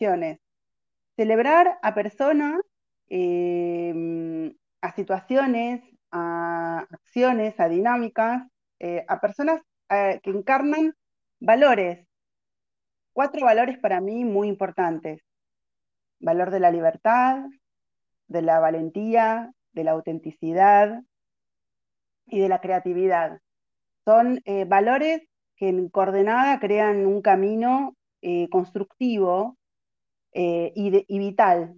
celebraciones. Celebrar a personas, em, a situaciones, a acciones, a dinámicas, eh, a personas eh, que encarnan valores. Cuatro valores para mí muy importantes. Valor de la libertad, de la valentía, de la autenticidad y de la creatividad. Son eh, valores que en coordenada crean un camino eh, constructivo eh, y, vital.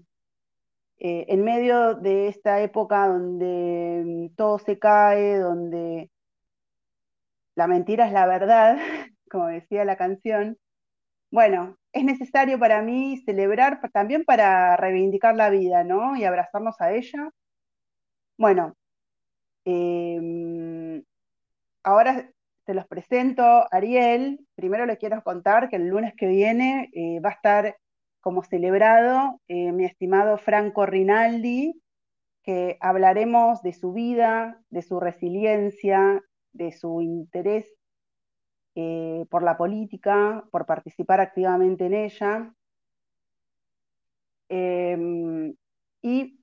en medio de esta época donde mm, todo se cae, donde la mentira es la verdad, como decía la canción, bueno, es necesario para mí celebrar también para reivindicar la vida, ¿no? Y abrazarnos a ella. Bueno, em, ahora te los presento. Ariel, primero le quiero contar que el lunes que viene eh, va a estar como celebrado eh, mi estimado Franco Rinaldi, que hablaremos de su vida, de su resiliencia, de su interés eh, por la política, por participar activamente en ella. Em, y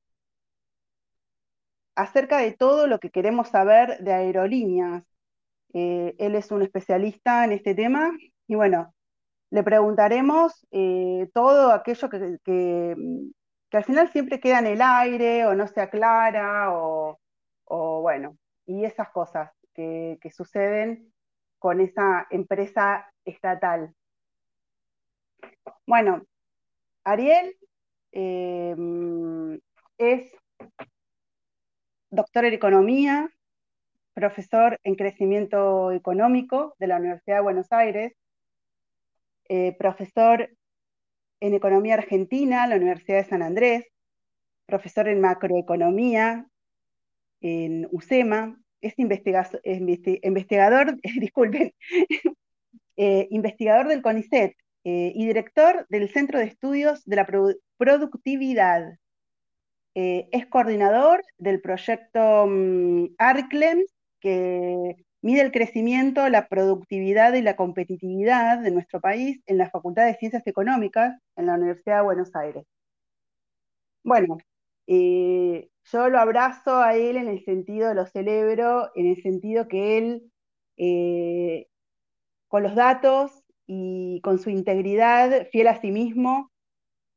acerca de todo lo que queremos saber de aerolíneas. Eh, él es un especialista en este tema y bueno, le preguntaremos eh, todo aquello que, al final siempre queda en el aire o no se aclara o, bueno, y esas cosas que, que suceden con esa empresa estatal. Bueno, Ariel em, es doctor en economía, profesor en crecimiento económico de la Universidad de Buenos Aires, eh, profesor en economía argentina en la Universidad de San Andrés, profesor en macroeconomía en UCEMA, es investigador, disculpen, eh, investigador del CONICET eh, y director del Centro de Estudios de la Productividad. Es coordinador del proyecto um, que mide el crecimiento, la productividad y la competitividad de nuestro país en la Facultad de Ciencias Económicas en la Universidad de Buenos Aires. Bueno, yo lo abrazo a él en el sentido, lo celebro, en el sentido que él, eh, con los datos y con su integridad, fiel a sí mismo,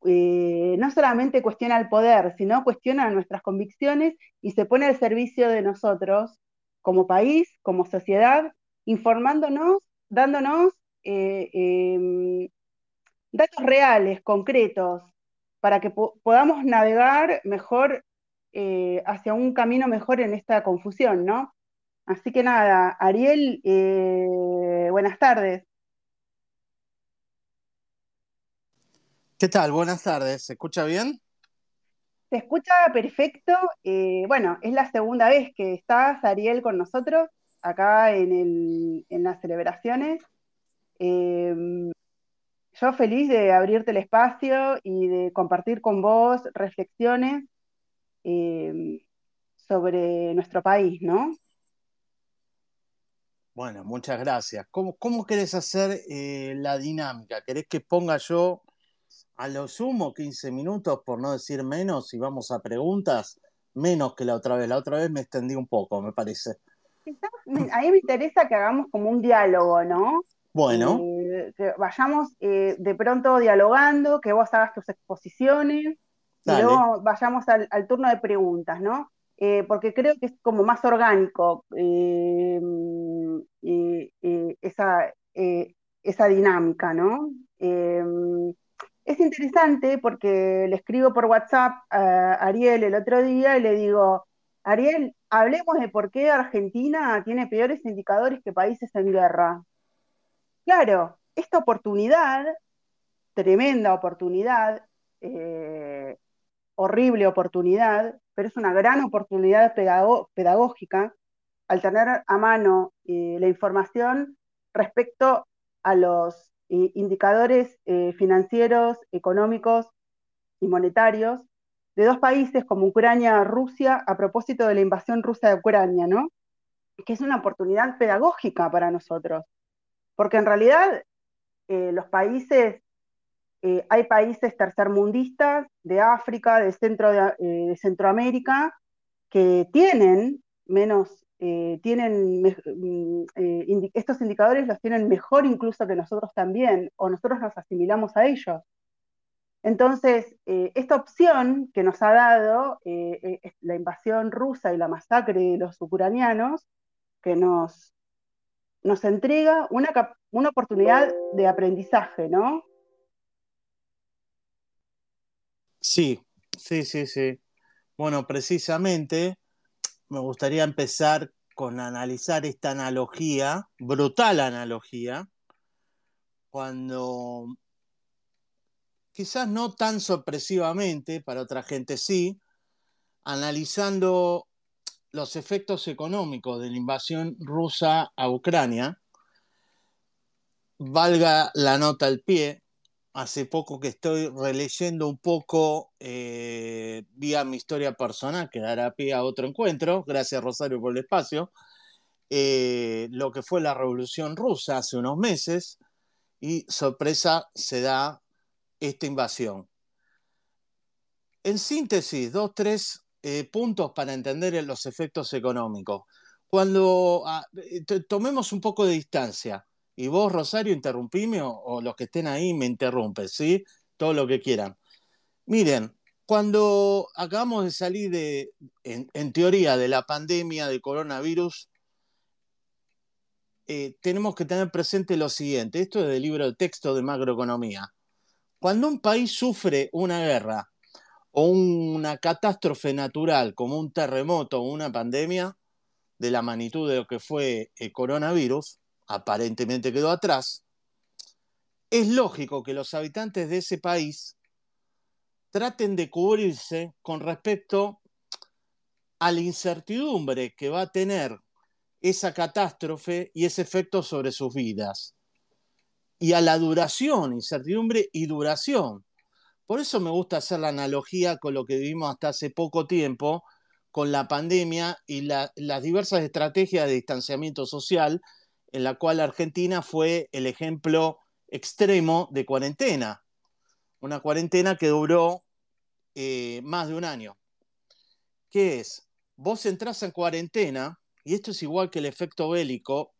eh, no solamente cuestiona el poder, sino cuestiona nuestras convicciones y se pone al servicio de nosotros como país, como sociedad, informándonos, dándonos eh, em, datos reales, concretos, para que podamos navegar mejor eh, hacia un camino mejor en esta confusión, ¿no? Así que nada, Ariel, eh, buenas tardes. ¿Qué tal? Buenas tardes. ¿Se escucha bien? Se escucha perfecto. Eh, bueno, es la segunda vez que estás, Ariel, con nosotros acá en, las celebraciones. yo feliz de abrirte el espacio y de compartir con vos reflexiones Em, sobre nuestro país, ¿no? Bueno, muchas gracias. ¿Cómo, cómo querés hacer eh, la dinámica? ¿Querés que ponga yo a lo sumo 15 minutos, por no decir menos, y vamos a preguntas? Menos que la otra vez. La otra vez me extendí un poco, me parece. A mí me interesa que hagamos como un diálogo, ¿no? Bueno. Eh, que vayamos eh, de pronto dialogando, que vos hagas tus exposiciones, y luego vayamos al, turno de preguntas, ¿no? Eh, porque creo que es como más orgánico esa, esa, dinámica, ¿no? Es interesante porque le escribo por WhatsApp a Ariel el otro día y le digo, Ariel, hablemos de por qué Argentina tiene peores indicadores que países en guerra. Claro, esta oportunidad, tremenda oportunidad, horrible oportunidad, pero es una gran oportunidad pedagógica al tener a mano eh, la información respecto a los eh, indicadores eh, financieros, económicos y monetarios de dos países como Ucrania, Rusia, a propósito de la invasión rusa de Ucrania, ¿no? Que es una oportunidad pedagógica para nosotros, porque en realidad los países eh, hay países tercermundistas de África, de, Centroamérica, que tienen menos, tienen, mm, estos indicadores los tienen mejor incluso que nosotros también, o nosotros nos asimilamos a ellos. Entonces, eh, esta opción que nos ha dado eh, eh, la invasión rusa y la masacre de los ucranianos, que nos, nos entrega una, una oportunidad de aprendizaje, ¿no? Sí, sí, sí, sí. Bueno, precisamente me gustaría empezar con analizar esta analogía, brutal analogía, cuando quizás no tan sorpresivamente, para otra gente sí, analizando los efectos económicos de la invasión rusa a Ucrania, valga la nota al pie, hace poco que estoy releyendo un poco eh, vía mi historia personal, que dará pie a otro encuentro, gracias Rosario por el espacio, eh, lo que fue la revolución rusa hace unos meses, y sorpresa se da esta invasión. En síntesis, dos, tres eh, puntos para entender los efectos económicos. Cuando ah, eh, tomemos un poco de distancia, y vos, Rosario, interrumpime o, los que estén ahí me interrumpen, ¿sí? Todo lo que quieran. Miren, cuando acabamos de salir de, en, teoría, de la pandemia de coronavirus, eh, tenemos que tener presente lo siguiente. Esto es del libro de texto de macroeconomía. Cuando un país sufre una guerra o una catástrofe natural como un terremoto o una pandemia de la magnitud de lo que fue el coronavirus, aparentemente quedó atrás, es lógico que los habitantes de ese país traten de cubrirse con respecto a la incertidumbre que va a tener esa catástrofe y ese efecto sobre sus vidas y a la duración, incertidumbre y duración. Por eso me gusta hacer la analogía con lo que vivimos hasta hace poco tiempo, con la pandemia y las diversas estrategias de distanciamiento social, en la cual Argentina fue el ejemplo extremo de cuarentena. Una cuarentena que duró eh, más de un año. ¿Qué es? Vos entras en cuarentena, y esto es igual que el efecto bélico,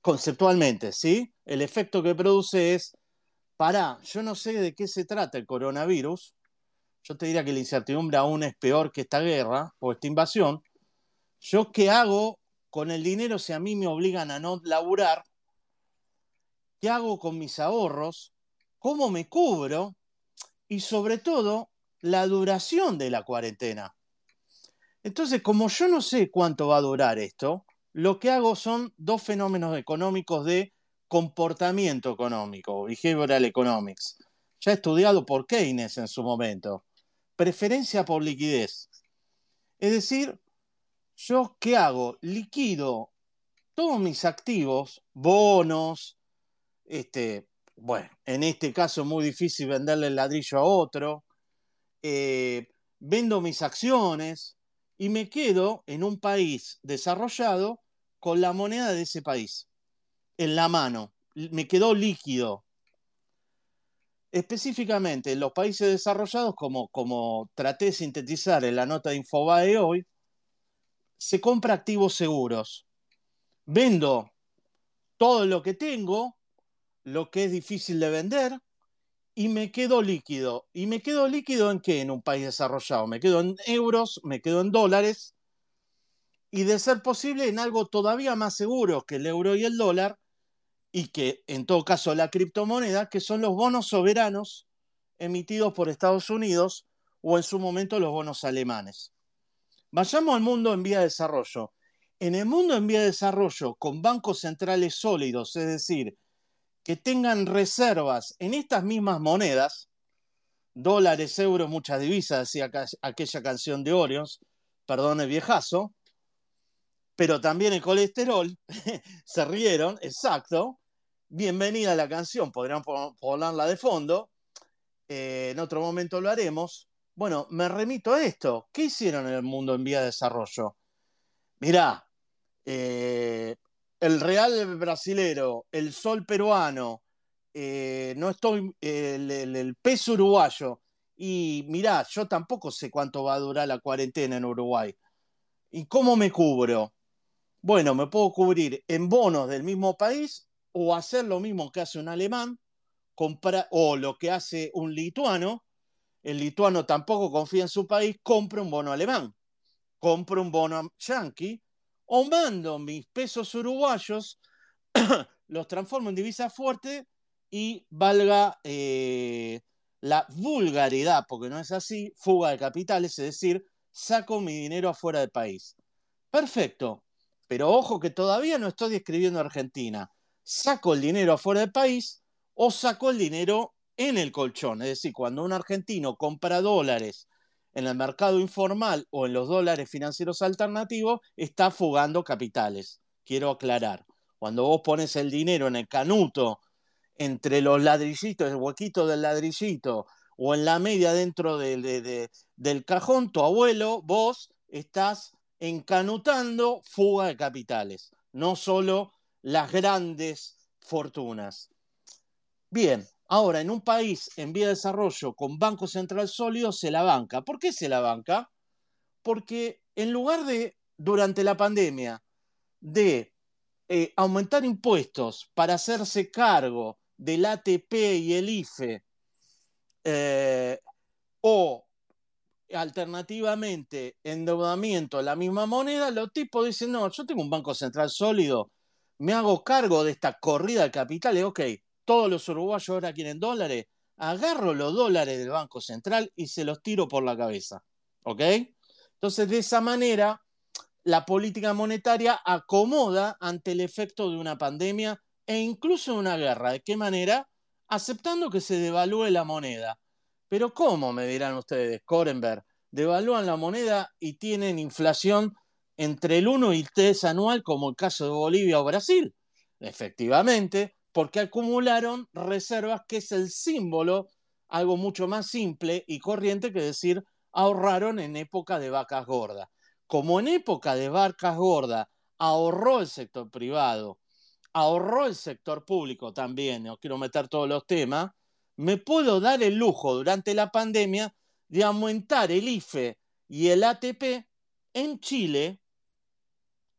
conceptualmente, ¿sí? El efecto que produce es, para, yo no sé de qué se trata el coronavirus, yo te diría que la incertidumbre aún es peor que esta guerra o esta invasión, yo qué hago con el dinero si a mí me obligan a no laburar, qué hago con mis ahorros, cómo me cubro y sobre todo la duración de la cuarentena. Entonces, como yo no sé cuánto va a durar esto, lo que hago son dos fenómenos económicos de comportamiento económico, behavioral economics, ya estudiado por Keynes en su momento. Preferencia por liquidez. Es decir, yo qué hago? Liquido todos mis activos, bonos, este, bueno, en este caso muy difícil venderle el ladrillo a otro, eh, vendo mis acciones y me quedo en un país desarrollado con la moneda de ese país en la mano. Me quedó líquido. Específicamente en los países desarrollados, como, como traté de sintetizar en la nota de Infobae hoy, se compra activos seguros. Vendo todo lo que tengo, lo que es difícil de vender, y me quedo líquido. ¿Y me quedo líquido en qué? En un país desarrollado. Me quedo en euros, me quedo en dólares, y de ser posible en algo todavía más seguro que el euro y el dólar, y que en todo caso la criptomoneda, que son los bonos soberanos emitidos por Estados Unidos o en su momento los bonos alemanes. Vayamos al mundo en vía de desarrollo. En el mundo en vía de desarrollo, con bancos centrales sólidos, es decir, que tengan reservas en estas mismas monedas, dólares, euros, muchas divisas, decía aquella canción de Orions, perdón el viejazo, pero también el colesterol, se rieron, exacto. Bienvenida a la canción, podrían ponerla de fondo. Eh, en otro momento lo haremos. Bueno, me remito a esto. ¿Qué hicieron en el mundo en vía de desarrollo? Mirá, eh, el real brasilero, el sol peruano eh, no estoy, el, peso uruguayo, y mirá, yo tampoco sé cuánto va a durar la cuarentena en Uruguay. ¿Y cómo me cubro? Bueno, me puedo cubrir en bonos del mismo país o hacer lo mismo que hace un alemán, o lo que hace un lituano. El lituano tampoco confía en su país, compra un bono alemán, compra un bono yanqui, o mando mis pesos uruguayos, los transformo en divisa fuerte y valga eh, la vulgaridad, porque no es así, fuga de capitales, es decir, saco mi dinero afuera del país. Perfecto, pero ojo que todavía no estoy describiendo Argentina. Saco el dinero afuera del país o saco el dinero en el colchón. Es decir, cuando un argentino compra dólares en el mercado informal o en los dólares financieros alternativos, está fugando capitales. Quiero aclarar. Cuando vos pones el dinero en el canuto entre los ladrillitos, el huequito del ladrillito, o en la media dentro del cajón, tu abuelo, vos estás encanutando fuga de capitales, no solo las grandes fortunas. Bien, ahora en un país en vía de desarrollo con Banco Central sólido se la banca. ¿Por qué se la banca? Porque en lugar de, durante la pandemia, de eh, aumentar impuestos para hacerse cargo del ATP y el IFE, eh, o alternativamente endeudamiento en la misma moneda, los tipos dicen, no, yo tengo un banco central sólido, me hago cargo de esta corrida de capitales, ok, todos los uruguayos ahora quieren dólares, agarro los dólares del Banco Central y se los tiro por la cabeza, ¿ok? Entonces, de esa manera, la política monetaria acomoda ante el efecto de una pandemia e incluso una guerra. ¿De qué manera? Aceptando que se devalúe la moneda. Pero ¿cómo? Me dirán ustedes, Korenberg. Devalúan la moneda y tienen inflación entre el 1 y el 3 anual, como el caso de Bolivia o Brasil. Efectivamente, porque acumularon reservas, que es el símbolo, algo mucho más simple y corriente que decir ahorraron en época de vacas gordas. Como en época de vacas gordas ahorró el sector privado ahorró el sector público también, no quiero meter todos los temas, me puedo dar el lujo durante la pandemia de aumentar el IFE y el ATP en Chile,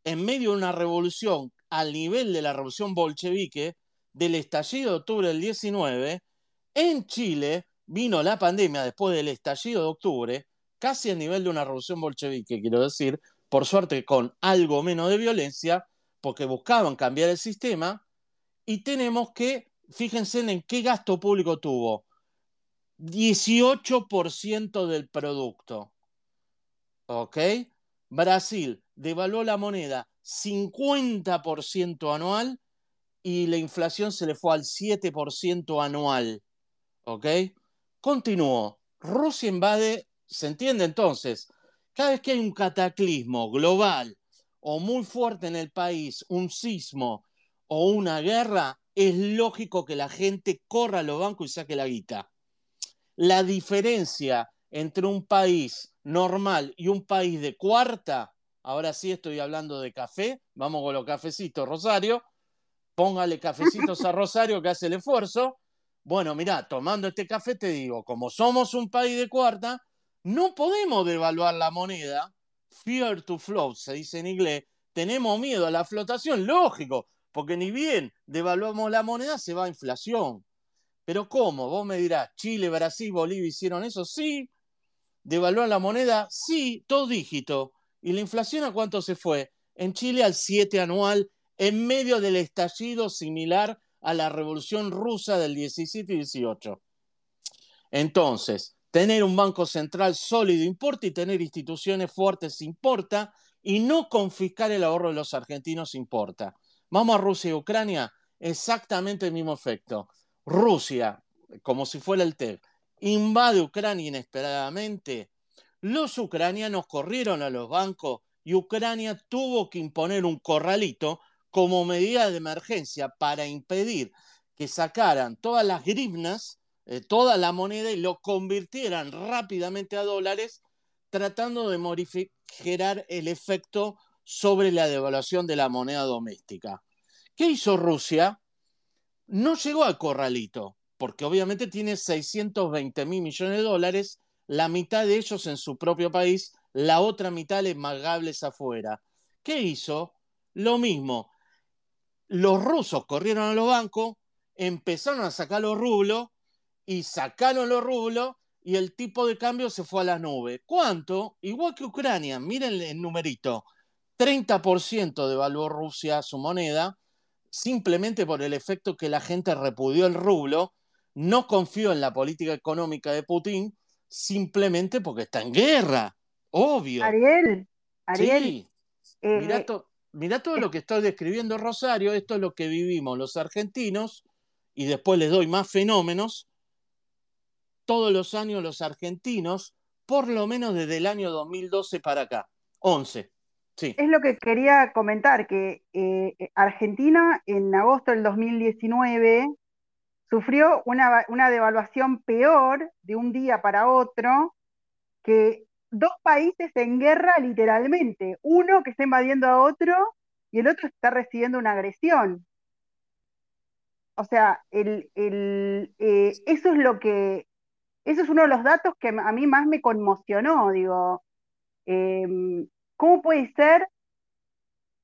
en medio de una revolución al nivel de la revolución bolchevique, del estallido de octubre del 19, en Chile vino la pandemia después del estallido de octubre, casi a nivel de una revolución bolchevique, quiero decir, por suerte con algo menos de violencia, porque buscaban cambiar el sistema, y tenemos que, fíjense en qué gasto público tuvo. 18% del producto. ¿Ok? Brasil devaluó la moneda 50% anual y la inflación se le fue al 7% anual. ¿Ok? Continuó. Rusia invade, ¿se entiende entonces? Cada vez que hay un cataclismo global o muy fuerte en el país un sismo o una guerra, es lógico que la gente corra a los bancos y saque la guita. La diferencia entre un país normal y un país de cuarta, ahora sí estoy hablando de café, vamos con los cafecitos, Rosario, póngale cafecitos a Rosario que hace el esfuerzo. Bueno, mira, tomando este café te digo, como somos un país de cuarta, no podemos devaluar la moneda fear to float, se dice en inglés, tenemos miedo a la flotación, lógico, porque ni bien devaluamos la moneda, se va a inflación. Pero ¿cómo? Vos me dirás, Chile, Brasil, Bolivia hicieron eso, sí. ¿Devaluaron la moneda? Sí, todo dígito. ¿Y la inflación a cuánto se fue? En Chile al 7 anual, en medio del estallido similar a la revolución rusa del 17 y 18. Entonces, Tener un banco central sólido importa y tener instituciones fuertes importa y no confiscar el ahorro de los argentinos importa. Vamos a Rusia y Ucrania, exactamente el mismo efecto. Rusia, como si fuera el TEP, invade Ucrania inesperadamente. Los ucranianos corrieron a los bancos y Ucrania tuvo que imponer un corralito como medida de emergencia para impedir que sacaran todas las grivnas eh, toda la moneda y lo convirtieran rápidamente a dólares, tratando de modificar el efecto sobre la devaluación de la moneda doméstica. ¿Qué hizo Rusia? no llegó al corralito, porque obviamente tiene 620 mil millones de dólares, la mitad de ellos en su propio país, la otra mitad magables afuera. ¿Qué hizo? Lo mismo. Los rusos corrieron a los bancos, empezaron a sacar los rublos y sacaron los rublos y el tipo de cambio se fue a las nubes. ¿Cuánto? Igual que Ucrania, miren el numerito. 30% devaluó Rusia su moneda, simplemente por el efecto que la gente repudió el rublo, no confió en la política económica de Putin, simplemente porque está en guerra, obvio. Ariel, Ariel. Eh, mira, todo lo que estoy describiendo, Rosario, esto es lo que vivimos los argentinos, y después les doy más fenómenos. Todos los años los argentinos, por lo menos desde el año 2012 para acá, 11. Sí. Es lo que quería comentar, que eh, Argentina en agosto del 2019 sufrió una, una, devaluación peor de un día para otro que dos países en guerra literalmente, uno que está invadiendo a otro y el otro está recibiendo una agresión. O sea, el, el, eh, eso es lo que, eso es uno de los datos que a mí más me conmocionó, digo, em, ¿cómo puede ser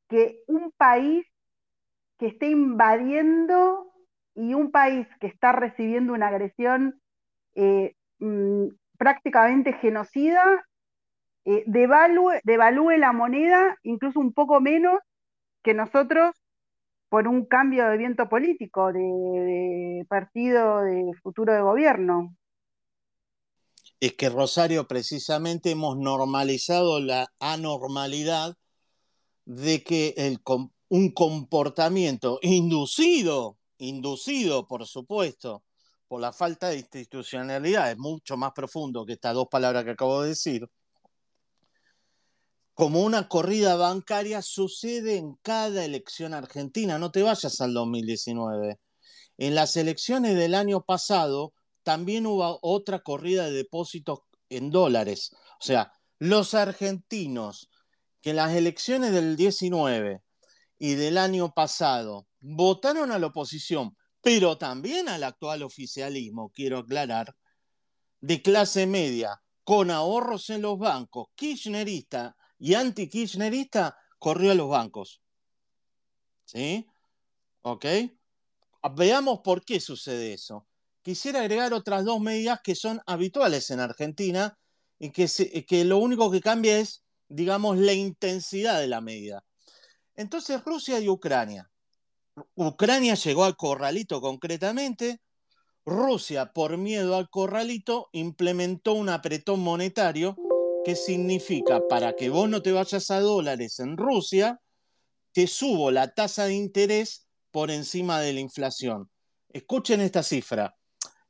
que un país que esté invadiendo y un país que está recibiendo una agresión eh, mm, prácticamente genocida eh, devalúe, la moneda incluso un poco menos que nosotros por un cambio de viento político, de, partido, de futuro de gobierno. Es que Rosario precisamente hemos normalizado la anormalidad de que un comportamiento inducido, inducido por supuesto, por la falta de institucionalidad, es mucho más profundo que estas dos palabras que acabo de decir, como una corrida bancaria sucede en cada elección argentina. No te vayas al 2019. En las elecciones del año pasado también hubo otra corrida de depósitos en dólares. O sea, los argentinos que en las elecciones del 19 y del año pasado votaron a la oposición, pero también al actual oficialismo, quiero aclarar, de clase media, con ahorros en los bancos, kirchnerista y anti-kirchnerista corrió a los bancos. ¿Sí? ¿Ok? Veamos por qué sucede eso. Quisiera agregar otras dos medidas que son habituales en Argentina y que, que lo único que cambia es, digamos, la intensidad de la medida. Entonces, Rusia y Ucrania. Ucrania llegó al corralito concretamente. Rusia, por miedo al corralito, implementó un apretón monetario ¿Qué significa? Para que vos no te vayas a dólares en Rusia, te subo la tasa de interés por encima de la inflación. Escuchen esta cifra,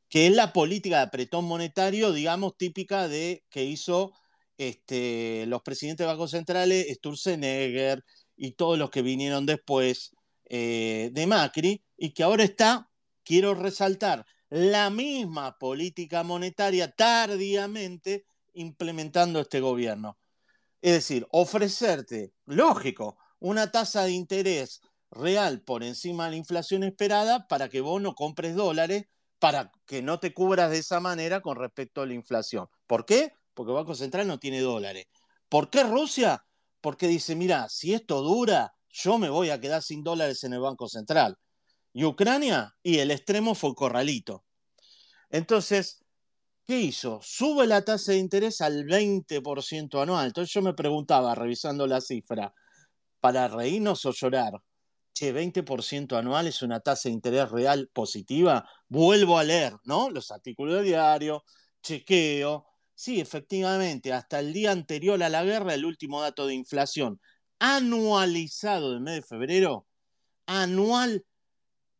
que es la política de apretón monetario, digamos, típica de que hizo este, los presidentes de bancos centrales, Sturzenegger y todos los que vinieron después eh, de Macri, y que ahora está, quiero resaltar, la misma política monetaria tardíamente implementando este gobierno. Es decir, ofrecerte, lógico, una tasa de interés real por encima de la inflación esperada para que vos no compres dólares, para que no te cubras de esa manera con respecto a la inflación. ¿Por qué? Porque el Banco Central no tiene dólares. ¿Por qué Rusia? Porque dice, mira, si esto dura, yo me voy a quedar sin dólares en el Banco Central. Y Ucrania, y el extremo fue corralito. Entonces, ¿qué hizo? Sube la tasa de interés al 20% anual. Entonces yo me preguntaba, revisando la cifra, ¿para reírnos o llorar? Che, 20% anual es una tasa de interés real positiva. Vuelvo a leer, ¿no? Los artículos de diario, chequeo. Sí, efectivamente, hasta el día anterior a la guerra, el último dato de inflación anualizado del mes de febrero, anual,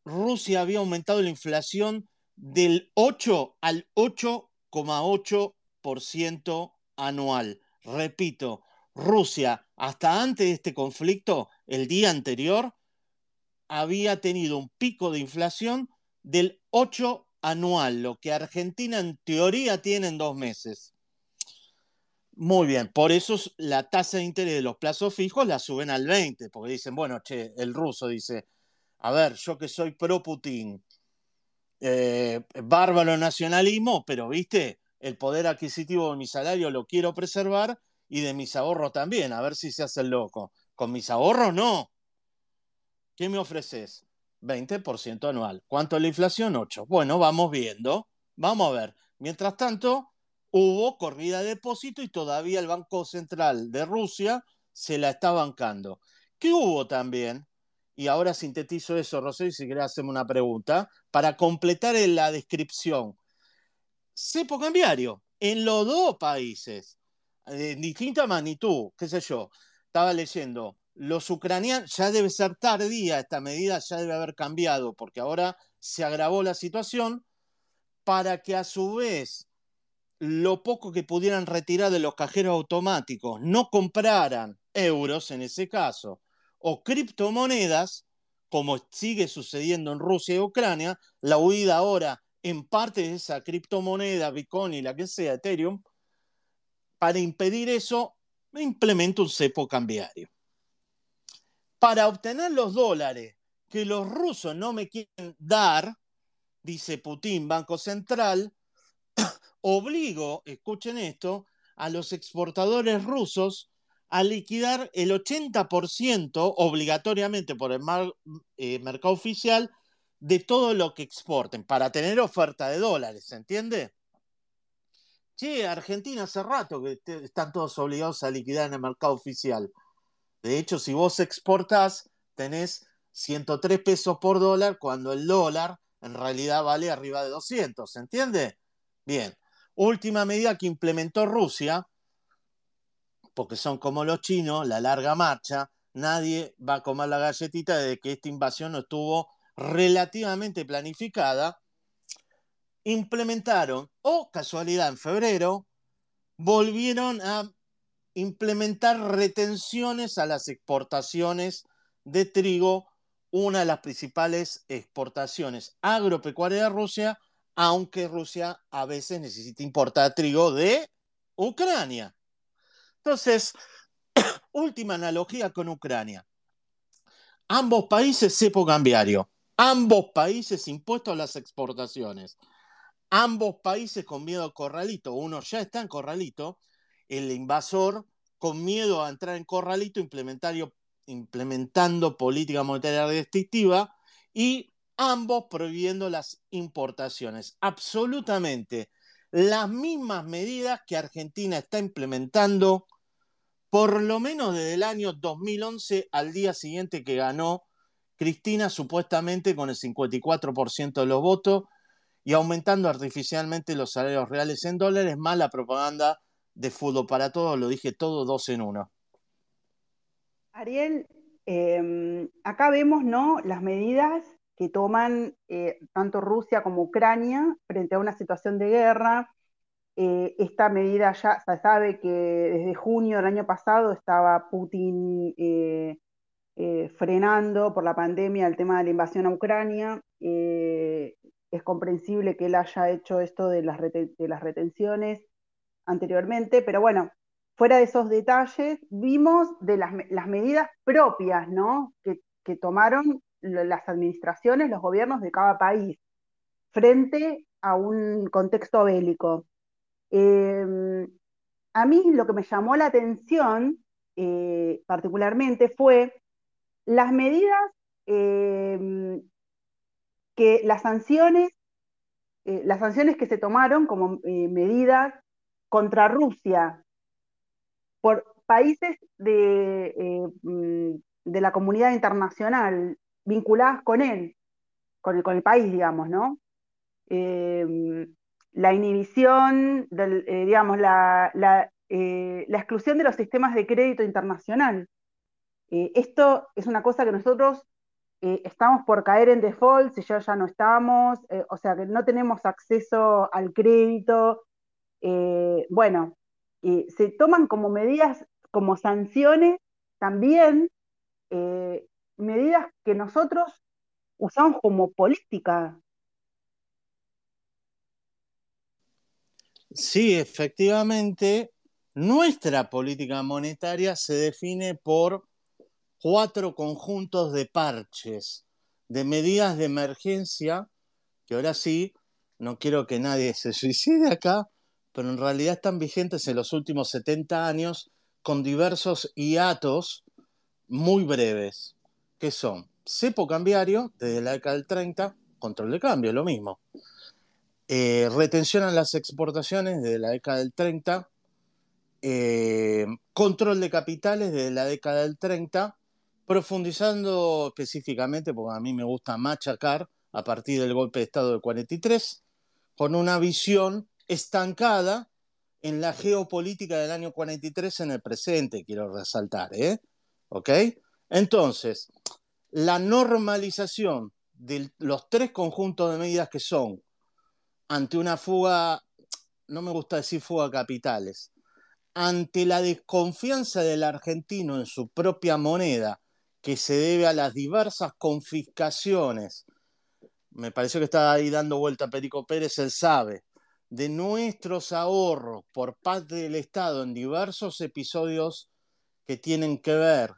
Rusia había aumentado la inflación del 8 al 8 ciento anual. Repito, Rusia, hasta antes de este conflicto, el día anterior, había tenido un pico de inflación del 8 anual, lo que Argentina en teoría tiene en dos meses. Muy bien, por eso la tasa de interés de los plazos fijos la suben al 20, porque dicen, bueno, che, el ruso dice, a ver, yo que soy pro Putin, eh, bárbaro nacionalismo, pero viste, el poder adquisitivo de mi salario lo quiero preservar y de mis ahorros también, a ver si se hace el loco. Con mis ahorros no. ¿Qué me ofreces? 20% anual. ¿Cuánto la inflación? 8. Bueno, vamos viendo. Vamos a ver. Mientras tanto, hubo corrida de depósito y todavía el Banco Central de Rusia se la está bancando. ¿Qué hubo también? Y ahora sintetizo eso, Rosé, si querés hacerme una pregunta, para completar la descripción. Cepo cambiario en los dos países, en distinta magnitud, qué sé yo. Estaba leyendo, los ucranianos, ya debe ser tardía esta medida, ya debe haber cambiado, porque ahora se agravó la situación, para que a su vez lo poco que pudieran retirar de los cajeros automáticos no compraran euros en ese caso, o criptomonedas, como sigue sucediendo en Rusia y Ucrania, la huida ahora en parte de esa criptomoneda, Bitcoin y la que sea, Ethereum, para impedir eso, implementa un cepo cambiario. Para obtener los dólares que los rusos no me quieren dar, dice Putin, Banco Central, obligo, escuchen esto, a los exportadores rusos a liquidar el 80% obligatoriamente por el eh, mercado oficial de todo lo que exporten para tener oferta de dólares, ¿se entiende? Che, Argentina hace rato que están todos obligados a liquidar en el mercado oficial. De hecho, si vos exportás, tenés 103 pesos por dólar cuando el dólar en realidad vale arriba de 200, ¿se entiende? Bien. Última medida que implementó Rusia, porque son como los chinos, la larga marcha, nadie va a comer la galletita de que esta invasión no estuvo relativamente planificada, implementaron, o casualidad en febrero, volvieron a implementar retenciones a las exportaciones de trigo, una de las principales exportaciones agropecuarias de Rusia, aunque Rusia a veces necesita importar trigo de Ucrania. Entonces, última analogía con Ucrania. Ambos países cepo cambiario, ambos países impuestos a las exportaciones, ambos países con miedo a corralito. Uno ya está en corralito, el invasor con miedo a entrar en corralito, implementando política monetaria restrictiva y ambos prohibiendo las importaciones. Absolutamente las mismas medidas que Argentina está implementando por lo menos desde el año 2011 al día siguiente que ganó Cristina, supuestamente con el 54% de los votos y aumentando artificialmente los salarios reales en dólares, más la propaganda de fútbol para todos, lo dije todo dos en uno. Ariel, em, acá vemos ¿no? las medidas que toman eh, tanto Rusia como Ucrania frente a una situación de guerra. Eh, esta medida ya se sabe que desde junio del año pasado estaba Putin eh, frenando por la pandemia el tema de la invasión a Ucrania. es comprensible que él haya hecho esto de las, las retenciones anteriormente, pero bueno, fuera de esos detalles, vimos de las, medidas propias ¿no? que, que tomaron las administraciones, los gobiernos de cada país frente a un contexto bélico. Em, a mí lo que me llamó la atención eh, particularmente fue las medidas em, que las sanciones, eh, las sanciones que se tomaron como eh, medidas contra Rusia por países de, mm, de la comunidad internacional, vinculadas con él, con el, país, digamos, ¿no? Em, la inhibición, del, eh, digamos, la, eh, la, exclusión de los sistemas de crédito internacional. Eh, esto es una cosa que nosotros estamos por caer en default, si ya ya no estamos, o sea, que no tenemos acceso al crédito. bueno, se toman como medidas, como sanciones también medidas que nosotros usamos como política. Sí, efectivamente, nuestra política monetaria se define por cuatro conjuntos de parches, de medidas de emergencia que ahora sí, no quiero que nadie se suicide acá, pero en realidad están vigentes en los últimos 70 años con diversos hiatos muy breves, que son cepo cambiario desde la década del 30, control de cambio, lo mismo. Eh, retención en las exportaciones desde la década del 30, eh, control de capitales desde la década del 30, profundizando específicamente, porque a mí me gusta machacar a partir del golpe de Estado del 43, con una visión estancada en la geopolítica del año 43 en el presente, quiero resaltar, ¿eh? ¿Ok? Entonces, la normalización de los tres conjuntos de medidas que son ante una fuga, no me gusta decir fuga capitales, ante la desconfianza del argentino en su propia moneda, que se debe a las diversas confiscaciones, me pareció que estaba ahí dando vuelta Perico Pérez, él sabe, de nuestros ahorros por parte del Estado en diversos episodios que tienen que ver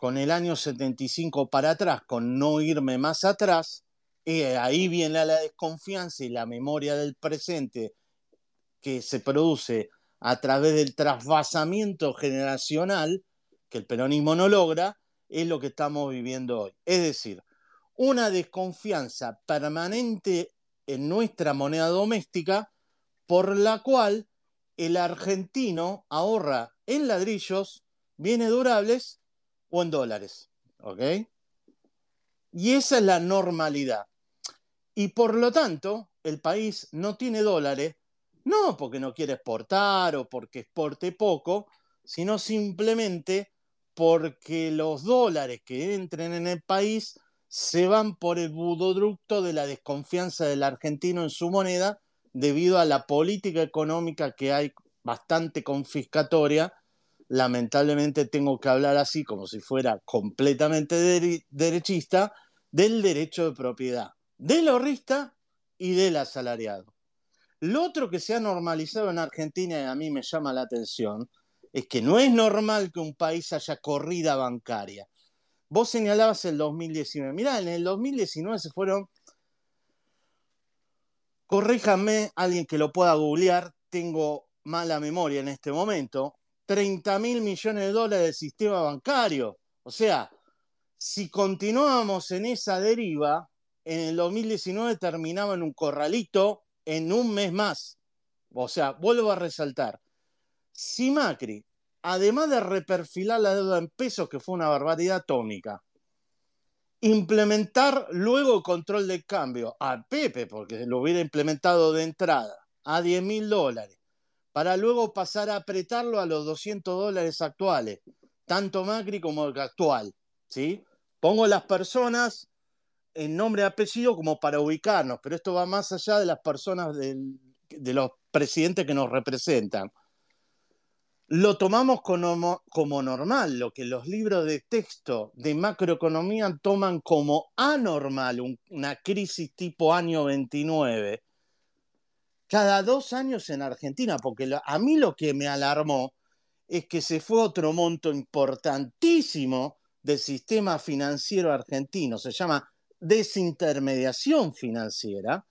con el año 75 para atrás, con no irme más atrás, y ahí viene la desconfianza y la memoria del presente que se produce a través del trasvasamiento generacional que el peronismo no logra, es lo que estamos viviendo hoy. Es decir, una desconfianza permanente en nuestra moneda doméstica por la cual el argentino ahorra en ladrillos, bienes durables o en dólares. ¿Ok? Y esa es la normalidad. Y por lo tanto, el país no tiene dólares, no porque no quiere exportar o porque exporte poco, sino simplemente porque los dólares que entren en el país se van por el budoducto de la desconfianza del argentino en su moneda debido a la política económica que hay bastante confiscatoria lamentablemente tengo que hablar así como si fuera completamente derechista, del derecho de propiedad, del ahorrista y del asalariado. Lo otro que se ha normalizado en Argentina y a mí me llama la atención es que no es normal que un país haya corrida bancaria. Vos señalabas el 2019. Mirá, en el 2019 se fueron, corríjame, alguien que lo pueda googlear, tengo mala memoria en este momento, 30 mil millones de dólares del sistema bancario. O sea, si continuábamos en esa deriva, en el 2019 terminaba en un corralito en un mes más. O sea, vuelvo a resaltar, si Macri, además de reperfilar la deuda en pesos, que fue una barbaridad atómica, implementar luego el control de cambio a Pepe, porque lo hubiera implementado de entrada, a 10 mil dólares, para luego pasar a apretarlo a los 200 dólares actuales, tanto Macri como actual. ¿sí? Pongo las personas en nombre y apellido como para ubicarnos, pero esto va más allá de las personas de los presidentes que nos representan. Lo tomamos como normal, lo que los libros de texto de macroeconomía toman como anormal, una crisis tipo año 29 cada dos años en Argentina, porque a mí lo que me alarmó es que se fue otro monto importantísimo del sistema financiero argentino, se llama desintermediación financiera,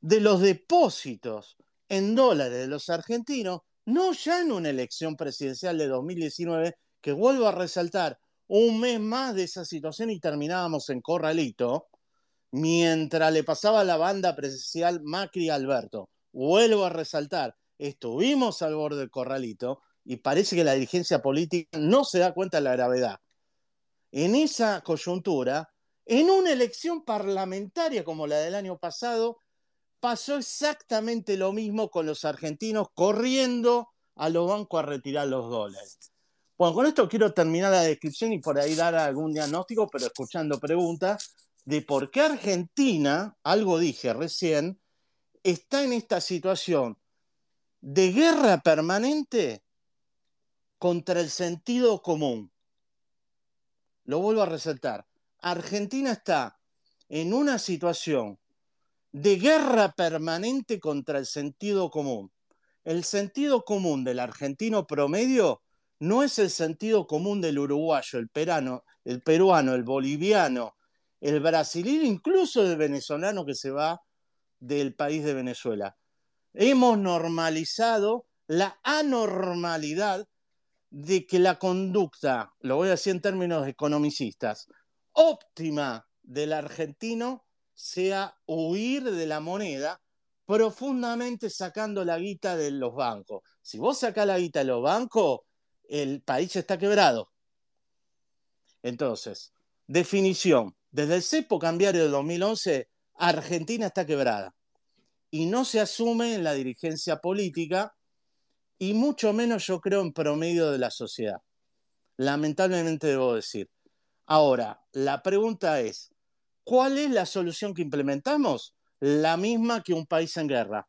de los depósitos en dólares de los argentinos, no ya en una elección presidencial de 2019, que vuelvo a resaltar, un mes más de esa situación y terminábamos en Corralito, mientras le pasaba la banda presidencial Macri Alberto vuelvo a resaltar, estuvimos al borde del corralito y parece que la dirigencia política no se da cuenta de la gravedad. En esa coyuntura, en una elección parlamentaria como la del año pasado, pasó exactamente lo mismo con los argentinos corriendo a los bancos a retirar los dólares. Bueno, con esto quiero terminar la descripción y por ahí dar algún diagnóstico, pero escuchando preguntas de por qué Argentina, algo dije recién, está en esta situación de guerra permanente contra el sentido común. Lo vuelvo a resaltar. Argentina está en una situación de guerra permanente contra el sentido común. El sentido común del argentino promedio no es el sentido común del uruguayo, el, perano, el peruano, el boliviano, el brasileño, incluso el venezolano que se va del país de Venezuela. Hemos normalizado la anormalidad de que la conducta, lo voy a decir en términos economicistas, óptima del argentino sea huir de la moneda profundamente sacando la guita de los bancos. Si vos sacás la guita de los bancos, el país está quebrado. Entonces, definición, desde el cepo cambiario de 2011, Argentina está quebrada y no se asume en la dirigencia política y mucho menos yo creo en promedio de la sociedad. Lamentablemente debo decir. Ahora, la pregunta es, ¿cuál es la solución que implementamos? La misma que un país en guerra.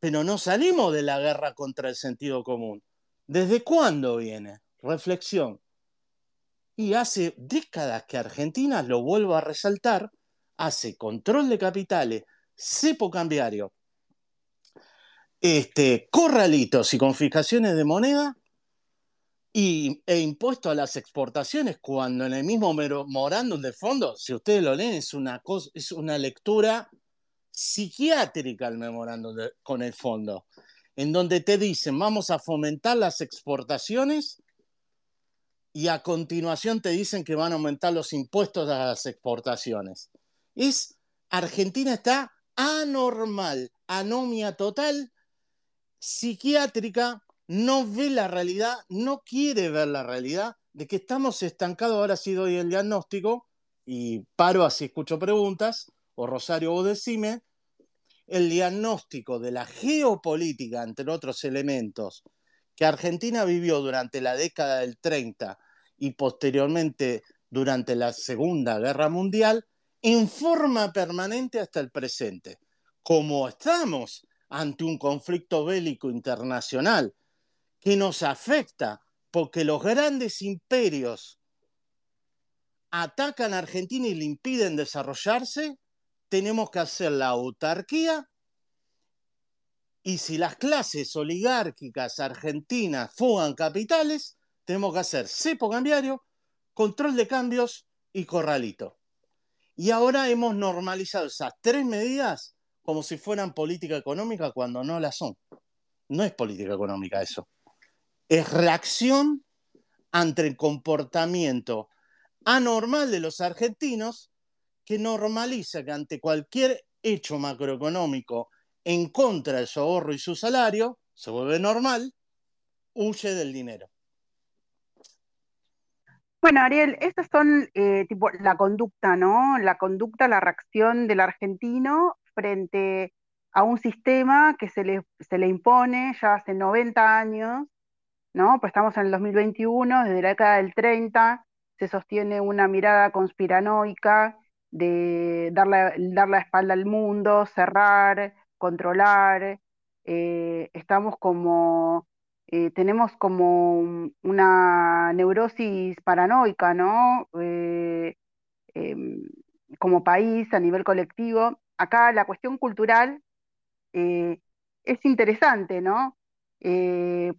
Pero no salimos de la guerra contra el sentido común. ¿Desde cuándo viene? Reflexión. Y hace décadas que Argentina, lo vuelvo a resaltar, hace control de capitales, cepo cambiario, este, corralitos y confiscaciones de moneda y, e impuesto a las exportaciones, cuando en el mismo memorándum de fondo, si ustedes lo leen, es una, es una lectura psiquiátrica el memorándum con el fondo, en donde te dicen vamos a fomentar las exportaciones y a continuación te dicen que van a aumentar los impuestos a las exportaciones. Es Argentina está anormal, anomia total, psiquiátrica, no ve la realidad, no quiere ver la realidad de que estamos estancados. Ahora sí doy el diagnóstico y paro así escucho preguntas, o Rosario, vos decime, el diagnóstico de la geopolítica, entre otros elementos, que Argentina vivió durante la década del 30 y posteriormente durante la Segunda Guerra Mundial, en forma permanente hasta el presente. Como estamos ante un conflicto bélico internacional que nos afecta porque los grandes imperios atacan a Argentina y le impiden desarrollarse, tenemos que hacer la autarquía y si las clases oligárquicas argentinas fugan capitales, tenemos que hacer cepo cambiario, control de cambios y corralito. Y ahora hemos normalizado esas tres medidas como si fueran política económica cuando no la son. No es política económica eso. Es reacción ante el comportamiento anormal de los argentinos que normaliza que ante cualquier hecho macroeconómico en contra de su ahorro y su salario, se vuelve normal, huye del dinero. Bueno, Ariel, estas son eh, tipo la conducta, ¿no? La conducta, la reacción del argentino frente a un sistema que se le, se le impone ya hace 90 años, ¿no? Pues estamos en el 2021, desde la década del 30 se sostiene una mirada conspiranoica de dar la, dar la espalda al mundo, cerrar, controlar. Eh, estamos como, eh, tenemos como una neurosis paranoica, ¿no? Eh, em, como país, a nivel colectivo, acá la cuestión cultural eh, es interesante, ¿no?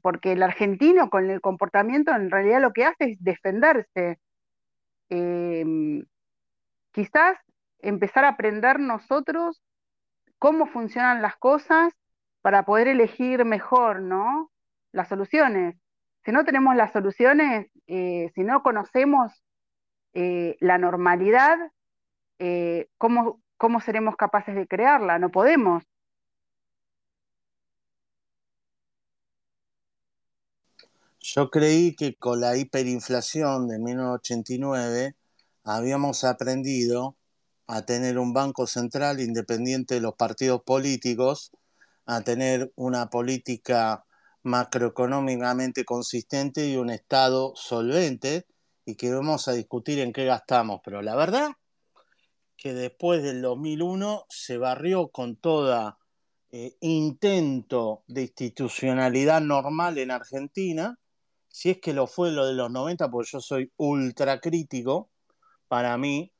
Porque el argentino con el comportamiento en realidad lo que hace es defenderse. Em, quizás empezar a aprender nosotros cómo funcionan las cosas para poder elegir mejor, ¿no? Las soluciones. Si no tenemos las soluciones, eh, si no conocemos la normalidad, ¿cómo, ¿cómo seremos capaces de crearla? No podemos. Yo creí que con la hiperinflación de 1989 habíamos aprendido a tener un banco central independiente de los partidos políticos, a tener una política macroeconómicamente consistente y un Estado solvente, y que vamos a discutir en qué gastamos. Pero la verdad que después del 2001 se barrió con toda eh, intento de institucionalidad normal en Argentina, si es que lo fue lo de los 90, porque yo soy ultra crítico, para mí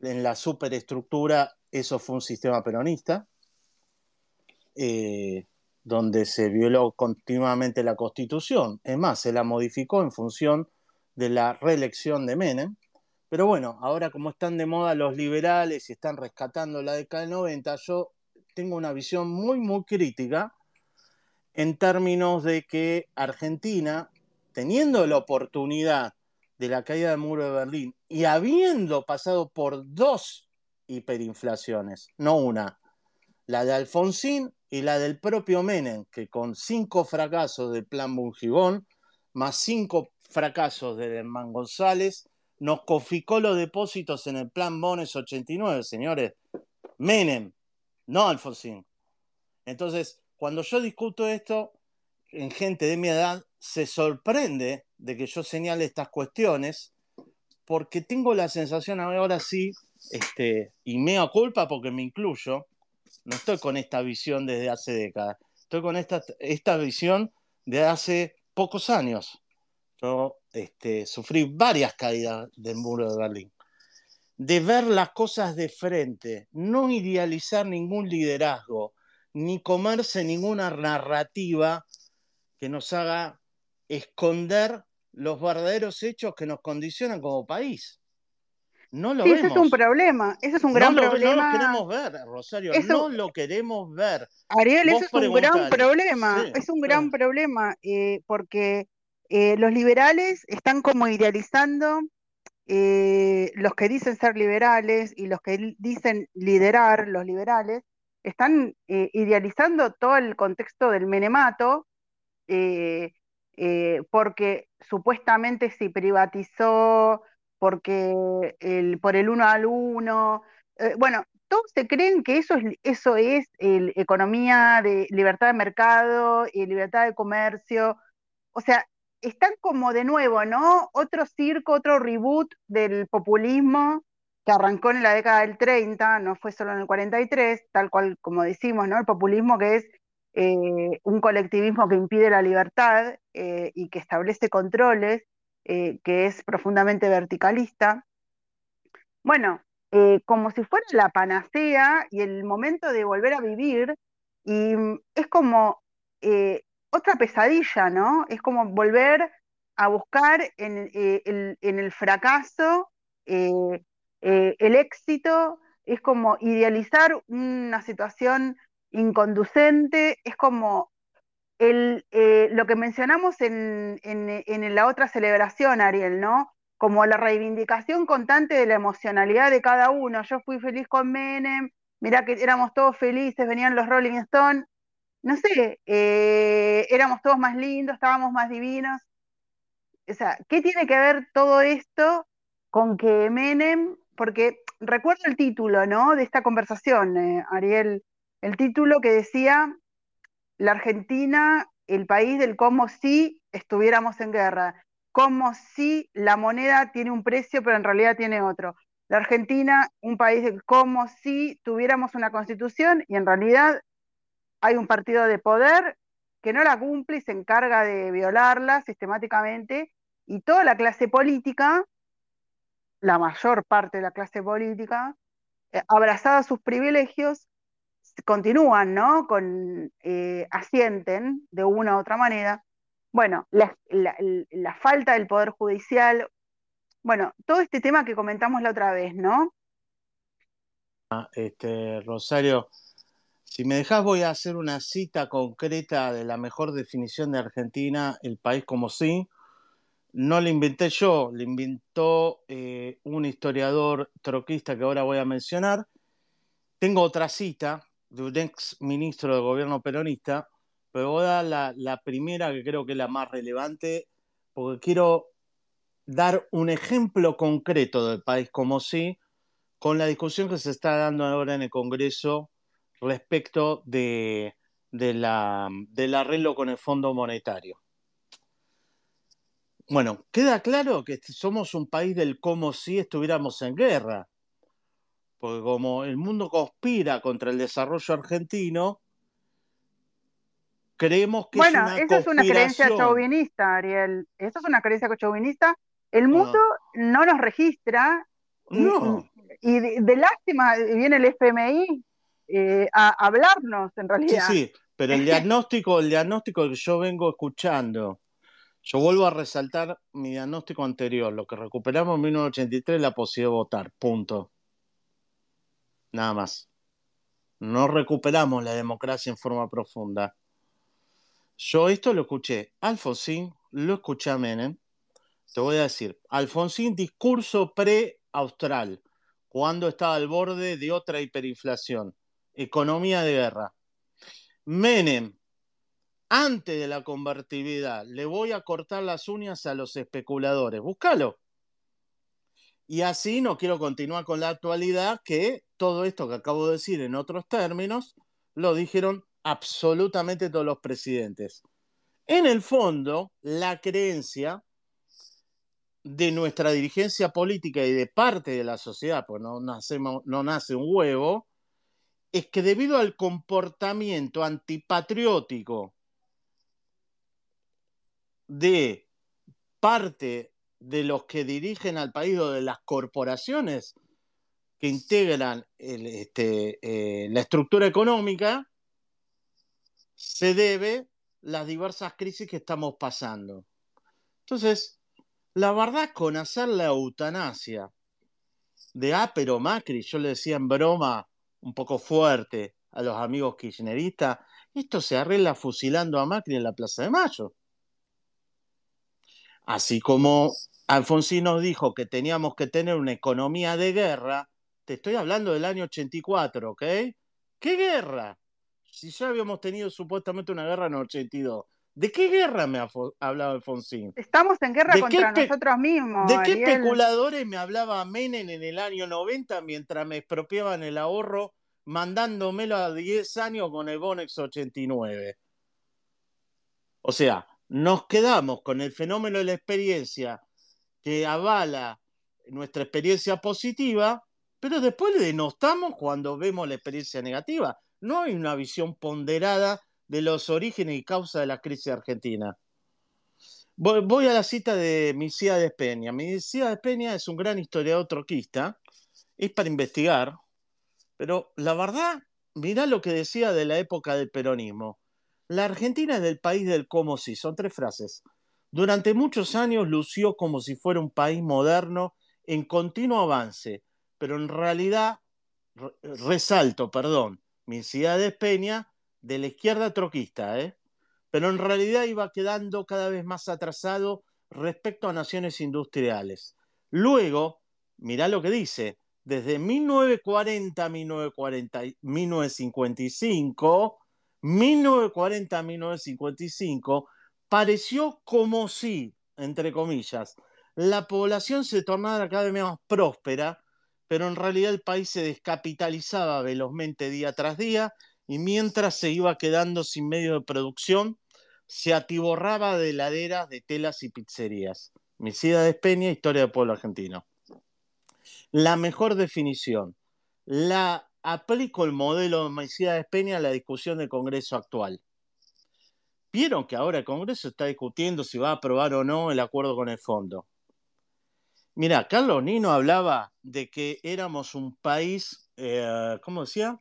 en la superestructura eso fue un sistema peronista, eh, donde se violó continuamente la constitución, es más, se la modificó en función de la reelección de Menem, Pero bueno, ahora como están de moda los liberales y están rescatando la década del 90, yo tengo una visión muy, muy crítica en términos de que Argentina, teniendo la oportunidad de la caída del muro de Berlín y habiendo pasado por dos hiperinflaciones, no una, la de Alfonsín y la del propio Menem, que con cinco fracasos del plan Bungibón, más cinco fracasos de Herman González, nos coficó los depósitos en el plan Bones 89, señores. Menem, no Alfonsín. Entonces, cuando yo discuto esto en gente de mi edad, se sorprende de que yo señale estas cuestiones, porque tengo la sensación ahora sí, este, y mea culpa porque me incluyo, no estoy con esta visión desde hace décadas, estoy con esta, esta visión de hace pocos años. Yo este, sufrí varias caídas del muro de Berlín. De ver las cosas de frente, no idealizar ningún liderazgo, ni comerse ninguna narrativa que nos haga esconder los verdaderos hechos que nos condicionan como país. No lo sí, vemos. Ese es un problema, ese es un gran no lo, problema. No lo queremos ver, Rosario, Eso- no lo queremos ver. Ariel, Vos ese es un gran problema, Sí, es un gran problema, eh, porque eh, los liberales están como idealizando, eh, los que dicen ser liberales y los que dicen liderar, los liberales, están idealizando todo el contexto del menemato, porque supuestamente se privatizó, porque por el uno al uno, eh, bueno, todos se creen que eso es, eso es el- economía de libertad de mercado y libertad de comercio, o sea, están como de nuevo, ¿no? Otro circo, otro reboot del populismo que arrancó en la década del 30, no fue solo en el 43, tal cual como decimos, ¿no? El populismo que es eh, un colectivismo que impide la libertad eh, y que establece controles, eh, que es profundamente verticalista. Bueno, eh, como si fuera la panacea y el momento de volver a vivir, y mm, es como eh, otra pesadilla, ¿no? Es como volver a buscar en, el, en el fracaso el éxito, es como idealizar una situación inconducente, es como el, eh, lo que mencionamos en, en- en la otra celebración, Ariel, ¿no? Como la reivindicación constante de la emocionalidad de cada uno. Yo fui feliz con Menem, mirá que éramos todos felices, venían los Rolling Stones, no sé, eh, éramos todos más lindos, estábamos más divinos. O sea, ¿qué tiene que ver todo esto con que Menem, porque recuerdo el título, ¿no? De esta conversación, eh, Ariel, el título que decía la Argentina, el país del como si estuviéramos en guerra, como si la moneda tiene un precio, pero en realidad tiene otro. La Argentina, un país del como si tuviéramos una constitución y en realidad hay un partido de poder que no la cumple y se encarga de violarla sistemáticamente y toda la clase política, la mayor parte de la clase política, eh, abrazada a sus privilegios, continúan, ¿no? Eh, asienten de una u otra manera. Bueno, la, falta del poder judicial, bueno, todo este tema que comentamos la otra vez, ¿no? Este, Rosario, si me dejas voy a hacer una cita concreta de la mejor definición de Argentina, el país como sí. No la inventé yo, la inventó eh, un historiador troquista que ahora voy a mencionar. Tengo otra cita de un ex ministro del gobierno peronista, pero voy a dar la, la, primera que creo que es la más relevante, porque quiero dar un ejemplo concreto del país como sí, con la discusión que se está dando ahora en el Congreso respecto de, de la, del arreglo con el Fondo Monetario. Bueno, queda claro que somos un país del como si estuviéramos en guerra porque como el mundo conspira contra el desarrollo argentino, creemos que bueno, es una esa es una creencia chauvinista, Ariel. Esa es una creencia chauvinista. El mundo no, no nos registra y, no. y, y de, de, lástima viene el FMI eh, a hablarnos en realidad. Sí, sí, pero el diagnóstico, el diagnóstico que yo vengo escuchando Yo vuelvo a resaltar mi diagnóstico anterior. Lo que recuperamos en 1983 es la posibilidad de votar. Punto. Nada más. No recuperamos la democracia en forma profunda. Yo esto lo escuché Alfonsín, lo escuché a Menem. Te voy a decir, Alfonsín, discurso pre-austral, cuando estaba al borde de otra hiperinflación, economía de guerra. Menem, antes de la convertibilidad, le voy a cortar las uñas a los especuladores. Búscalo. Y así no quiero continuar con la actualidad, que todo esto que acabo de decir en otros términos, lo dijeron absolutamente todos los presidentes. En el fondo, la creencia de nuestra dirigencia política y de parte de la sociedad, pues no, no nace un huevo, es que debido al comportamiento antipatriótico de parte de los que dirigen al país o de las corporaciones que integran este, eh, la estructura económica, se debe las diversas crisis que estamos pasando. Entonces, la verdad, con hacer la eutanasia de ah, pero Macri, yo le decía en broma un poco fuerte a los amigos kirchneristas, esto se arregla fusilando a Macri en la Plaza de Mayo. Así como Alfonsín nos dijo que teníamos que tener una economía de guerra, te estoy hablando del año 84, ¿ok? ¿Qué guerra? Si ya habíamos tenido supuestamente una guerra en el 82. ¿De qué guerra me ha hablado Alfonsín? Estamos en guerra contra nosotros mismos. ¿De qué especuladores me hablaba Menem en el año 90 mientras me expropiaban el ahorro mandándomelo a 10 años con el Bonex 89? O sea, nos quedamos con el fenómeno de la experiencia que avala nuestra experiencia positiva pero después le denostamos cuando vemos la experiencia negativa. No hay una visión ponderada de los orígenes y causas de la crisis argentina. Voy, a la cita de de Peña. de Peña es un gran historiador troquista, es para investigar, pero la verdad, mirá lo que decía de la época del peronismo. La Argentina es del país del como si, son tres frases. Durante muchos años lució como si fuera un país moderno en continuo avance, pero en realidad, resalto, perdón, de Peña de la izquierda troquista, ¿eh? pero en realidad iba quedando cada vez más atrasado respecto a naciones industriales. Luego, mirá lo que dice, desde 1940 a 1955, 1940 1955, pareció como si, entre comillas, la población se tornara cada vez más próspera pero en realidad el país se descapitalizaba velozmente día tras día y mientras se iba quedando sin medio de producción, se atiborraba de heladeras, de telas y pizzerías. Misida de Peña, Historia del pueblo argentino. La mejor definición. La aplico el modelo de de Peña a la discusión del Congreso actual. Vieron que ahora el Congreso está discutiendo si va a aprobar o no el acuerdo con el fondo. Mira, Carlos Nino hablaba de que éramos un país, eh, ¿cómo decía?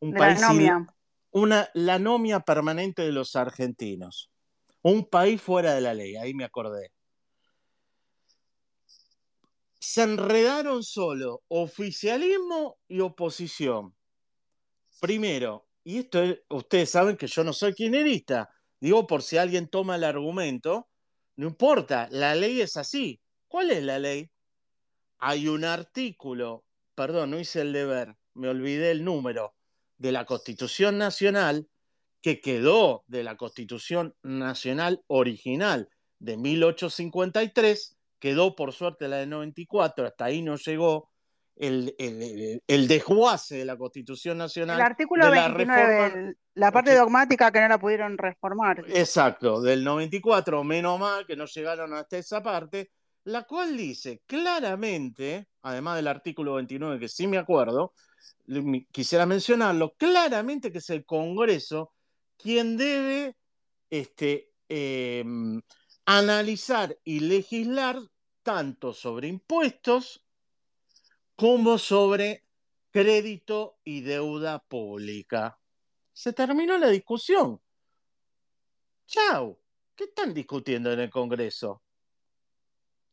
Un país la anomia. una la anomia permanente de los argentinos. Un país fuera de la ley, ahí me acordé. Se enredaron solo oficialismo y oposición. Primero, y esto ustedes saben que yo no soy kirchnerista, digo por si alguien toma el argumento, no importa, la ley es así ¿Cuál es la ley? Hay un artículo, perdón, no hice el deber, me olvidé el número, de la Constitución Nacional que quedó de la Constitución Nacional original de 1853, quedó por suerte la de 94, hasta ahí no llegó el, el, desguace de la Constitución Nacional. El artículo de 29, la, parte dogmática que no la pudieron reformar. Exacto, del 94, menos mal que no llegaron hasta esa parte, la cual dice claramente, además del artículo 29 que sí me acuerdo, quisiera mencionarlo, claramente que es el Congreso quien debe este, em, analizar y legislar tanto sobre impuestos como sobre crédito y deuda pública. Se terminó la discusión. Chao. ¿Qué están discutiendo en el Congreso?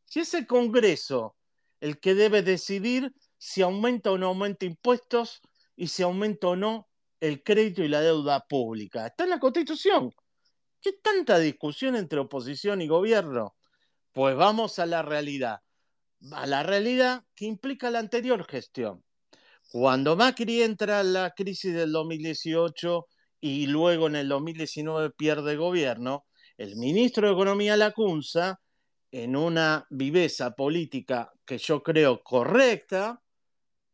Si es el Congreso el que debe decidir si aumenta o no aumenta impuestos y si aumenta o no el crédito y la deuda pública. Está en la Constitución. ¿Qué tanta discusión entre oposición y gobierno? Pues vamos a la realidad. A la realidad que implica la anterior gestión. Cuando Macri entra en la crisis del 2018 y luego en el 2019 pierde gobierno, el ministro de Economía Lacunza, en una viveza política que yo creo correcta,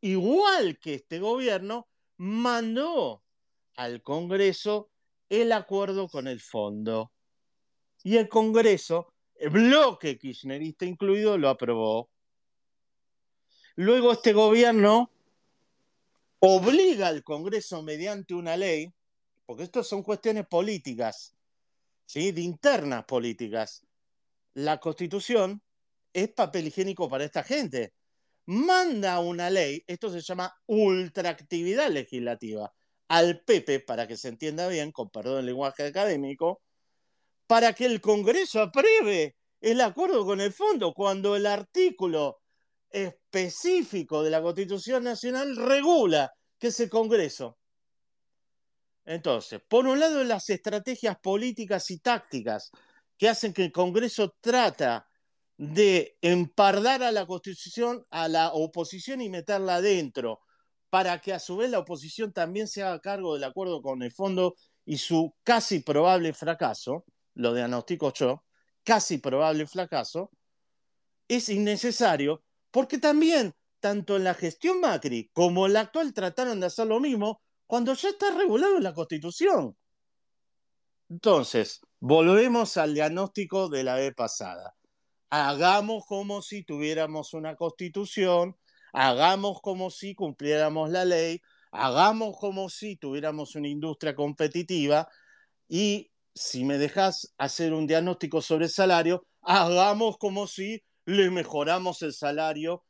igual que este gobierno, mandó al Congreso el acuerdo con el fondo. Y el Congreso, el bloque kirchnerista incluido, lo aprobó. Luego este gobierno obliga al Congreso mediante una ley, porque esto son cuestiones políticas, ¿sí? de internas políticas. La constitución es papel higiénico para esta gente. Manda una ley, esto se llama ultraactividad legislativa, al Pepe, para que se entienda bien, con perdón del lenguaje académico, para que el Congreso apruebe el acuerdo con el fondo, cuando el artículo específico de la Constitución Nacional regula que es el Congreso. Entonces, por un lado, las estrategias políticas y tácticas que hacen que el Congreso trata de empardar a la Constitución, a la oposición y meterla adentro, para que a su vez la oposición también se haga cargo del acuerdo con el fondo y su casi probable fracaso, lo diagnostico yo, casi probable fracaso, es innecesario porque también, tanto en la gestión Macri como en la actual, trataron de hacer lo mismo cuando ya está regulado en la Constitución. Entonces, volvemos al diagnóstico de la vez pasada. Hagamos como si tuviéramos una constitución, hagamos como si cumpliéramos la ley, hagamos como si tuviéramos una industria competitiva y si me dejas hacer un diagnóstico sobre el salario, hagamos como si le mejoramos el salario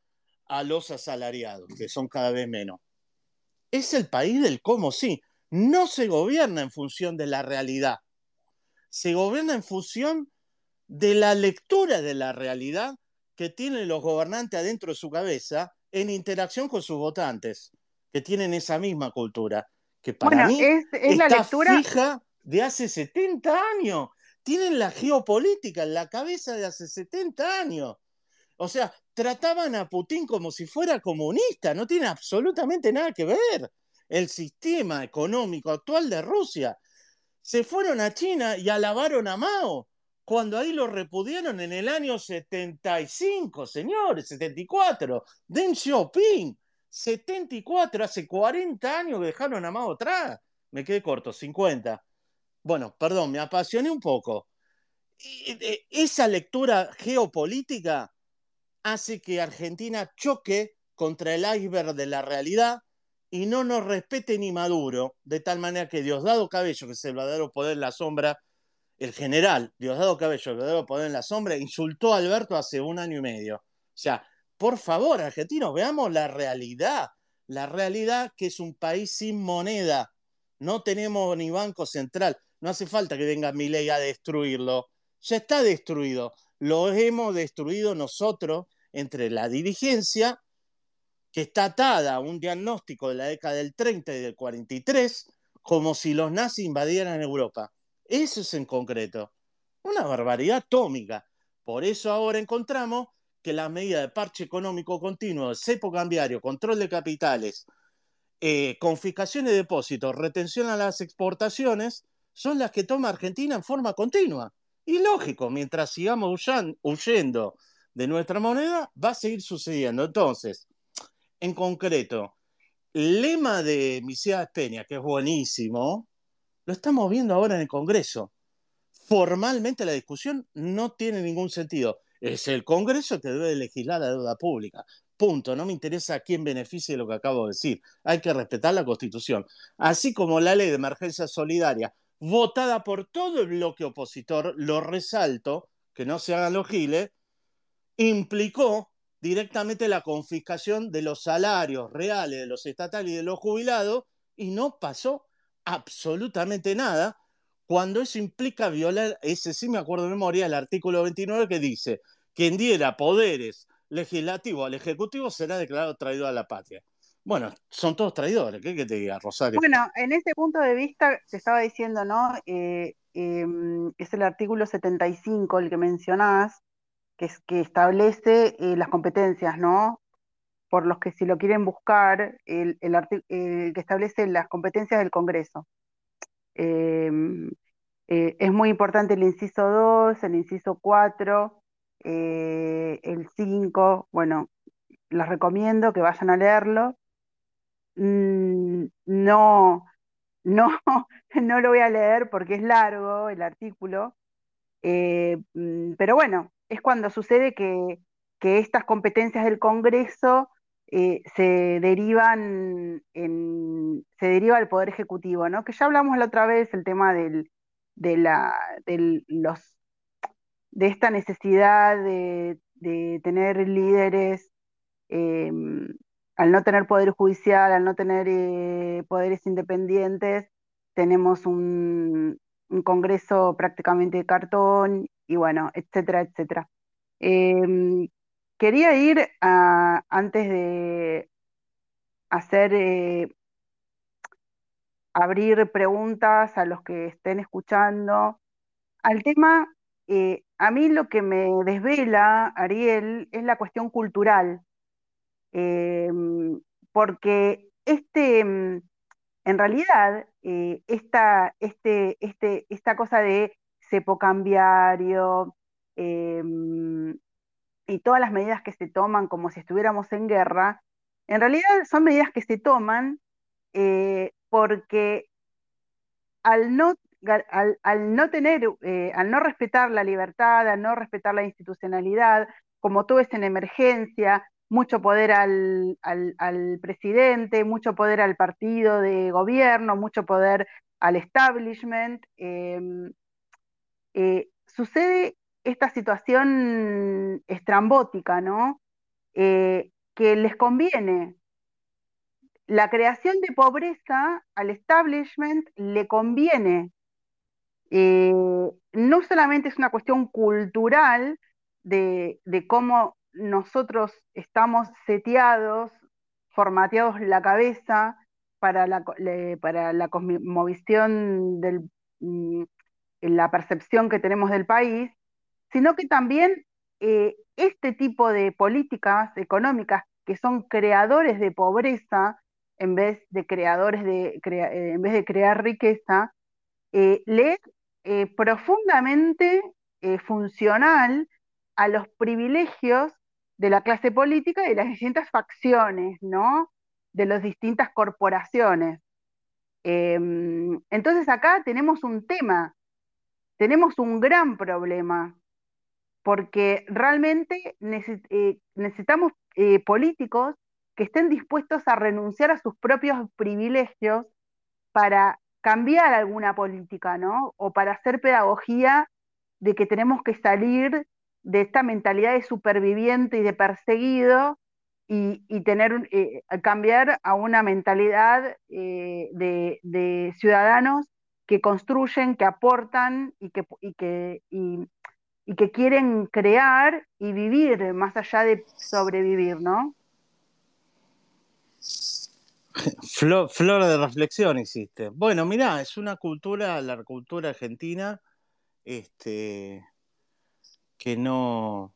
a los asalariados, que son cada vez menos. Es el país del cómo sí. No se gobierna en función de la realidad. Se gobierna en función de la lectura de la realidad que tienen los gobernantes adentro de su cabeza en interacción con sus votantes, que tienen esa misma cultura, que para mí es, está la lectura... fija de hace 70 años. Tienen la geopolítica en la cabeza de hace 70 años. O sea, trataban a Putin como si fuera comunista, no tiene absolutamente nada que ver. El sistema económico actual de Rusia. Se fueron a China y alabaron a Mao, cuando ahí lo repudiaron en el año 75, señores, 74. Deng Xiaoping, 74, hace 40 años que dejaron a Mao atrás. Me quedé corto, 50. Bueno, perdón, me apasioné un poco. Esa lectura geopolítica hace que Argentina choque contra el iceberg de la realidad y no nos respete ni Maduro, de tal manera que Diosdado Cabello, que es el verdadero poder en la sombra, el general Diosdado Cabello, el verdadero poder en la sombra, insultó a Alberto hace un año y medio. O sea, por favor, argentinos, veamos la realidad. La realidad que es un país sin moneda. No tenemos ni banco central. No hace falta que venga ley a destruirlo. Ya está destruido lo hemos destruido nosotros entre la dirigencia, que está atada a un diagnóstico de la década del 30 y del 43, como si los nazis invadieran Europa. Eso es en concreto. Una barbaridad atómica. Por eso ahora encontramos que las medidas de parche económico continuo, cepo cambiario, control de capitales, eh, confiscación de depósitos, retención a las exportaciones, son las que toma Argentina en forma continua. Y lógico, mientras sigamos huyendo de nuestra moneda, va a seguir sucediendo. Entonces, en concreto, el lema de Misías Peña, que es buenísimo, lo estamos viendo ahora en el Congreso. Formalmente la discusión no tiene ningún sentido. Es el Congreso que debe legislar la deuda pública. Punto. No me interesa a quién beneficie lo que acabo de decir. Hay que respetar la Constitución. Así como la ley de emergencia solidaria votada por todo el bloque opositor, lo resalto, que no se hagan los giles, implicó directamente la confiscación de los salarios reales de los estatales y de los jubilados y no pasó absolutamente nada cuando eso implica violar, ese sí me acuerdo de memoria, el artículo 29 que dice, quien diera poderes legislativos al Ejecutivo será declarado traidor a la patria. Bueno, son todos traidores, ¿qué te diga, Rosario? Bueno, en ese punto de vista te estaba diciendo, ¿no? Eh, em, es el artículo 75 el que mencionás, que, es, que establece eh, las competencias, ¿no? Por los que si lo quieren buscar, el, el, que establece las competencias del Congreso. Em, eh, es muy importante el inciso 2, el inciso 4, eh, el 5, bueno, les recomiendo que vayan a leerlo. Mm, no, no, no lo voy a leer porque es largo el artículo, eh, mm, pero bueno, es cuando sucede que, que estas competencias del Congreso eh, se derivan en, se deriva al Poder Ejecutivo, ¿no? Que ya hablamos la otra vez el tema del, de la, los, de esta necesidad de, tener líderes, em, al no tener poder judicial, al no tener eh, poderes independientes, tenemos un, Congreso prácticamente de cartón y bueno, etcétera, etcétera. Em, Quería ir a, antes de hacer, eh, abrir preguntas a los que estén escuchando, al tema, eh, a mí lo que me desvela, Ariel, es la cuestión cultural, em, porque este, em, en realidad, eh, esta, este, este, esta cosa de cepo cambiario, em, y todas las medidas que se toman como si estuviéramos en guerra, en realidad son medidas que se toman eh, porque al no, al, no tener, eh, al no respetar la libertad, al no respetar la institucionalidad, como tú ves en emergencia, mucho poder al, presidente, mucho poder al partido de gobierno, mucho poder al establishment. Em, eh, sucede esta situación estrambótica, ¿no? Eh, que les conviene. La creación de pobreza al establishment le conviene. Eh, no solamente es una cuestión cultural de, cómo nosotros estamos seteados, formateados la cabeza para la, para la cosmovisión, del, mm, la percepción que tenemos del país, sino que también eh, este tipo de políticas económicas que son creadores de pobreza en vez de creadores de eh, en vez de crear riqueza, eh, le es profundamente funcional a los privilegios de la clase política y de las distintas facciones, ¿no? De las distintas corporaciones. Em, entonces acá tenemos un tema, tenemos un gran problema porque realmente eh, necesitamos eh, políticos que estén dispuestos a renunciar a sus propios privilegios para cambiar alguna política, ¿no? O para hacer pedagogía de que tenemos que salir de esta mentalidad de superviviente y de perseguido y, tener, eh, cambiar a una mentalidad de, ciudadanos que construyen, que aportan y que, y que y que quieren crear y vivir más allá de sobrevivir, ¿no? Flor, de reflexión hiciste. Bueno, mirá, es una cultura, la cultura argentina, este, que no,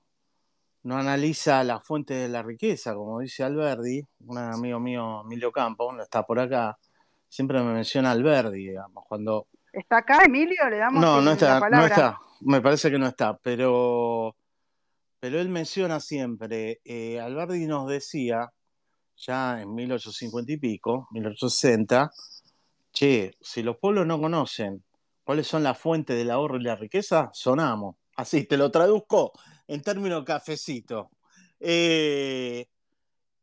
no analiza la fuente de la riqueza, como dice Alberdi, un amigo mío, Emilio Campo, está por acá, siempre me menciona Alberdi, digamos, cuando... ¿Está acá, Emilio? Le damos no, no está, No está, me parece que no está, pero, pero él menciona siempre, eh, Alberti nos decía, ya en 1850 y pico, 1860, che, si los pueblos no conocen cuáles son las fuentes del ahorro y la riqueza, sonamos. Así, te lo traduzco en términos cafecito. Eh,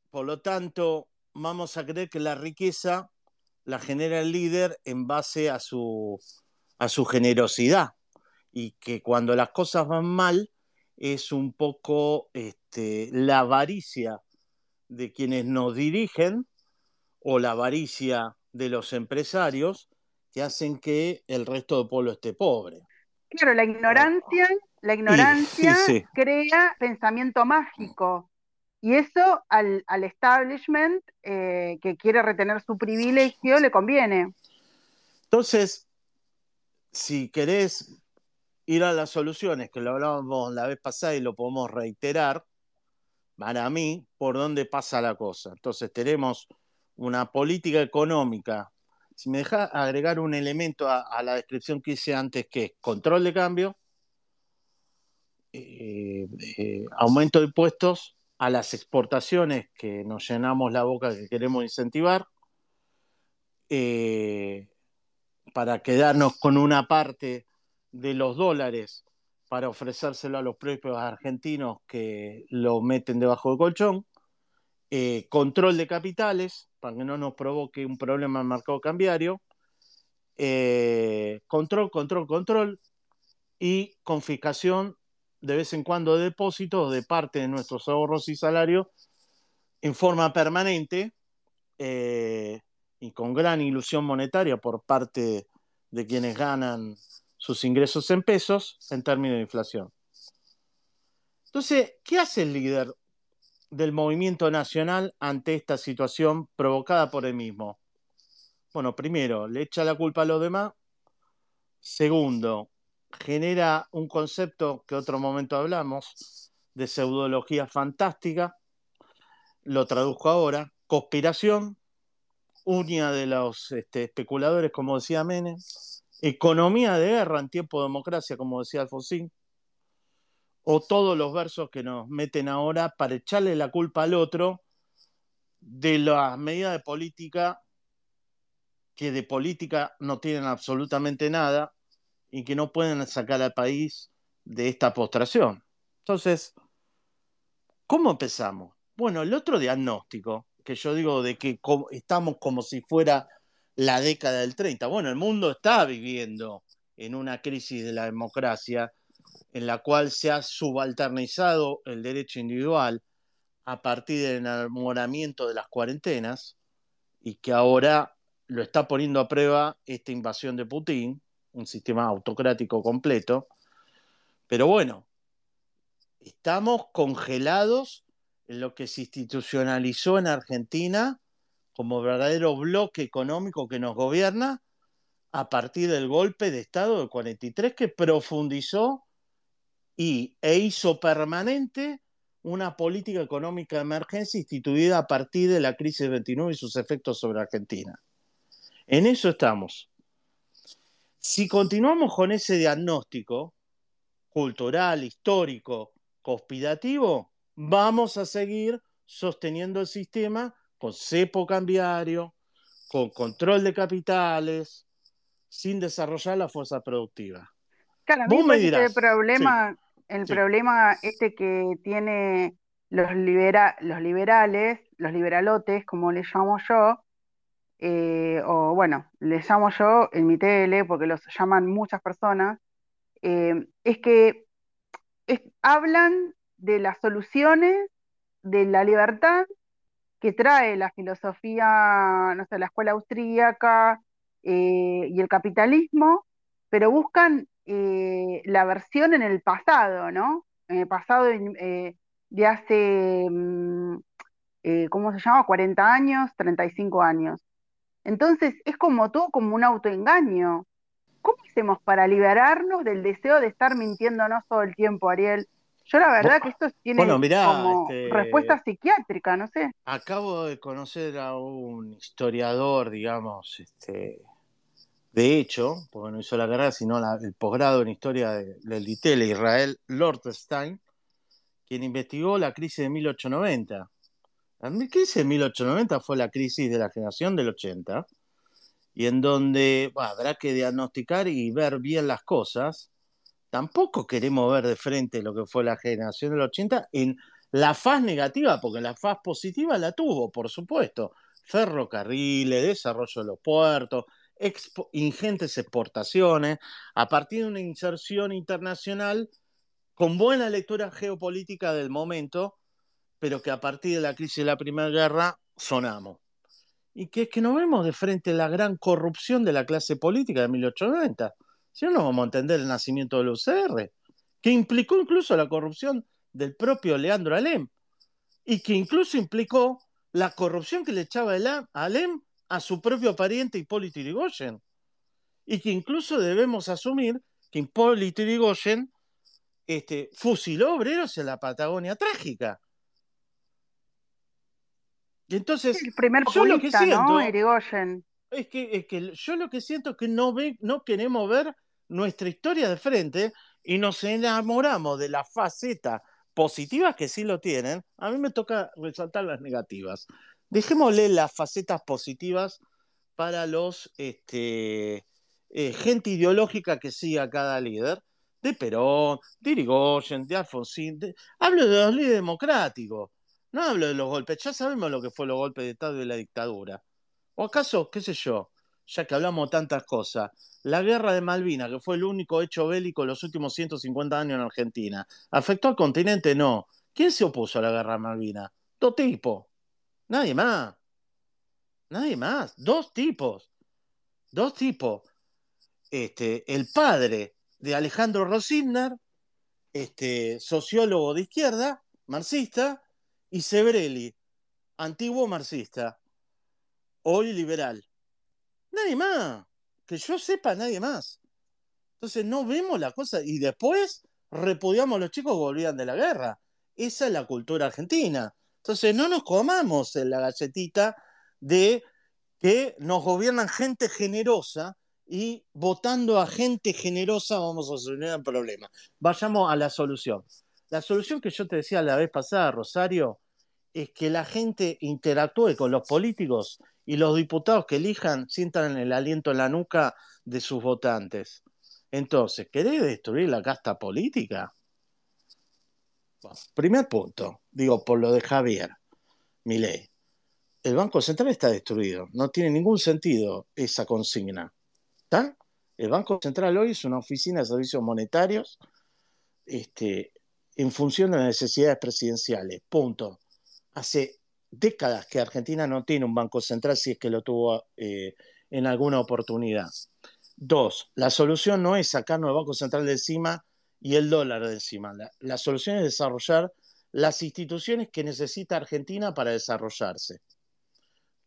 por lo tanto, vamos a creer que la riqueza la genera el líder en base a su, a su generosidad y que cuando las cosas van mal es un poco este, la avaricia de quienes nos dirigen o la avaricia de los empresarios que hacen que el resto del pueblo esté pobre. Claro, la ignorancia, la ignorancia crea pensamiento mágico. Y eso al, establishment eh, que quiere retener su privilegio le conviene. Entonces, si querés ir a las soluciones, que lo hablábamos la vez pasada y lo podemos reiterar, para mí, por dónde pasa la cosa. Entonces, tenemos una política económica. Si me deja agregar un elemento a, la descripción que hice antes, que es control de cambio, eh, eh, aumento de impuestos a las exportaciones que nos llenamos la boca que queremos incentivar, eh, para quedarnos con una parte de los dólares para ofrecérselo a los propios argentinos que lo meten debajo del colchón, control de capitales para que no nos provoque un problema en mercado cambiario, eh, control, control, control y confiscación de vez en cuando de depósitos de parte de nuestros ahorros y salarios en forma permanente eh, y con gran ilusión monetaria por parte de quienes ganan sus ingresos en pesos en términos de inflación. Entonces, ¿qué hace el líder del movimiento nacional ante esta situación provocada por él mismo? Bueno, primero, le echa la culpa a los demás. Segundo, genera un concepto que otro momento hablamos de pseudología fantástica. Lo traduzco ahora. Conspiración, uña de los este, especuladores, como decía Menem, economía de guerra en tiempo de democracia, como decía Alfonsín, o todos los versos que nos meten ahora para echarle la culpa al otro de las medidas de política que de política no tienen absolutamente nada y que no pueden sacar al país de esta postración. Entonces, ¿cómo empezamos? Bueno, el otro diagnóstico, que yo digo de que estamos como si fuera la década del 30. Bueno, el mundo está viviendo en una crisis de la democracia en la cual se ha subalternizado el derecho individual a partir del enamoramiento de las cuarentenas y que ahora lo está poniendo a prueba esta invasión de Putin, un sistema autocrático completo. Pero bueno, estamos congelados en lo que se institucionalizó en Argentina como verdadero bloque económico que nos gobierna a partir del golpe de Estado del 43 que profundizó y, e hizo permanente una política económica de emergencia instituida a partir de la crisis del 29 y sus efectos sobre Argentina. En eso estamos. Si continuamos con ese diagnóstico cultural, histórico, conspirativo, vamos a seguir sosteniendo el sistema con cepo cambiario, con control de capitales, sin desarrollar la fuerza productiva. Claro, Vos me dirás, el problema, el problema este que tiene los, libera, los liberales, los liberalotes, como les llamo yo, eh, o bueno, les llamo yo en mi tele, porque los llaman muchas personas, eh, es que hablan de las soluciones de la libertad que trae la filosofía, no sé, la escuela austríaca eh, y el capitalismo, pero buscan eh, la versión en el pasado, ¿no? En el pasado eh, de hace, mm, ¿cómo se llama? 40 años, 35 años. Entonces es como todo como un autoengaño. ¿Cómo hacemos para liberarnos del deseo de estar mintiéndonos todo el tiempo, Ariel? Yo la verdad que esto tiene como este, respuesta psiquiátrica, no sé. Acabo de conocer a un historiador, digamos, este, de hecho, porque no hizo la carrera, sino el posgrado en historia del DITELE, Israel Lordstein, quien investigó la crisis de 1890. La crisis de 1890 fue la crisis de la generación del 80, y en donde habrá que diagnosticar y ver bien las cosas, tampoco queremos ver de frente lo que fue la generación del 80 en la faz negativa, porque la faz positiva la tuvo, por supuesto. Ferrocarriles, desarrollo de los puertos, ingentes exportaciones, a partir de una inserción internacional con buena lectura geopolítica del momento, pero que a partir de la crisis de la Primera Guerra sonamos. y que es que nos vemos de frente la gran corrupción de la clase política de 1890. Si no, no vamos a entender el nacimiento del UCR, que implicó incluso la corrupción del propio Leandro Alem, y que incluso implicó la corrupción que le echaba Alem a su propio pariente Hipólito Yrigoyen, y que incluso debemos asumir que Hipólito Yrigoyen este, fusiló obreros en la Patagonia trágica. Y entonces, el primer yo lo que siento, Es que, que yo lo que siento es que no, ve, no queremos ver nuestra historia de frente y nos enamoramos de las facetas positivas que sí lo tienen. A mí me toca resaltar las negativas. Dejémosle las facetas positivas para los este, eh, gente ideológica que siga cada líder de Perón, de Irigoyen, de Alfonsín. Hablo de los líderes democráticos, no hablo de los golpes. Ya sabemos lo que fue los golpes de Estado y la dictadura. ¿O acaso, qué sé yo, ya que hablamos tantas cosas, la guerra de Malvinas, que fue el único hecho bélico en los últimos 150 años en Argentina, ¿afectó al continente? No. ¿Quién se opuso a la guerra de Malvinas? Dos tipos. Nadie más. Nadie más. Dos tipos. Dos tipos. Este, el padre de Alejandro Rosindar, este, sociólogo de izquierda, marxista, y Sebrelli, antiguo marxista, hoy liberal. Nadie más, que yo sepa, nadie más. Entonces no vemos la cosa y después repudiamos a los chicos que volvían de la guerra. Esa es la cultura argentina. Entonces no nos comamos en la galletita de que nos gobiernan gente generosa y votando a gente generosa vamos a solucionar el problema. Vayamos a la solución. La solución que yo te decía la vez pasada, Rosario, es que la gente interactúe con los políticos y los diputados que elijan sientan el aliento en la nuca de sus votantes. Entonces, ¿querés destruir la casta política? Primer punto, digo, por lo de Javier Milei. El Banco Central está destruido. No tiene ningún sentido esa consigna. El Banco Central hoy es una oficina de servicios monetarios este, en función de las necesidades presidenciales. Punto. Hace décadas que Argentina no tiene un Banco Central si es que lo tuvo eh, en alguna oportunidad. Dos, la solución no es sacarnos el Banco Central de encima y el dólar de encima. la solución es desarrollar las instituciones que necesita Argentina para desarrollarse.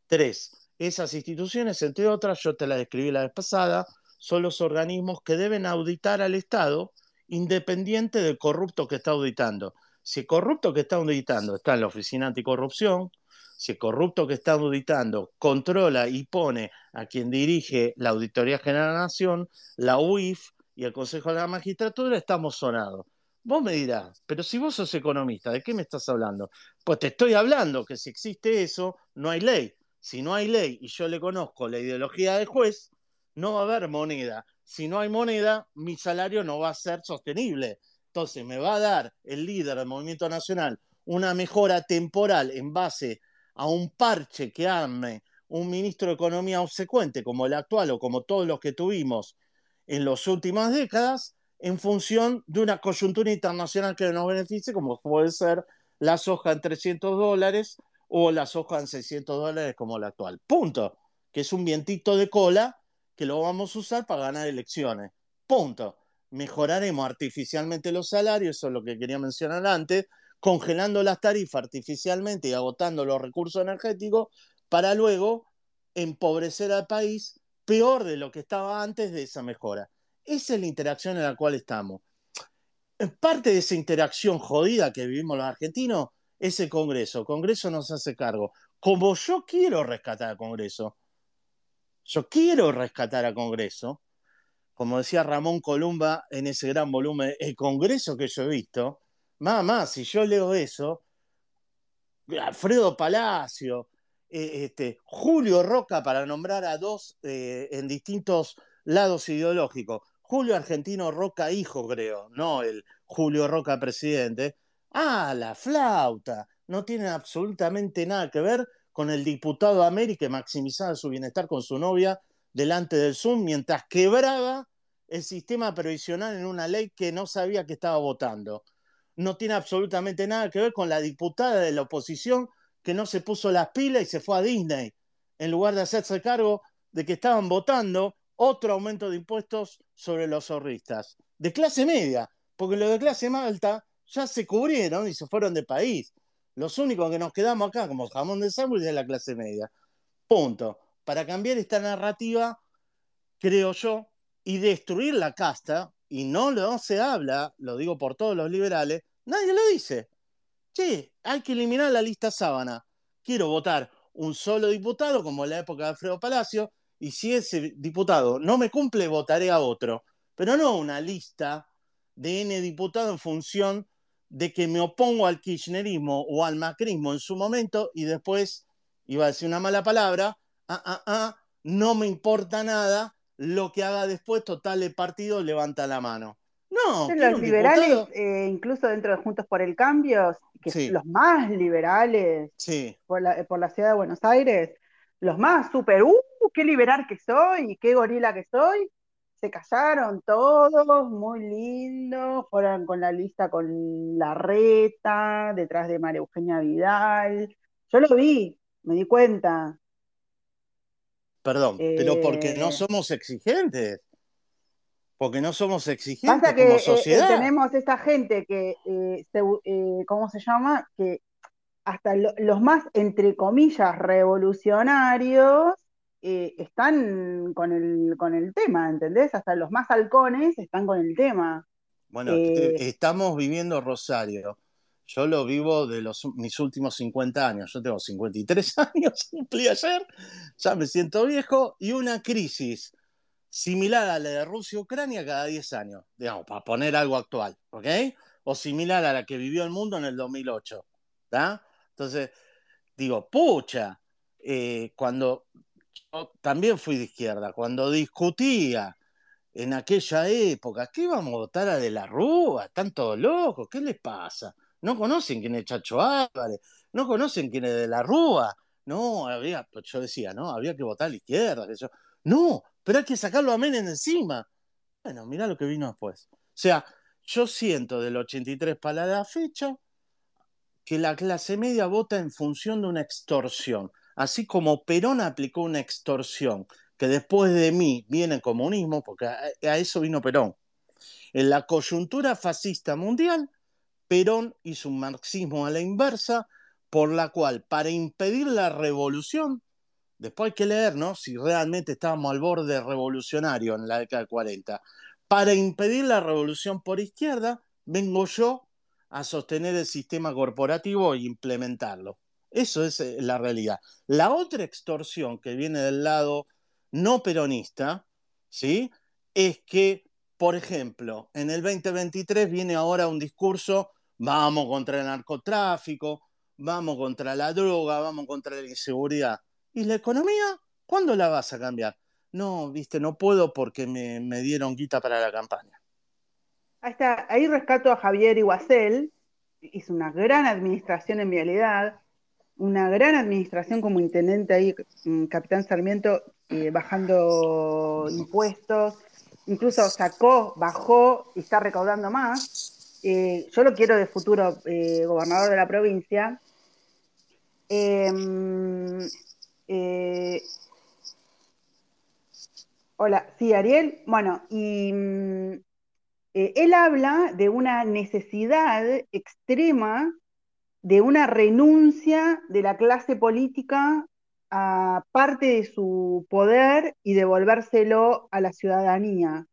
Tres, esas instituciones, entre otras, yo te las describí la vez pasada, son los organismos que deben auditar al Estado independiente del corrupto que está auditando. Si el corrupto que está auditando está en la Oficina Anticorrupción, si el corrupto que está auditando controla y pone a quien dirige la Auditoría General de la Nación, la UIF y el Consejo de la Magistratura, estamos sonados. Vos me dirás, pero si vos sos economista, ¿de qué me estás hablando? Pues te estoy hablando que si existe eso, no hay ley si no hay ley y yo le conozco la ideología del juez, no va a haber moneda. Si no hay moneda, mi salario no va a ser sostenible. Entonces, me va a dar el líder del movimiento nacional una mejora temporal en base a un parche que arme un ministro de Economía obsecuente como el actual o como todos los que tuvimos en las últimas décadas, en función de una coyuntura internacional que nos beneficie, como puede ser la soja en 300 dólares o las hojas en 600 dólares como la actual. Punto. Que es un vientito de cola que lo vamos a usar para ganar elecciones. Punto. Mejoraremos artificialmente los salarios, eso es lo que quería mencionar antes, congelando las tarifas artificialmente y agotando los recursos energéticos para luego empobrecer al país peor de lo que estaba antes de esa mejora. Esa es la interacción en la cual estamos. En parte de esa interacción jodida que vivimos los argentinos ese Congreso. El Congreso nos hace cargo. Como yo quiero rescatar al Congreso, yo quiero rescatar al Congreso, como decía Ramón Columba en ese gran volumen, el Congreso que yo he visto, mamá, si yo leo eso, Alfredo Palacio, eh, este, Julio Roca, para nombrar a dos eh, en distintos lados ideológicos. Julio Argentino Roca, hijo, creo, no el Julio Roca, presidente, Ah, la flauta. No tiene absolutamente nada que ver con el diputado América que maximizaba su bienestar con su novia delante del Zoom mientras quebraba el sistema previsional en una ley que no sabía que estaba votando. No tiene absolutamente nada que ver con la diputada de la oposición que no se puso las pilas y se fue a Disney en lugar de hacerse cargo de que estaban votando otro aumento de impuestos sobre los ahorristas. De clase media, porque los de clase alta ya se cubrieron y se fueron de país. Los únicos que nos quedamos acá como jamón de sándwich es la clase media. Punto. Para cambiar esta narrativa, creo yo, y destruir la casta, y no, no se habla, lo digo por todos los liberales, nadie lo dice. Che, hay que eliminar la lista sábana. Quiero votar un solo diputado, como en la época de Alfredo Palacio, y si ese diputado no me cumple, votaré a otro. Pero no una lista de N diputados en función de que me opongo al kirchnerismo o al macrismo en su momento y después, iba a decir una mala palabra, ah, ah, ah, no me importa nada, lo que haga después, total, el partido levanta la mano. No, los liberales, eh, incluso dentro de Juntos por el Cambio, que son los más liberales por, la, por, la, ciudad de Buenos Aires, los más super, ¡uh! ¡Qué liberal que soy! ¡Qué gorila que soy! Se callaron todos, muy lindos, fueron con la lista con la reta, detrás de María Eugenia Vidal. Yo lo vi, me di cuenta. Perdón, pero porque no eh, somos exigentes. Porque no somos exigentes como eh, eh, sociedad. tenemos esta gente que, ¿cómo se llama? Que hasta los más, entre comillas, revolucionarios están con el, con el tema, ¿entendés? Hasta los más halcones están con el tema. Bueno, estamos viviendo Rosario yo lo vivo de los, mis últimos 50 años. Yo tengo 53 años, cumplí ayer, ya me siento viejo, y una crisis similar a la de Rusia-Ucrania cada 10 años, digamos, para poner algo actual, ¿ok? O similar a la que vivió el mundo en el 2008, ¿está? Entonces, digo, pucha, eh, cuando yo también fui de izquierda, cuando discutía en aquella época, ¿qué íbamos a votar a De la Rúa? ¿Están todos locos? ¿Qué les pasa? no conocen quién es Chacho Álvarez, no conocen quién es de la Rúa, no, había, pues yo decía, no, había que votar a la izquierda, que no, pero hay que sacarlo a Menem encima. Bueno, mira lo que vino después. O sea, yo siento del 83 para la fecha que la clase media vota en función de una extorsión, así como Perón aplicó una extorsión, que después de mí viene el comunismo, porque a eso vino Perón. En la coyuntura fascista mundial, Perón hizo un marxismo a la inversa, por la cual, para impedir la revolución, después hay que leer, ¿no? Si realmente estábamos al borde revolucionario en la década de 40, para impedir la revolución por izquierda, vengo yo a sostener el sistema corporativo e implementarlo. Eso es eh, la realidad. La otra extorsión que viene del lado no peronista, ¿sí? Es que, por ejemplo, en el 2023 viene ahora un discurso vamos contra el narcotráfico, vamos contra la droga, vamos contra la inseguridad. ¿Y la economía? ¿Cuándo la vas a cambiar? No, viste, no puedo porque me, dieron guita para la campaña. Ahí está, ahí rescato a Javier Iguacel, hizo una gran administración en vialidad, una gran administración como intendente ahí, mm, Capitán Sarmiento, eh, bajando impuestos, incluso sacó, bajó y está recaudando más. Eh, yo lo quiero de futuro eh, gobernador de la provincia. Eh, hola, sí, Ariel. Bueno, y mm, él habla de una necesidad extrema de una renuncia de la clase política a parte de su poder y devolvérselo a la ciudadanía.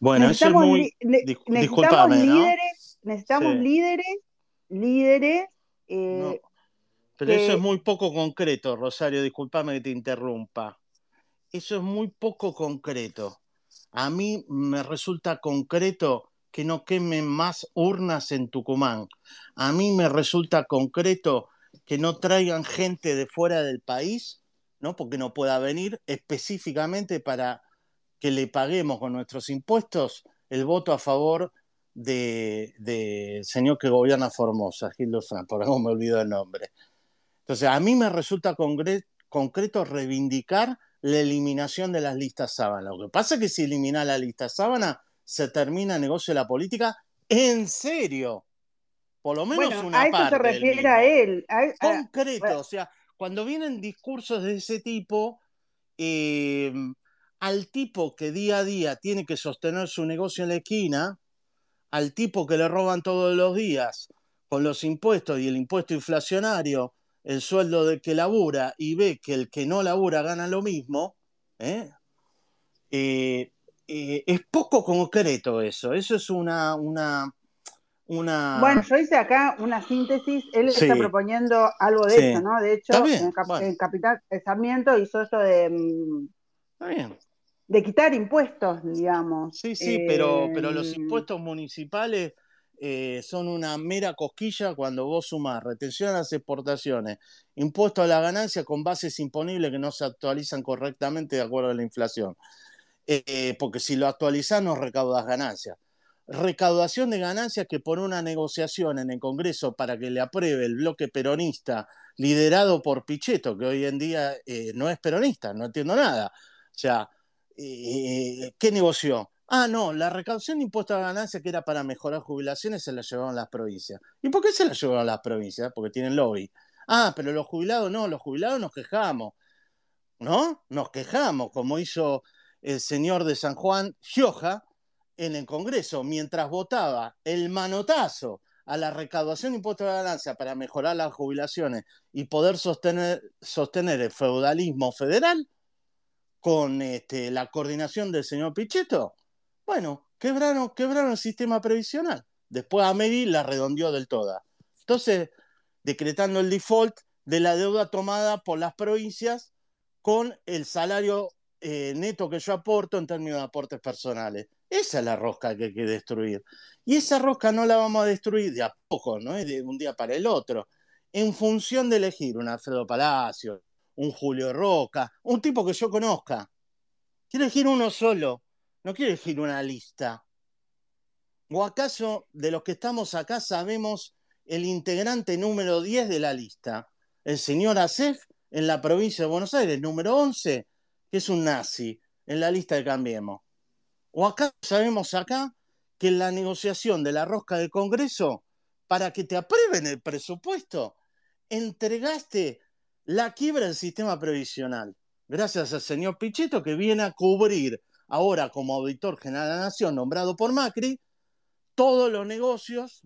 Bueno, eso es muy. necesitamos líderes, necesitamos líderes, líderes. Eh, pero eso es muy poco concreto, Rosario, discúlpame que te interrumpa. Eso es muy poco concreto. A mí me resulta concreto que no quemen más urnas en Tucumán. A mí me resulta concreto que no traigan gente de fuera del país, ¿no? Porque no pueda venir específicamente para que le paguemos con nuestros impuestos el voto a favor del de señor que gobierna Formosa, Gil Lozano, por algo me olvido el nombre. Entonces, a mí me resulta concreto reivindicar la eliminación de las listas sábana. Lo que pasa es que si elimina la lista sábana, se termina el negocio de la política en serio. Por lo menos una a eso se refiere a él. concreto, o sea, cuando vienen discursos de ese tipo, eh, al tipo que día a día tiene que sostener su negocio en la esquina, al tipo que le roban todos los días con los impuestos y el impuesto inflacionario, el sueldo de que labura y ve que el que no labura gana lo mismo, ¿eh? Eh, eh, es poco concreto eso. Eso es una, una, una... Bueno, yo hice acá una síntesis. Él está proponiendo algo de eso, ¿no? De hecho, en, Capital Sarmiento hizo eso de... Mm, está bien de quitar impuestos, digamos. Sí, sí, pero, pero los impuestos municipales eh, son una mera cosquilla cuando vos sumás retención a las exportaciones, impuesto a la ganancia con bases imponibles que no se actualizan correctamente de acuerdo a la inflación. Eh, porque si lo actualizás no recaudas ganancias. Recaudación de ganancias que por una negociación en el Congreso para que le apruebe el bloque peronista liderado por Pichetto, que hoy en día eh, no es peronista, no entiendo nada. O sea, ¿qué negoció? Ah, no, la recaudación de impuestos a ganancia que era para mejorar jubilaciones se la llevaron las provincias. ¿Y por qué se la llevaron las provincias? Porque tienen lobby. Ah, pero los jubilados no, los jubilados nos quejamos. ¿No? Nos quejamos, como hizo el señor de San Juan, Gioja, en el Congreso, mientras votaba el manotazo a la recaudación de impuestos a ganancia para mejorar las jubilaciones y poder sostener, sostener el feudalismo federal con este, la coordinación del señor Pichetto, bueno, quebraron, el sistema previsional. Después Ameri la redondeó del todo. Entonces, decretando el default de la deuda tomada por las provincias con el salario eh, neto que yo aporto en términos de aportes personales. Esa es la rosca que hay que destruir. Y esa rosca no la vamos a destruir de a poco, no de un día para el otro, en función de elegir un Alfredo Palacio, un Julio Roca, un tipo que yo conozca. Quiero elegir uno solo, no quiero elegir una lista. ¿O acaso de los que estamos acá sabemos el integrante número 10 de la lista? El señor Acef en la provincia de Buenos Aires, número 11, que es un nazi en la lista de Cambiemos. ¿O acaso sabemos acá que en la negociación de la rosca del Congreso, para que te aprueben el presupuesto, entregaste la quiebra del sistema previsional, gracias al señor Pichetto que viene a cubrir ahora como auditor general de la Nación, nombrado por Macri, todos los negocios,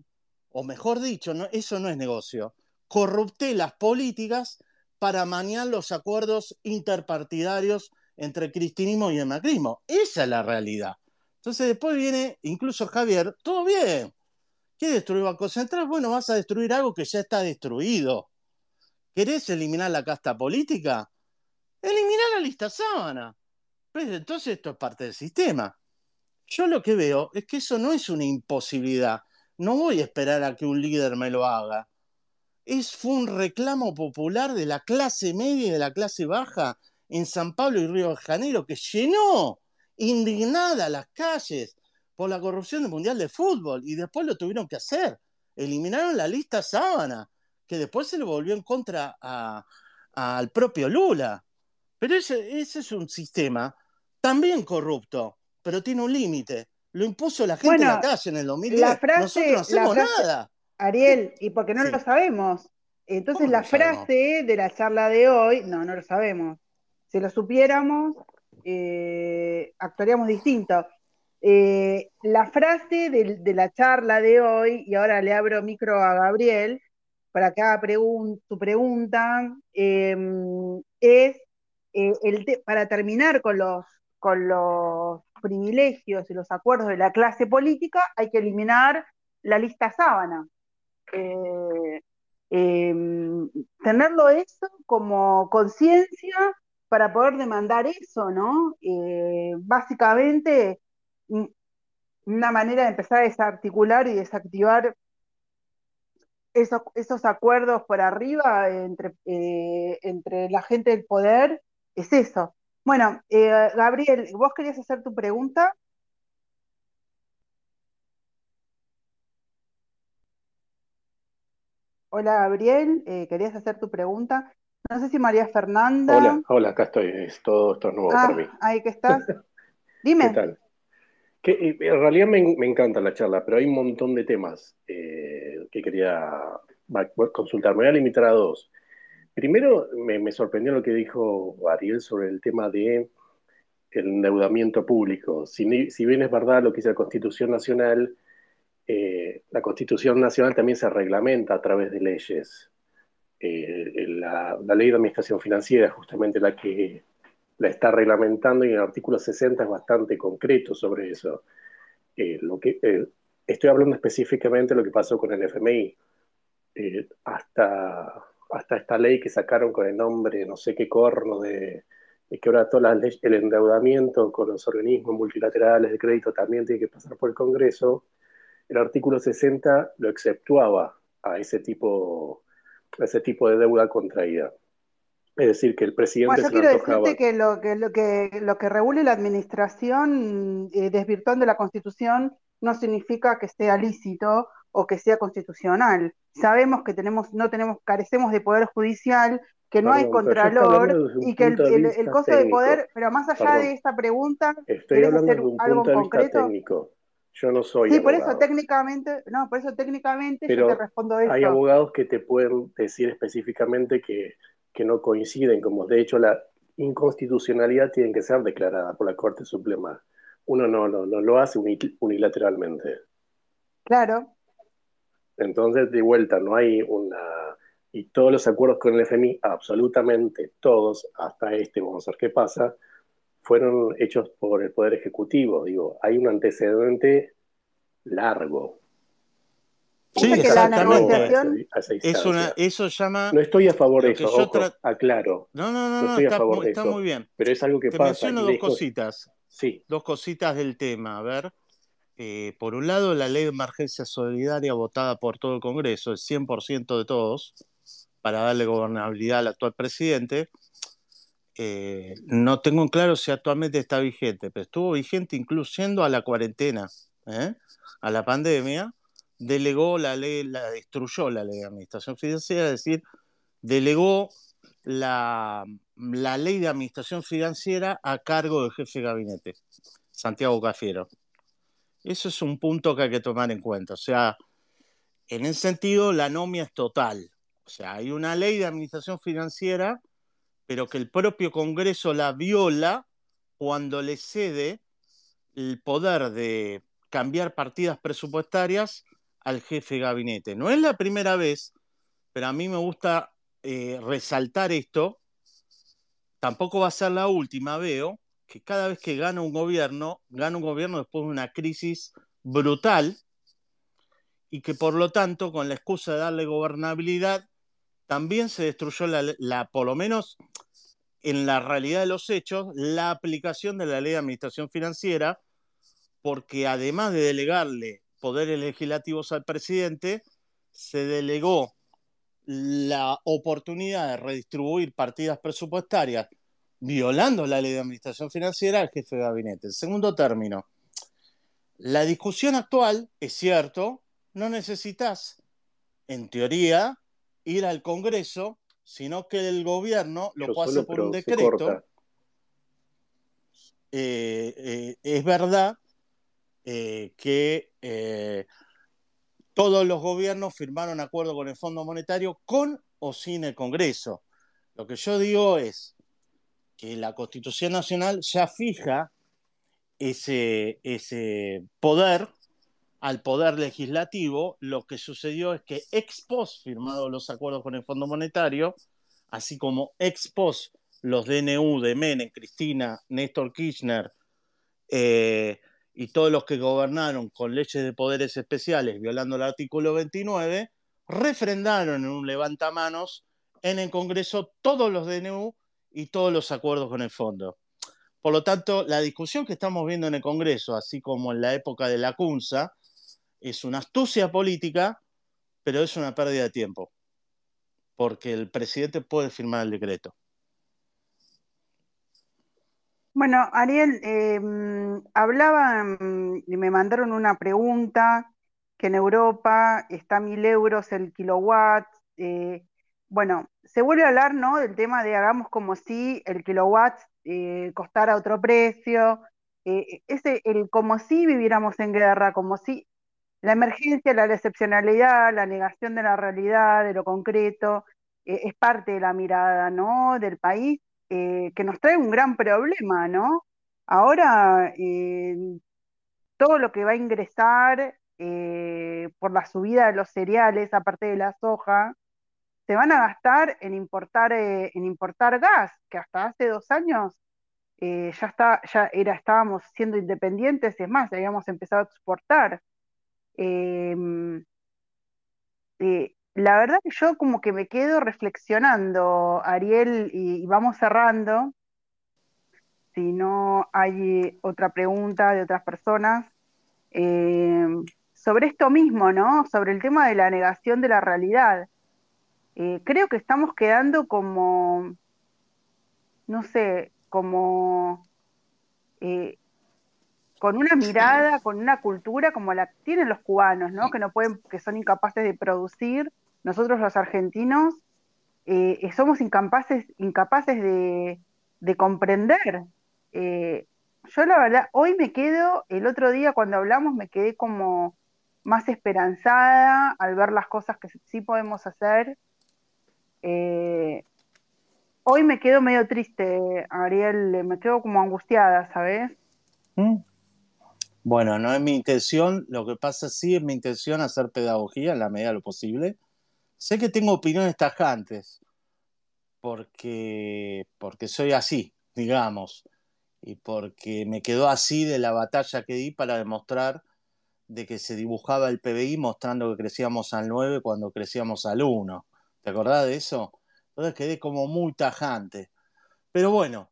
o mejor dicho, eso no es negocio, corrupté las políticas para manejar los acuerdos interpartidarios entre el cristinismo y el macrismo. Esa es la realidad. Entonces después viene incluso Javier, todo bien. ¿Qué destruir Banco Central? Bueno, vas a destruir algo que ya está destruido. ¿Querés eliminar la casta política? Eliminar la lista sábana. Pues, entonces esto es parte del sistema. Yo lo que veo es que eso no es una imposibilidad. No voy a esperar a que un líder me lo haga. Es, fue un reclamo popular de la clase media y de la clase baja en San Pablo y Río de Janeiro que llenó indignada las calles por la corrupción del Mundial de Fútbol y después lo tuvieron que hacer. Eliminaron la lista sábana, que después se le volvió en contra al propio Lula. Pero ese, es un sistema también corrupto, pero tiene un límite. Lo impuso la gente en la calle en el 2010. Nosotros no hacemos nada. Ariel, y porque no lo sabemos. Entonces la frase de la charla de hoy, no, no lo sabemos. Si lo supiéramos, eh, actuaríamos distinto. Eh, la frase de, la charla de hoy, y ahora le abro micro a Gabriel para que haga su pregunta, em, es eh, para terminar con los, con los privilegios y los acuerdos de la clase política, hay que eliminar la lista sábana. Eh, em, tenerlo eso como conciencia para poder demandar eso, ¿no? Eh, básicamente, una manera de empezar a desarticular y desactivar esos, acuerdos por arriba entre, entre la gente del poder es eso. Bueno, eh, Gabriel, ¿vos querías hacer tu pregunta? Hola, Gabriel, eh, ¿querías hacer tu pregunta? No sé si María Fernanda. Hola, hola, acá estoy. Es todo esto es nuevo para mí. Ahí que estás. Dime. ¿Qué tal? Eh, en realidad me, encanta la charla, pero hay un montón de temas que quería consultar. Me voy a limitar a dos. Primero me, sorprendió lo que dijo Ariel sobre el tema de el endeudamiento público. Si, bien es verdad lo que dice la Constitución Nacional, eh, la Constitución Nacional también se reglamenta a través de leyes. Eh, la, ley de administración financiera, justamente la que la está reglamentando, y el artículo 60 es bastante concreto sobre eso. Eh, estoy hablando específicamente de lo que pasó con el FMI. hasta, hasta esta ley que sacaron con el nombre, no sé qué corno, de, que ahora todo el endeudamiento con los organismos multilaterales de crédito también tiene que pasar por el Congreso, el artículo 60 lo exceptuaba a ese tipo, a ese tipo de deuda contraída. Es decir, que el presidente bueno, yo quiero decirte que lo que, lo que lo que regule la administración eh, desvirtuando la Constitución no significa que sea lícito o que sea constitucional. Sabemos que tenemos, no tenemos, carecemos de poder judicial, que no hay contralor y que el, el, costo de poder, pero más allá de esta pregunta, estoy hablando de un punto de vista técnico. Yo no soy. Sí, por eso técnicamente, no, por eso técnicamente yo te respondo esto. Hay abogados que te pueden decir específicamente que, que no coinciden, como de hecho la inconstitucionalidad tiene que ser declarada por la Corte Suprema. Uno no, no, no lo hace unilateralmente. Claro. Entonces, de vuelta, no hay una... Y todos los acuerdos con el FMI, absolutamente todos, hasta este, vamos a ver qué pasa, fueron hechos por el Poder Ejecutivo. Digo, hay un antecedente largo. Sí, exactamente. Es una, eso llama. No estoy a favor de eso, aclaro. No, no, no, no, está, muy bien. Pero es algo que Te pasa. menciono dos cositas. Sí. Dos cositas del tema. A ver. Eh, por un lado, la ley de emergencia solidaria votada por todo el Congreso, el 100% de todos, para darle gobernabilidad al actual presidente. Eh, no tengo en claro si actualmente está vigente, pero estuvo vigente incluyendo a la cuarentena, ¿eh? a la pandemia, delegó la ley, la destruyó la ley de administración financiera, es decir, delegó la, la ley de administración financiera a cargo del jefe de gabinete, Santiago Cafiero. Eso es un punto que hay que tomar en cuenta. O sea, en ese sentido, la anomia es total. O sea, hay una ley de administración financiera pero que el propio Congreso la viola cuando le cede el poder de cambiar partidas presupuestarias al jefe de gabinete. No es la primera vez, pero a mí me gusta eh, resaltar esto. Tampoco va a ser la última, veo, que cada vez que gana un gobierno, gana un gobierno después de una crisis brutal y que por lo tanto, con la excusa de darle gobernabilidad, también se destruyó la, por lo menos en la realidad de los hechos, la aplicación de la ley de administración financiera, porque además de delegarle poderes legislativos al presidente, se delegó la oportunidad de redistribuir partidas presupuestarias violando la ley de administración financiera al jefe de gabinete. En segundo término, la discusión actual, es cierto, no necesitas, en teoría, ir al Congreso, sino que el gobierno lo hacer por un decreto. Eh, eh, es verdad eh, que todos los gobiernos firmaron acuerdo con el Fondo Monetario con o sin el Congreso. Lo que yo digo es que la Constitución Nacional ya fija ese, ese poder al poder legislativo, lo que sucedió es que ex post firmados los acuerdos con el Fondo Monetario, así como ex post los DNU de Menem, Cristina, Néstor Kirchner eh, y todos los que gobernaron con leyes de poderes especiales violando el artículo 29, refrendaron en un levantamanos en el Congreso todos los DNU y todos los acuerdos con el fondo. Por lo tanto, la discusión que estamos viendo en el Congreso, así como en la época de la CUNSA, es una astucia política, pero es una pérdida de tiempo, porque el presidente puede firmar el decreto. Bueno, Ariel, eh, hablaban y me mandaron una pregunta que en Europa está mil euros el kilowatt. Eh, bueno, se vuelve a hablar, ¿no? Del tema de hagamos como si el kilowatt eh, costara otro precio. ese, el como si viviéramos en guerra, como si la emergencia, la excepcionalidad, la negación de la realidad, de lo concreto. eh, es parte de la mirada, ¿no? Del país, eh, que nos trae un gran problema, ¿no? Ahora, todo lo que va a ingresar por la subida de los cereales, aparte de la soja, se van a gastar en importar, en importar gas, que hasta hace dos años ya, está, ya era, estábamos siendo independientes, es más, habíamos empezado a exportar. Em, eh, la verdad que yo como que me quedo reflexionando, Ariel, y, vamos cerrando, si no hay otra pregunta de otras personas, em, sobre esto mismo, ¿no? Sobre el tema de la negación de la realidad. Eh, creo que estamos quedando como, no sé, como eh, con una mirada, con una cultura como la tienen los cubanos, ¿no? Que no pueden, que son incapaces de producir. Nosotros los argentinos eh, somos incapaces, incapaces de, comprender. Eh, yo la verdad, hoy me quedo, el otro día cuando hablamos me quedé como más esperanzada al ver las cosas que sí podemos hacer. Hoy me quedo medio triste, Ariel, me quedo como angustiada, ¿sabes? ¿Mm? Bueno, no es mi intención, lo que pasa sí es mi intención hacer pedagogía en la medida de lo posible. Sé que tengo opiniones tajantes, porque, porque soy así, digamos, y porque me quedó así de la batalla que di para demostrar de que se dibujaba el PBI mostrando que crecíamos al 9 cuando crecíamos al 1. ¿Te acordás de eso? Entonces quedé como muy tajante. Pero bueno,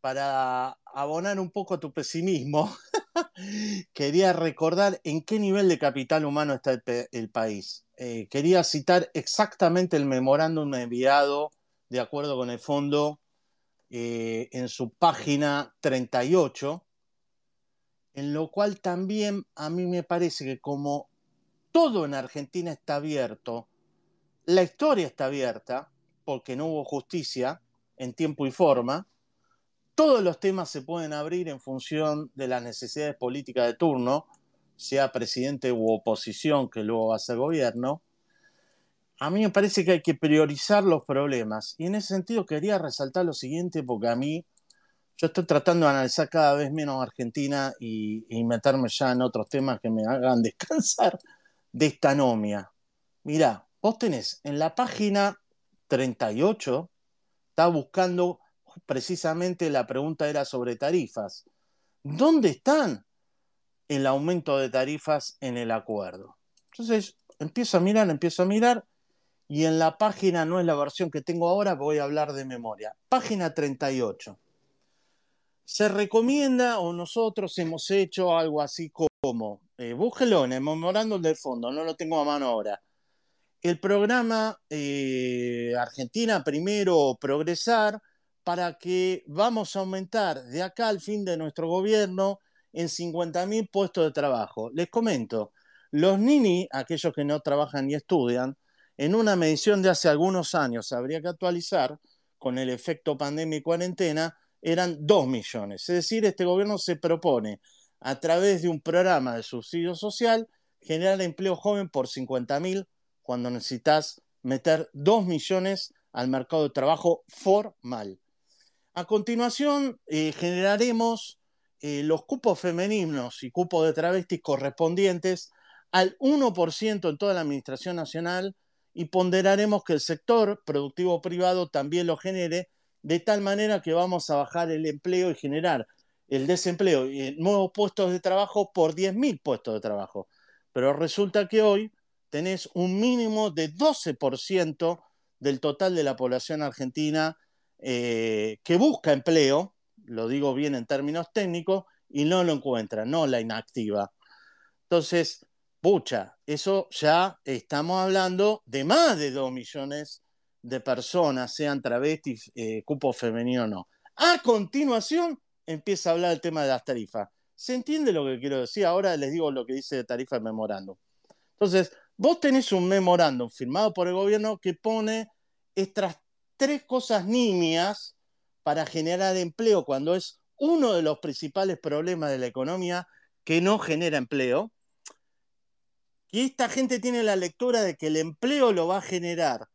para abonar un poco tu pesimismo, quería recordar en qué nivel de capital humano está el, país. Eh, quería citar exactamente el memorándum enviado de acuerdo con el fondo eh, en su página 38, en lo cual también a mí me parece que como todo en Argentina está abierto, la historia está abierta, porque no hubo justicia en tiempo y forma, todos los temas se pueden abrir en función de las necesidades políticas de turno, sea presidente u oposición, que luego va a ser gobierno. A mí me parece que hay que priorizar los problemas. Y en ese sentido quería resaltar lo siguiente, porque a mí yo estoy tratando de analizar cada vez menos Argentina y, meterme ya en otros temas que me hagan descansar de esta anomia. Mirá, vos tenés en la página 38, está buscando precisamente la pregunta era sobre tarifas. ¿Dónde están el aumento de tarifas en el acuerdo? Entonces, empiezo a mirar, empiezo a mirar, y en la página, no es la versión que tengo ahora, voy a hablar de memoria. Página 38. Se recomienda, o nosotros hemos hecho algo así como, eh, búsquelo en el memorándum del fondo, no lo tengo a mano ahora. El programa eh, Argentina Primero Progresar para que vamos a aumentar de acá al fin de nuestro gobierno en 50.000 puestos de trabajo. Les comento, los nini, aquellos que no trabajan y estudian, en una medición de hace algunos años, habría que actualizar, con el efecto pandemia y cuarentena, eran 2 millones. Es decir, este gobierno se propone, a través de un programa de subsidio social, generar empleo joven por 50.000 cuando necesitas meter 2 millones al mercado de trabajo formal. A continuación, eh, generaremos eh, los cupos femeninos y cupos de travestis correspondientes al 1% en toda la Administración Nacional y ponderaremos que el sector productivo privado también lo genere, de tal manera que vamos a bajar el empleo y generar el desempleo y nuevos puestos de trabajo por 10.000 puestos de trabajo. Pero resulta que hoy tenés un mínimo de 12% del total de la población argentina eh, que busca empleo, lo digo bien en términos técnicos, y no lo encuentra, no la inactiva. Entonces, pucha, eso ya estamos hablando de más de 2 millones de personas, sean travestis, eh, cupo femenino o no. A continuación, empieza a hablar el tema de las tarifas. ¿Se entiende lo que quiero decir? Ahora les digo lo que dice de tarifa de memorándum. Entonces, vos tenés un memorándum firmado por el gobierno que pone estas tres cosas nimias para generar empleo cuando es uno de los principales problemas de la economía que no genera empleo. Y esta gente tiene la lectura de que el empleo lo va a generar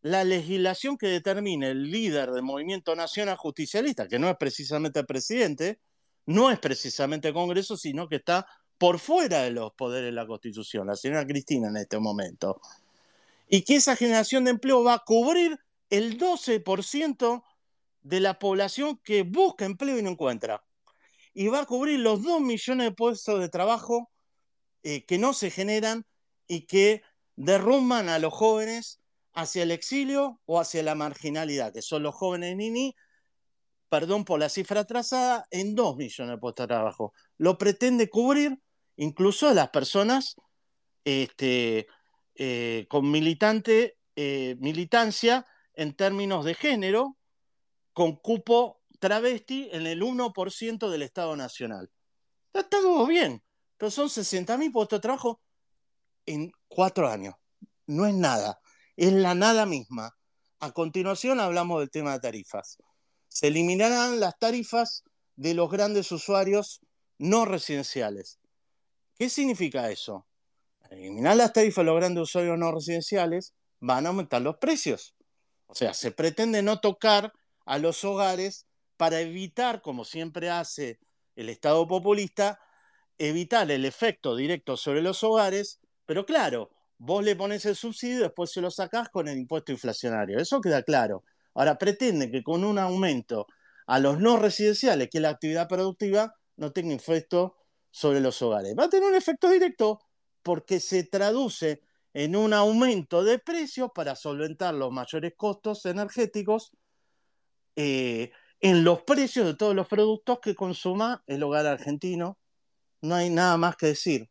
la legislación que determine el líder del movimiento nacional justicialista, que no es precisamente el presidente, no es precisamente el Congreso, sino que está por fuera de los poderes de la Constitución, la señora Cristina en este momento. Y que esa generación de empleo va a cubrir el 12% de la población que busca empleo y no encuentra. Y va a cubrir los 2 millones de puestos de trabajo eh, que no se generan y que derrumban a los jóvenes hacia el exilio o hacia la marginalidad, que son los jóvenes Nini, perdón por la cifra trazada, en 2 millones de puestos de trabajo. Lo pretende cubrir incluso las personas este, eh, con militante, eh, militancia en términos de género, con cupo travesti en el 1% del Estado Nacional. Está todo bien, pero son 60.000 puestos de trabajo en cuatro años. No es nada, es la nada misma. A continuación hablamos del tema de tarifas. Se eliminarán las tarifas de los grandes usuarios no residenciales. ¿Qué significa eso? eliminar las tarifas de los grandes usuarios no residenciales, van a aumentar los precios. O sea, se pretende no tocar a los hogares para evitar, como siempre hace el Estado populista, evitar el efecto directo sobre los hogares, pero claro, vos le pones el subsidio y después se lo sacás con el impuesto inflacionario. Eso queda claro. Ahora pretende que con un aumento a los no residenciales, que es la actividad productiva, no tenga efecto sobre los hogares. Va a tener un efecto directo porque se traduce en un aumento de precios para solventar los mayores costos energéticos eh, en los precios de todos los productos que consuma el hogar argentino. No hay nada más que decir.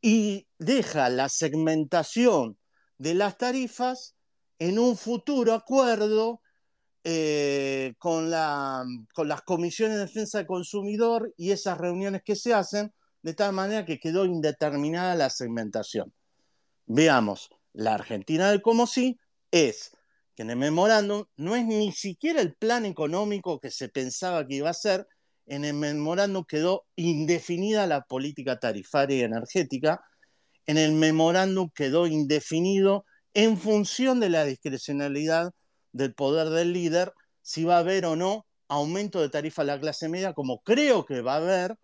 Y deja la segmentación de las tarifas en un futuro acuerdo eh, con, la, con las comisiones de defensa del consumidor y esas reuniones que se hacen, de tal manera que quedó indeterminada la segmentación. Veamos, la Argentina del como sí es que en el memorándum no es ni siquiera el plan económico que se pensaba que iba a ser, en el memorándum quedó indefinida la política tarifaria y energética, en el memorándum quedó indefinido en función de la discrecionalidad del poder del líder si va a haber o no aumento de tarifa a la clase media, como creo que va a haber,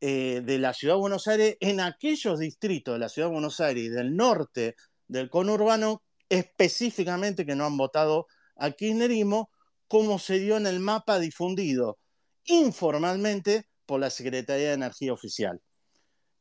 eh, de la Ciudad de Buenos Aires en aquellos distritos de la Ciudad de Buenos Aires y del norte del conurbano, específicamente que no han votado a kirchnerismo, como se dio en el mapa difundido informalmente por la Secretaría de Energía Oficial.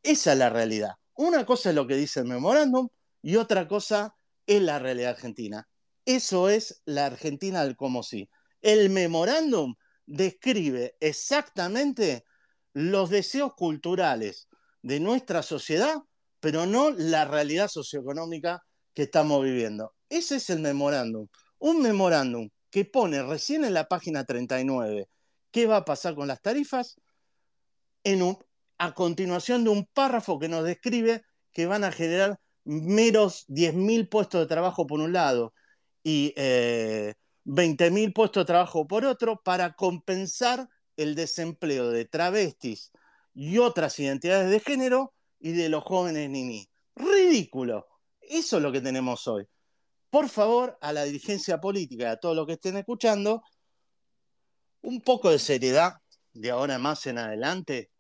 Esa es la realidad. Una cosa es lo que dice el memorándum y otra cosa es la realidad argentina. Eso es la Argentina del como sí. El memorándum describe exactamente los deseos culturales de nuestra sociedad, pero no la realidad socioeconómica que estamos viviendo. Ese es el memorándum. Un memorándum que pone recién en la página 39 qué va a pasar con las tarifas, a continuación de un párrafo que nos describe que van a generar meros 10.000 puestos de trabajo por un lado y eh, 20.000 puestos de trabajo por otro para compensar el desempleo de travestis y otras identidades de género y de los jóvenes niní. Ridículo. Eso es lo que tenemos hoy. Por favor, a la dirigencia política y a todos los que estén escuchando, un poco de seriedad de ahora más en adelante.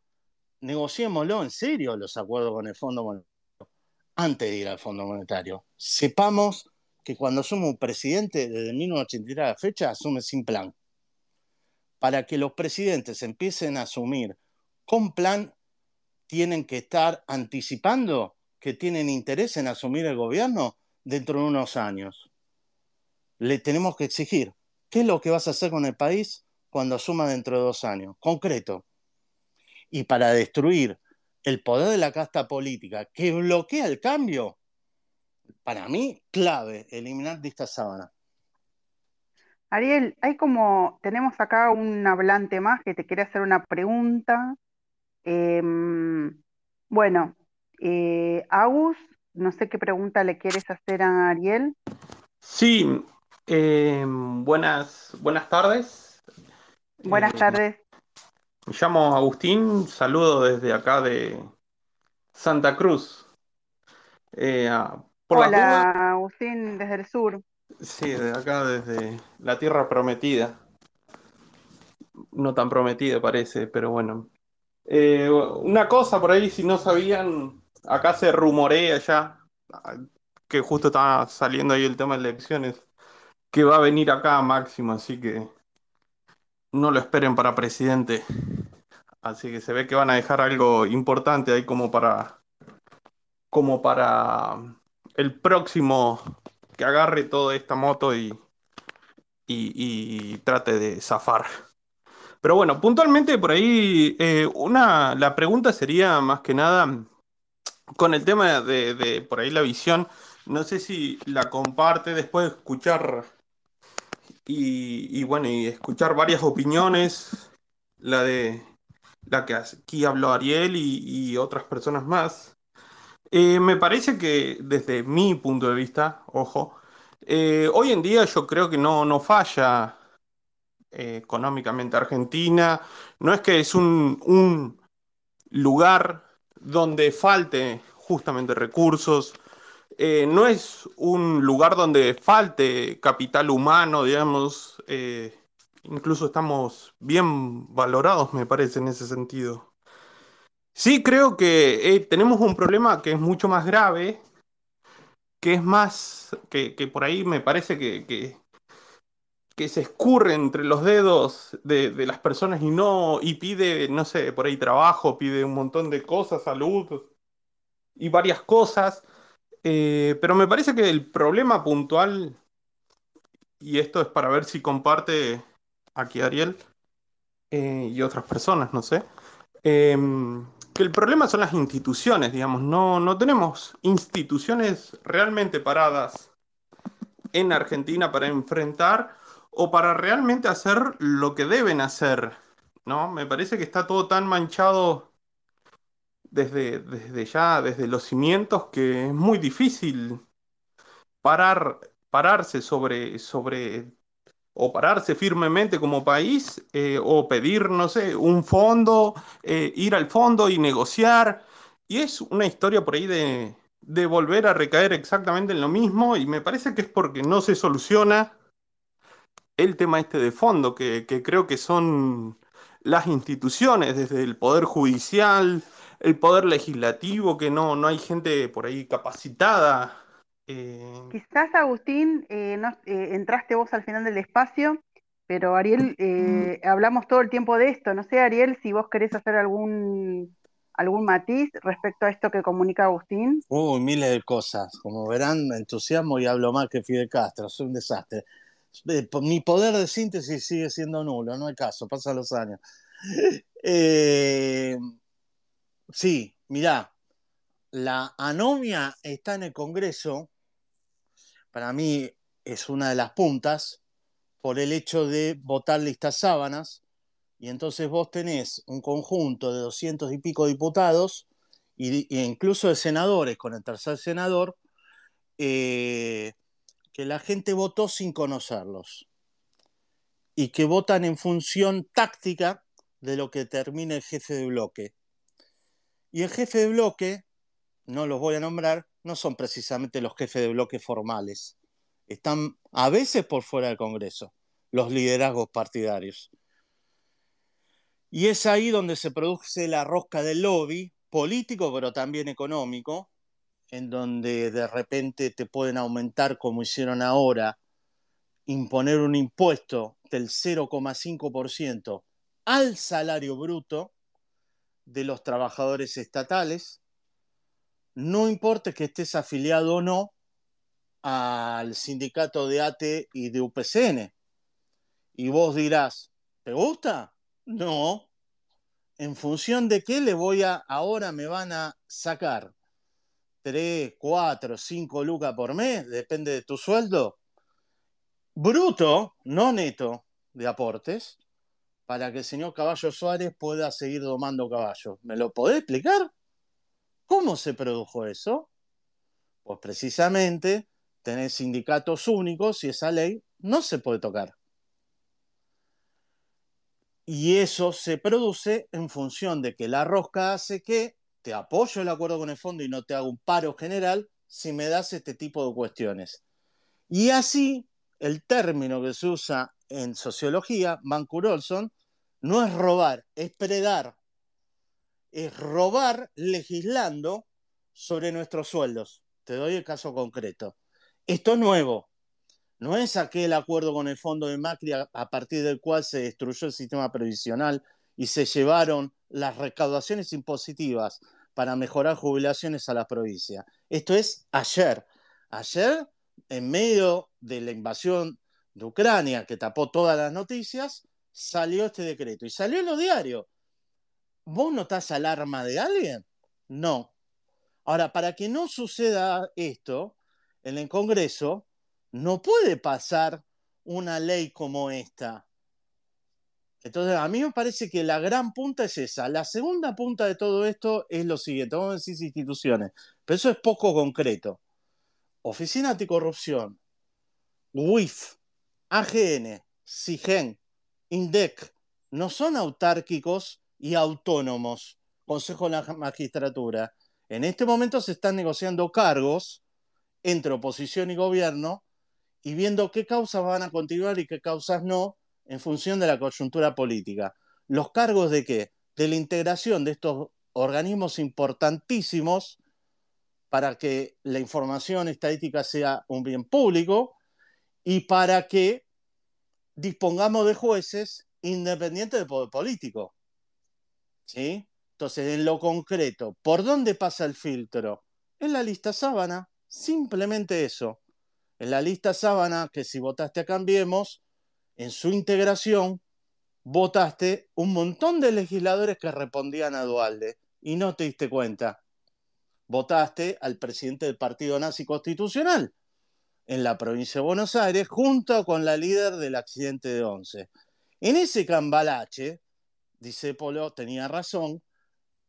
Negociémoslo en serio los acuerdos con el Fondo Monetario antes de ir al Fondo Monetario. Sepamos que cuando asume un presidente desde 1983 a la fecha, asume sin plan para que los presidentes empiecen a asumir con plan, tienen que estar anticipando que tienen interés en asumir el gobierno dentro de unos años. Le tenemos que exigir, ¿qué es lo que vas a hacer con el país cuando asuma dentro de dos años? Concreto. Y para destruir el poder de la casta política que bloquea el cambio, para mí, clave, eliminar de esta sábana. Ariel, hay como, tenemos acá un hablante más que te quiere hacer una pregunta. Em, bueno, eh, Agus, no sé qué pregunta le quieres hacer a Ariel. Sí, em, buenas, buenas tardes. Buenas eh, tardes. Me llamo Agustín, saludo desde acá de Santa Cruz. Hola, Agustín, desde el sur. Sí, de acá desde la tierra prometida. No tan prometida parece, pero bueno. Eh, una cosa por ahí, si no sabían, acá se rumorea ya, que justo está saliendo ahí el tema de elecciones, que va a venir acá Máximo, así que no lo esperen para presidente. Así que se ve que van a dejar algo importante ahí como para como para el próximo que agarre toda esta moto y, y, trate de zafar. Pero bueno, puntualmente por ahí, eh, una, la pregunta sería más que nada con el tema de, de, por ahí la visión, no sé si la comparte después de escuchar y, bueno, y escuchar varias opiniones, la de la que aquí habló Ariel y, otras personas más. Eh, me parece que desde mi punto de vista, ojo, eh, hoy en día yo creo que no, no falla eh, económicamente Argentina. No es que es un, un lugar donde falte justamente recursos, eh, no es un lugar donde falte capital humano, digamos, incluso estamos bien valorados, me parece, en ese sentido. Sí, creo que eh, tenemos un problema que es mucho más grave, que es más, que, por ahí me parece que, que, se escurre entre los dedos de, las personas y no, y pide, no sé, por ahí trabajo, pide un montón de cosas, salud y varias cosas. Eh, pero me parece que el problema puntual, y esto es para ver si comparte aquí Ariel eh, y otras personas, no sé, em, que el problema son las instituciones, digamos, no, no tenemos instituciones realmente paradas en Argentina para enfrentar o para realmente hacer lo que deben hacer, ¿no? Me parece que está todo tan manchado desde, desde ya, desde los cimientos, que es muy difícil parar, pararse sobre, sobre o pararse firmemente como país eh, o pedir, no sé, un fondo, eh, ir al fondo y negociar. Y es una historia por ahí de, de volver a recaer exactamente en lo mismo y me parece que es porque no se soluciona el tema este de fondo, que, que creo que son las instituciones, desde el Poder Judicial, el poder legislativo, que no, no hay gente por ahí capacitada. Eh. Quizás, Agustín, eh, eh, entraste vos al final del espacio, pero Ariel, hablamos todo el tiempo de esto. No sé, Ariel, si vos querés hacer algún, algún matiz respecto a esto que comunica Agustín. Uy, miles de cosas. Como verán, me entusiasmo y hablo más que Fidel Castro. Soy un desastre. Mi poder de síntesis sigue siendo nulo, no hay caso, pasan los años. Eh, Sí, mirá, la anomia está en el Congreso, para mí es una de las puntas, por el hecho de votar listas sábanas, y entonces vos tenés un conjunto de doscientos y pico diputados, e incluso de senadores, con el tercer senador, eh, que la gente votó sin conocerlos, y que votan en función táctica de lo que termine el jefe de bloque. Y el jefe de bloque, no los voy a nombrar, no son precisamente los jefes de bloque formales. Están a veces por fuera del Congreso, los liderazgos partidarios. Y es ahí donde se produce la rosca del lobby político, pero también económico, en donde de repente te pueden aumentar, como hicieron ahora, imponer un impuesto del 0,5% al salario bruto, de los trabajadores estatales, no importa que estés afiliado o no al sindicato de ATE y de UPCN. Y vos dirás, ¿te gusta? No. ¿En función de qué le voy a, ahora me van a sacar? ¿Tres, cuatro, cinco lucas por mes? Depende de tu sueldo. Bruto, no neto, de aportes para que el señor Caballo Suárez pueda seguir domando caballos. ¿Me lo podés explicar? ¿Cómo se produjo eso? Pues precisamente tener sindicatos únicos y esa ley no se puede tocar. Y eso se produce en función de que la rosca hace que te apoyo el acuerdo con el fondo y no te hago un paro general si me das este tipo de cuestiones. Y así, el término que se usa en sociología, Mancur Olson, no es robar, es predar. Es robar legislando sobre nuestros sueldos. Te doy el caso concreto. Esto es nuevo. No es aquel acuerdo con el fondo de Macri a, partir del cual se destruyó el sistema previsional y se llevaron las recaudaciones impositivas para mejorar jubilaciones a la provincia. Esto es ayer. Ayer, en medio de la invasión de Ucrania, que tapó todas las noticias, salió este decreto. Y salió en los diarios. ¿Vos notás alarma de alguien? No. Ahora, para que no suceda esto, en el Congreso no puede pasar una ley como esta. Entonces, a mí me parece que la gran punta es esa. La segunda punta de todo esto es lo siguiente, vamos a decir instituciones, pero eso es poco concreto. Oficina Anticorrupción, UIF, AGN, SIGEN, INDEC, no son autárquicos y autónomos. Consejo de la Magistratura. En este momento se están negociando cargos entre oposición y gobierno y viendo qué causas van a continuar y qué causas no en función de la coyuntura política. ¿Los cargos de qué? De la integración de estos organismos importantísimos para que la información estadística sea un bien público y para que dispongamos de jueces independientes del poder político. ¿Sí? Entonces, en lo concreto, ¿por dónde pasa el filtro? En la lista sábana, simplemente eso en la lista sábana, que si votaste a Cambiemos, en su integración, votaste un montón de legisladores que respondían a Dualde y no te diste cuenta. Votaste al presidente del Partido Nazi Constitucional en la provincia de Buenos Aires junto con la líder del accidente de Once. En ese cambalache, dice Polo, tenía razón,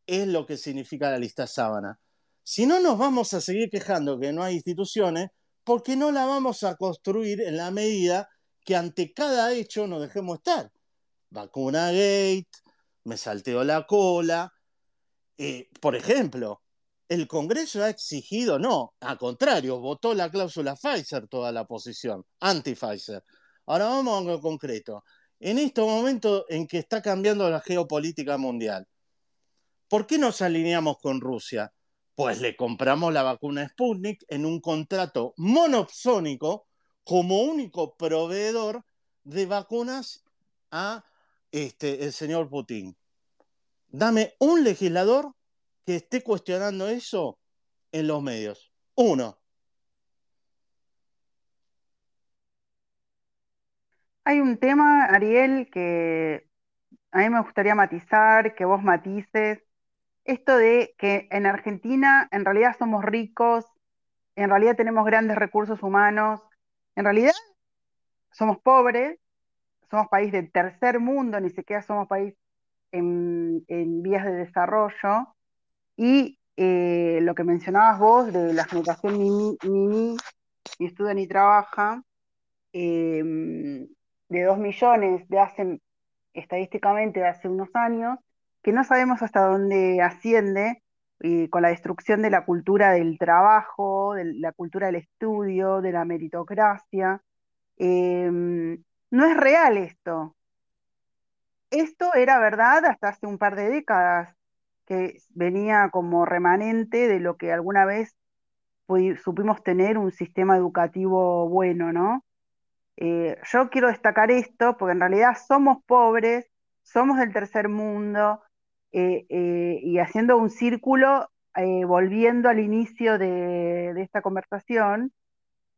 es lo que significa la lista sábana. Si no nos vamos a seguir quejando que no hay instituciones, porque no la vamos a construir en la medida que ante cada hecho nos dejemos estar. Vacuna Gate, me salteó la cola. Eh, por ejemplo, el Congreso ha exigido, no, al contrario, votó la cláusula Pfizer toda la oposición, anti-Pfizer. Ahora vamos a lo concreto. En este momento en que está cambiando la geopolítica mundial, ¿por qué nos alineamos con Rusia? Pues le compramos la vacuna Sputnik en un contrato monopsónico como único proveedor de vacunas a este, el señor Putin. Dame un legislador que esté cuestionando eso en los medios. Uno. Hay un tema, Ariel, que a mí me gustaría matizar, que vos matices, esto de que en Argentina en realidad somos ricos, en realidad tenemos grandes recursos humanos, en realidad somos pobres, somos país del tercer mundo, ni siquiera somos país en, vías de desarrollo, y eh, lo que mencionabas vos de la generación Mini, ni estudia ni trabaja, em, de dos millones de hace, estadísticamente de hace unos años, que no sabemos hasta dónde asciende y con la destrucción de la cultura del trabajo, de la cultura del estudio, de la meritocracia. Em, no es real esto. Esto era verdad hasta hace un par de décadas, que venía como remanente de lo que alguna vez supimos tener un sistema educativo bueno, ¿no? Eh, yo quiero destacar esto porque en realidad somos pobres, somos del tercer mundo, eh, eh, y haciendo un círculo, volviendo al inicio de, esta conversación,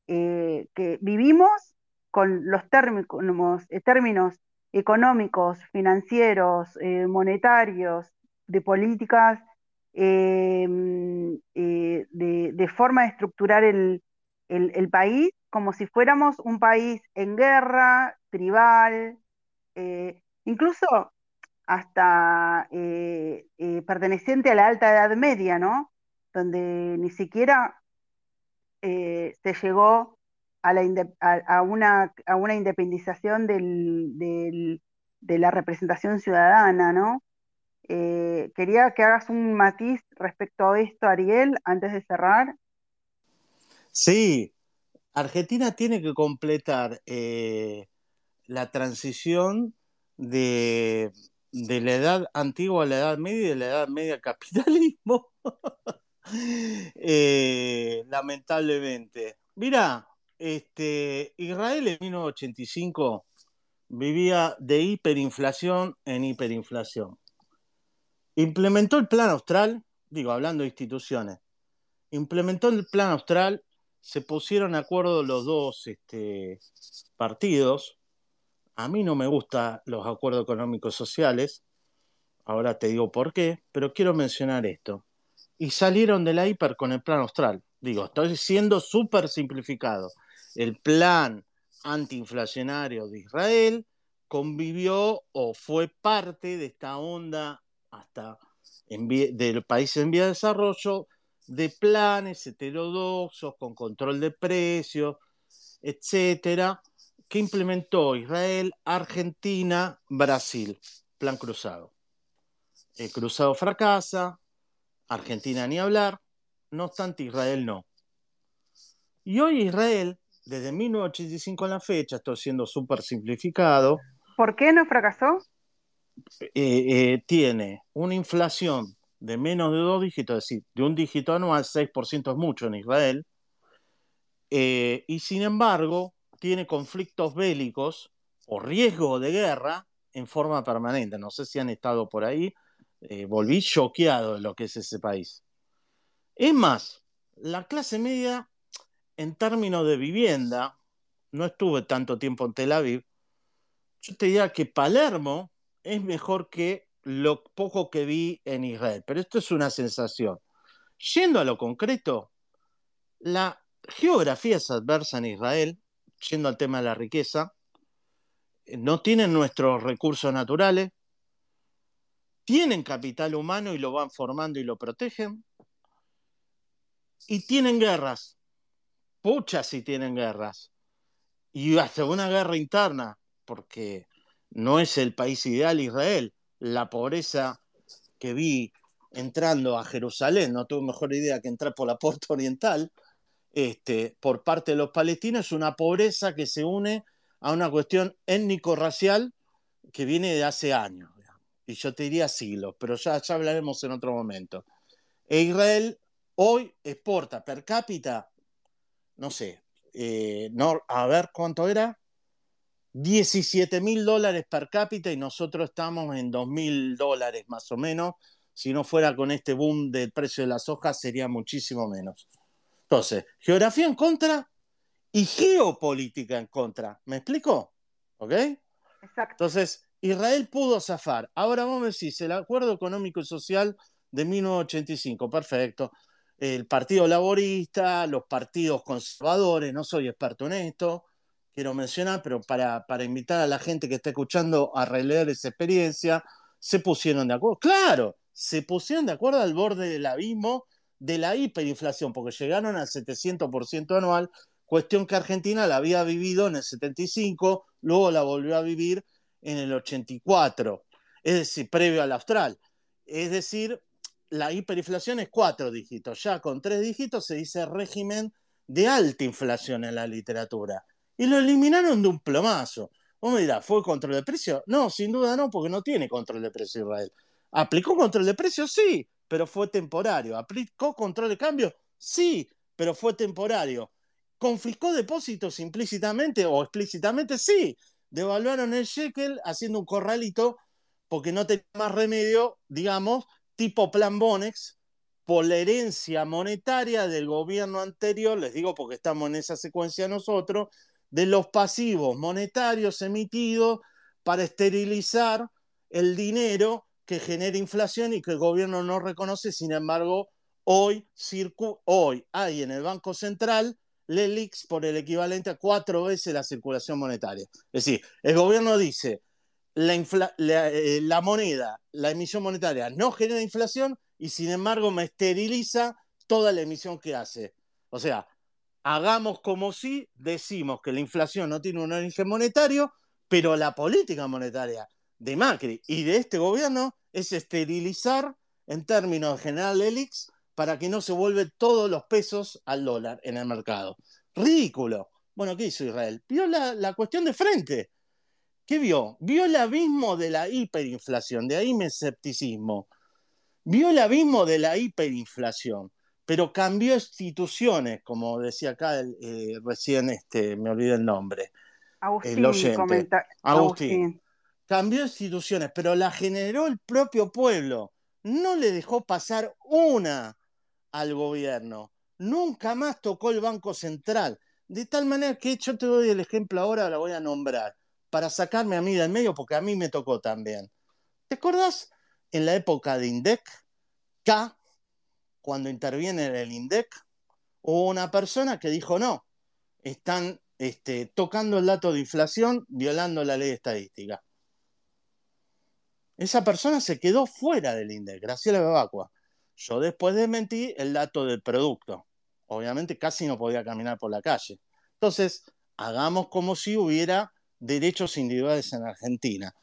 que vivimos con los términos, términos económicos, financieros, monetarios, de políticas, de, forma de estructurar el, país como si fuéramos un país en guerra, tribal, incluso hasta eh, eh, perteneciente a la alta edad media, ¿no? Donde ni siquiera eh, se llegó a una, independización de la representación ciudadana, ¿no? quería que hagas un matiz respecto a esto, Ariel, antes de cerrar. Sí, Argentina tiene que completar eh, la transición de, la edad antigua a la edad media y de la edad media al capitalismo. eh, lamentablemente. Mira, este, Israel en 1985 vivía de hiperinflación en hiperinflación. Implementó el plan austral, digo, hablando de instituciones, implementó el plan austral, se pusieron de acuerdo los dos este, partidos. A mí no me gustan los acuerdos económicos sociales, ahora te digo por qué, pero quiero mencionar esto. Y salieron de la hiper con el plan austral. Digo, estoy siendo súper simplificado. El plan antiinflacionario de Israel convivió o fue parte de esta onda hasta en del país en vía de desarrollo de planes heterodoxos con control de precios, etcétera, que implementó Israel, Argentina, Brasil, plan cruzado. El cruzado fracasa, Argentina ni hablar, no obstante Israel no. Y hoy Israel, desde 1985 en la fecha, estoy siendo súper simplificado. ¿Por qué no fracasó? Eh, eh, tiene una inflación de menos de dos dígitos, es decir, de un dígito anual, 6% es mucho en Israel, eh, y sin embargo tiene conflictos bélicos o riesgo de guerra en forma permanente. No sé si han estado por ahí, volví choqueado de lo que es ese país. Es más, la clase media, en términos de vivienda, no estuve tanto tiempo en Tel Aviv, yo te diría que Palermo es mejor que lo poco que vi en Israel, pero esto es una sensación. Yendo a lo concreto, la geografía es adversa en Israel, yendo al tema de la riqueza, no tienen nuestros recursos naturales, tienen capital humano y lo van formando y lo protegen, y tienen guerras, puchas si tienen guerras, y hasta una guerra interna, porque no es el país ideal Israel. La pobreza que vi entrando a Jerusalén, no tuve mejor idea que entrar por la puerta oriental, este, por parte de los palestinos, es una pobreza que se une a una cuestión étnico-racial que viene de hace años, y yo te diría siglos, pero ya, ya hablaremos en otro momento. E Israel hoy exporta per cápita, no sé, eh, no, a ver cuánto era, 17 mil dólares per cápita y nosotros estamos en 2 mil dólares más o menos. Si no fuera con este boom del precio de las hojas, sería muchísimo menos. Entonces, geografía en contra y geopolítica en contra. ¿Me explico? ¿Ok? Exacto. Entonces, Israel pudo zafar. Ahora vamos a decir, el acuerdo económico y social de 1985, perfecto. El Partido Laborista, los partidos conservadores, no soy experto en esto, quiero mencionar, pero para, para invitar a la gente que está escuchando a releer esa experiencia, se pusieron de acuerdo. Claro, se pusieron de acuerdo al borde del abismo de la hiperinflación, porque llegaron al 700% anual, cuestión que Argentina la había vivido en el 75, luego la volvió a vivir en el 84, es decir, previo al austral. Es decir, la hiperinflación es cuatro dígitos, ya con tres dígitos se dice régimen de alta inflación en la literatura y lo eliminaron de un plomazo. Vos me dirás, ¿fue control de precio? No, sin duda no, porque no tiene control de precio Israel. ¿Aplicó control de precio? Sí, pero fue temporario. ¿Aplicó control de cambio? Sí, pero fue temporario. ¿Confiscó depósitos implícitamente o explícitamente? Sí. Devaluaron el shekel haciendo un corralito porque no tenía más remedio, digamos, tipo plan Bonex, por la herencia monetaria del gobierno anterior, les digo porque estamos en esa secuencia nosotros, de los pasivos monetarios emitidos para esterilizar el dinero que genera inflación y que el gobierno no reconoce. Sin embargo, hoy, hoy hay en el Banco Central LELIX por el equivalente a cuatro veces la circulación monetaria. Es decir, el gobierno dice, la, eh, la moneda, la emisión monetaria no genera inflación y sin embargo me esteriliza toda la emisión que hace. O sea, hagamos como si decimos que la inflación no tiene un origen monetario, pero la política monetaria de Macri y de este gobierno es esterilizar en términos de general Elix para que no se vuelvan todos los pesos al dólar en el mercado. Ridículo. Bueno, ¿qué hizo Israel? Vio la, cuestión de frente. ¿Qué vio? Vio el abismo de la hiperinflación, de ahí mi escepticismo. Vio el abismo de la hiperinflación, pero cambió instituciones, como decía acá eh, recién, este, me olvidé el nombre. Agustín, el Agustín. Cambió instituciones, pero la generó el propio pueblo. No le dejó pasar una al gobierno. Nunca más tocó el Banco Central. De tal manera que yo te doy el ejemplo ahora, la voy a nombrar, para sacarme a mí del medio, porque a mí me tocó también. ¿Te acuerdas en la época de INDEC? K, cuando interviene en el INDEC, hubo una persona que dijo no, están este, tocando el dato de inflación, violando la ley estadística. Esa persona se quedó fuera del INDEC, Graciela Bebacua. Yo después desmentí el dato del producto. Obviamente casi no podía caminar por la calle. Entonces, hagamos como si hubiera derechos individuales en Argentina.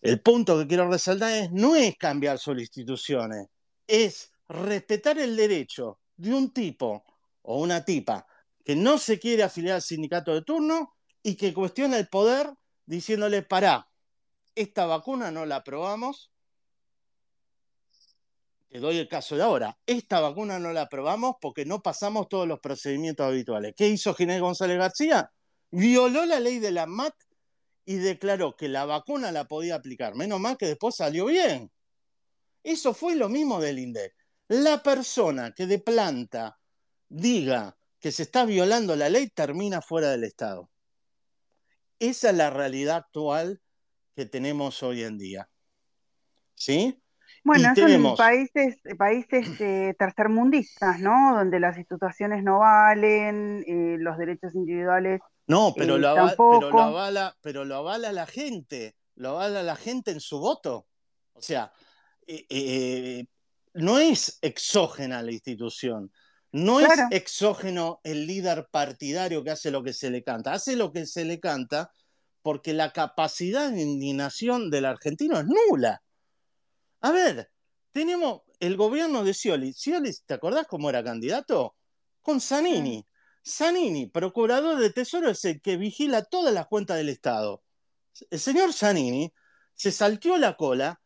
El punto que quiero resaltar es, no es cambiar sus instituciones, es respetar el derecho de un tipo o una tipa que no se quiere afiliar al sindicato de turno y que cuestiona el poder diciéndole, pará, esta vacuna no la aprobamos. Te doy el caso de ahora. Esta vacuna no la aprobamos porque no pasamos todos los procedimientos habituales. ¿Qué hizo Ginés González García? Violó la ley de la MAT y declaró que la vacuna la podía aplicar. Menos mal que después salió bien. Eso fue lo mismo del INDEC. La persona que de planta diga que se está violando la ley termina fuera del Estado. Esa es la realidad actual que tenemos hoy en día. ¿Sí? Bueno, eso en países, países eh, tercermundistas, ¿no? Donde las situaciones no valen, eh, los derechos individuales. No, pero, eh, lo avala, pero, lo avala, pero lo avala la gente, lo avala la gente en su voto. O sea, no es exógena la institución, no es exógeno el líder partidario que hace lo que se le canta, hace lo que se le canta porque la capacidad de indignación del argentino es nula. A ver, tenemos el gobierno de Scioli. Scioli, ¿te acordás cómo era candidato? Con Zanini. Zanini, procurador de Tesoro, es el que vigila todas las cuentas del Estado. El señor Zanini se salteó la cola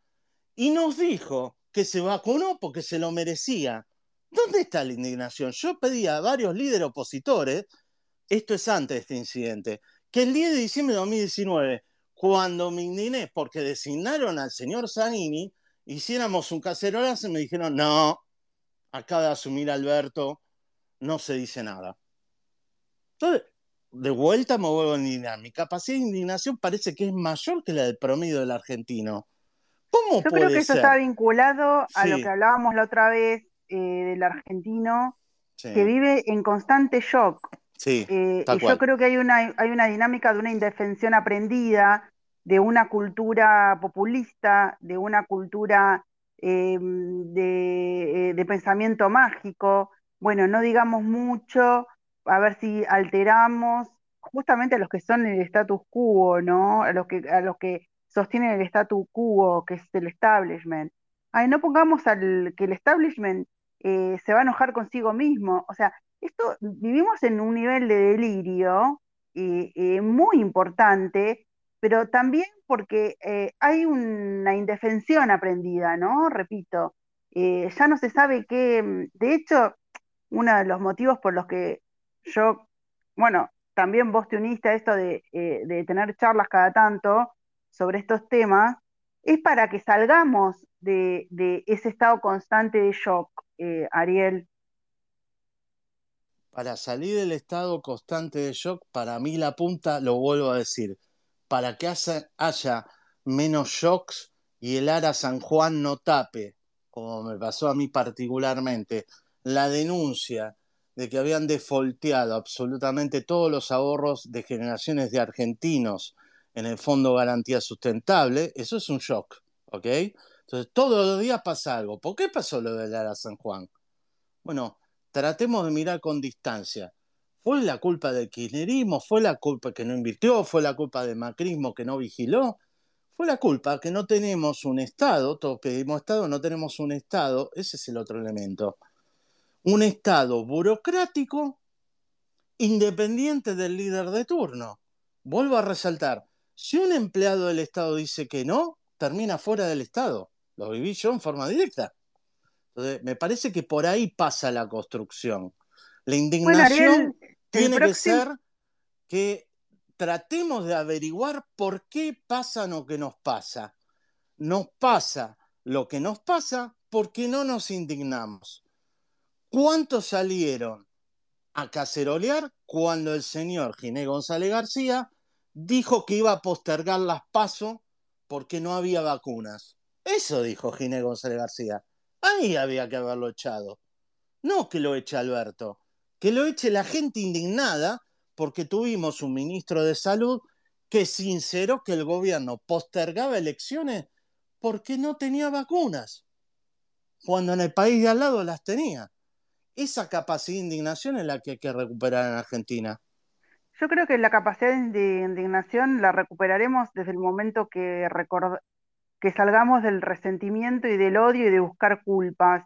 y nos dijo que se vacunó porque se lo merecía. ¿Dónde está la indignación? Yo pedí a varios líderes opositores, esto es antes de este incidente, que el 10 de diciembre de 2019, cuando me indigné porque designaron al señor Zanini, hiciéramos un cacerolazo y me dijeron, no, acaba de asumir Alberto, no se dice nada. Entonces, de vuelta me vuelvo a indignar. Mi capacidad de indignación parece que es mayor que la del promedio del argentino. ¿Cómo Yo creo que eso está vinculado a lo que hablábamos la otra vez eh, del argentino que vive en constante shock. Eh, y yo creo que hay una, hay una dinámica de una indefensión aprendida, de una cultura populista, de una cultura em, de, de, pensamiento mágico. Bueno, no digamos mucho, a ver si alteramos justamente a los que son el status quo, ¿no? A los que, a los que sostienen el status quo, que es el establishment. Ay, no pongamos al, que el establishment eh, se va a enojar consigo mismo. O sea, esto vivimos en un nivel de delirio eh, eh, muy importante, pero también porque hay una indefensión aprendida, ¿no? Repito, ya no se sabe qué, de hecho, uno de los motivos por los que yo, bueno, también vos te uniste a esto de, de tener charlas cada tanto sobre estos temas, es para que salgamos de, ese estado constante de shock, eh, Ariel. Para salir del estado constante de shock, para mí la punta, lo vuelvo a decir, para que haya, menos shocks y el Ara San Juan no tape, como me pasó a mí particularmente, la denuncia de que habían defolteado absolutamente todos los ahorros de generaciones de argentinos en el Fondo Garantía Sustentable, eso es un shock, ¿ok? Entonces, todos los días pasa algo. ¿Por qué pasó lo de Lara San Juan? Bueno, tratemos de mirar con distancia. ¿Fue la culpa del kirchnerismo? ¿Fue la culpa que no invirtió? ¿Fue la culpa del macrismo que no vigiló? Fue la culpa que no tenemos un Estado, todos pedimos Estado, no tenemos un Estado, ese es el otro elemento. Un Estado burocrático independiente del líder de turno. Vuelvo a resaltar, si un empleado del Estado dice que no, termina fuera del Estado. Lo viví yo en forma directa. Entonces, me parece que por ahí pasa la construcción. La indignación tiene que ser que tratemos de averiguar por qué pasa lo que nos pasa. Nos pasa lo que nos pasa porque no nos indignamos. ¿Cuántos salieron a cacerolear cuando el señor Giné González García dijo que iba a postergar las pasos porque no había vacunas? Eso dijo Giné González García. Ahí había que haberlo echado. No que lo eche Alberto, que lo eche la gente indignada porque tuvimos un ministro de salud que sinceró que el gobierno postergaba elecciones porque no tenía vacunas, cuando en el país de al lado las tenía. Esa capacidad de indignación es la que hay que recuperar en Argentina. Yo creo que la capacidad de indignación la recuperaremos desde el momento que, salgamos del resentimiento y del odio y de buscar culpas,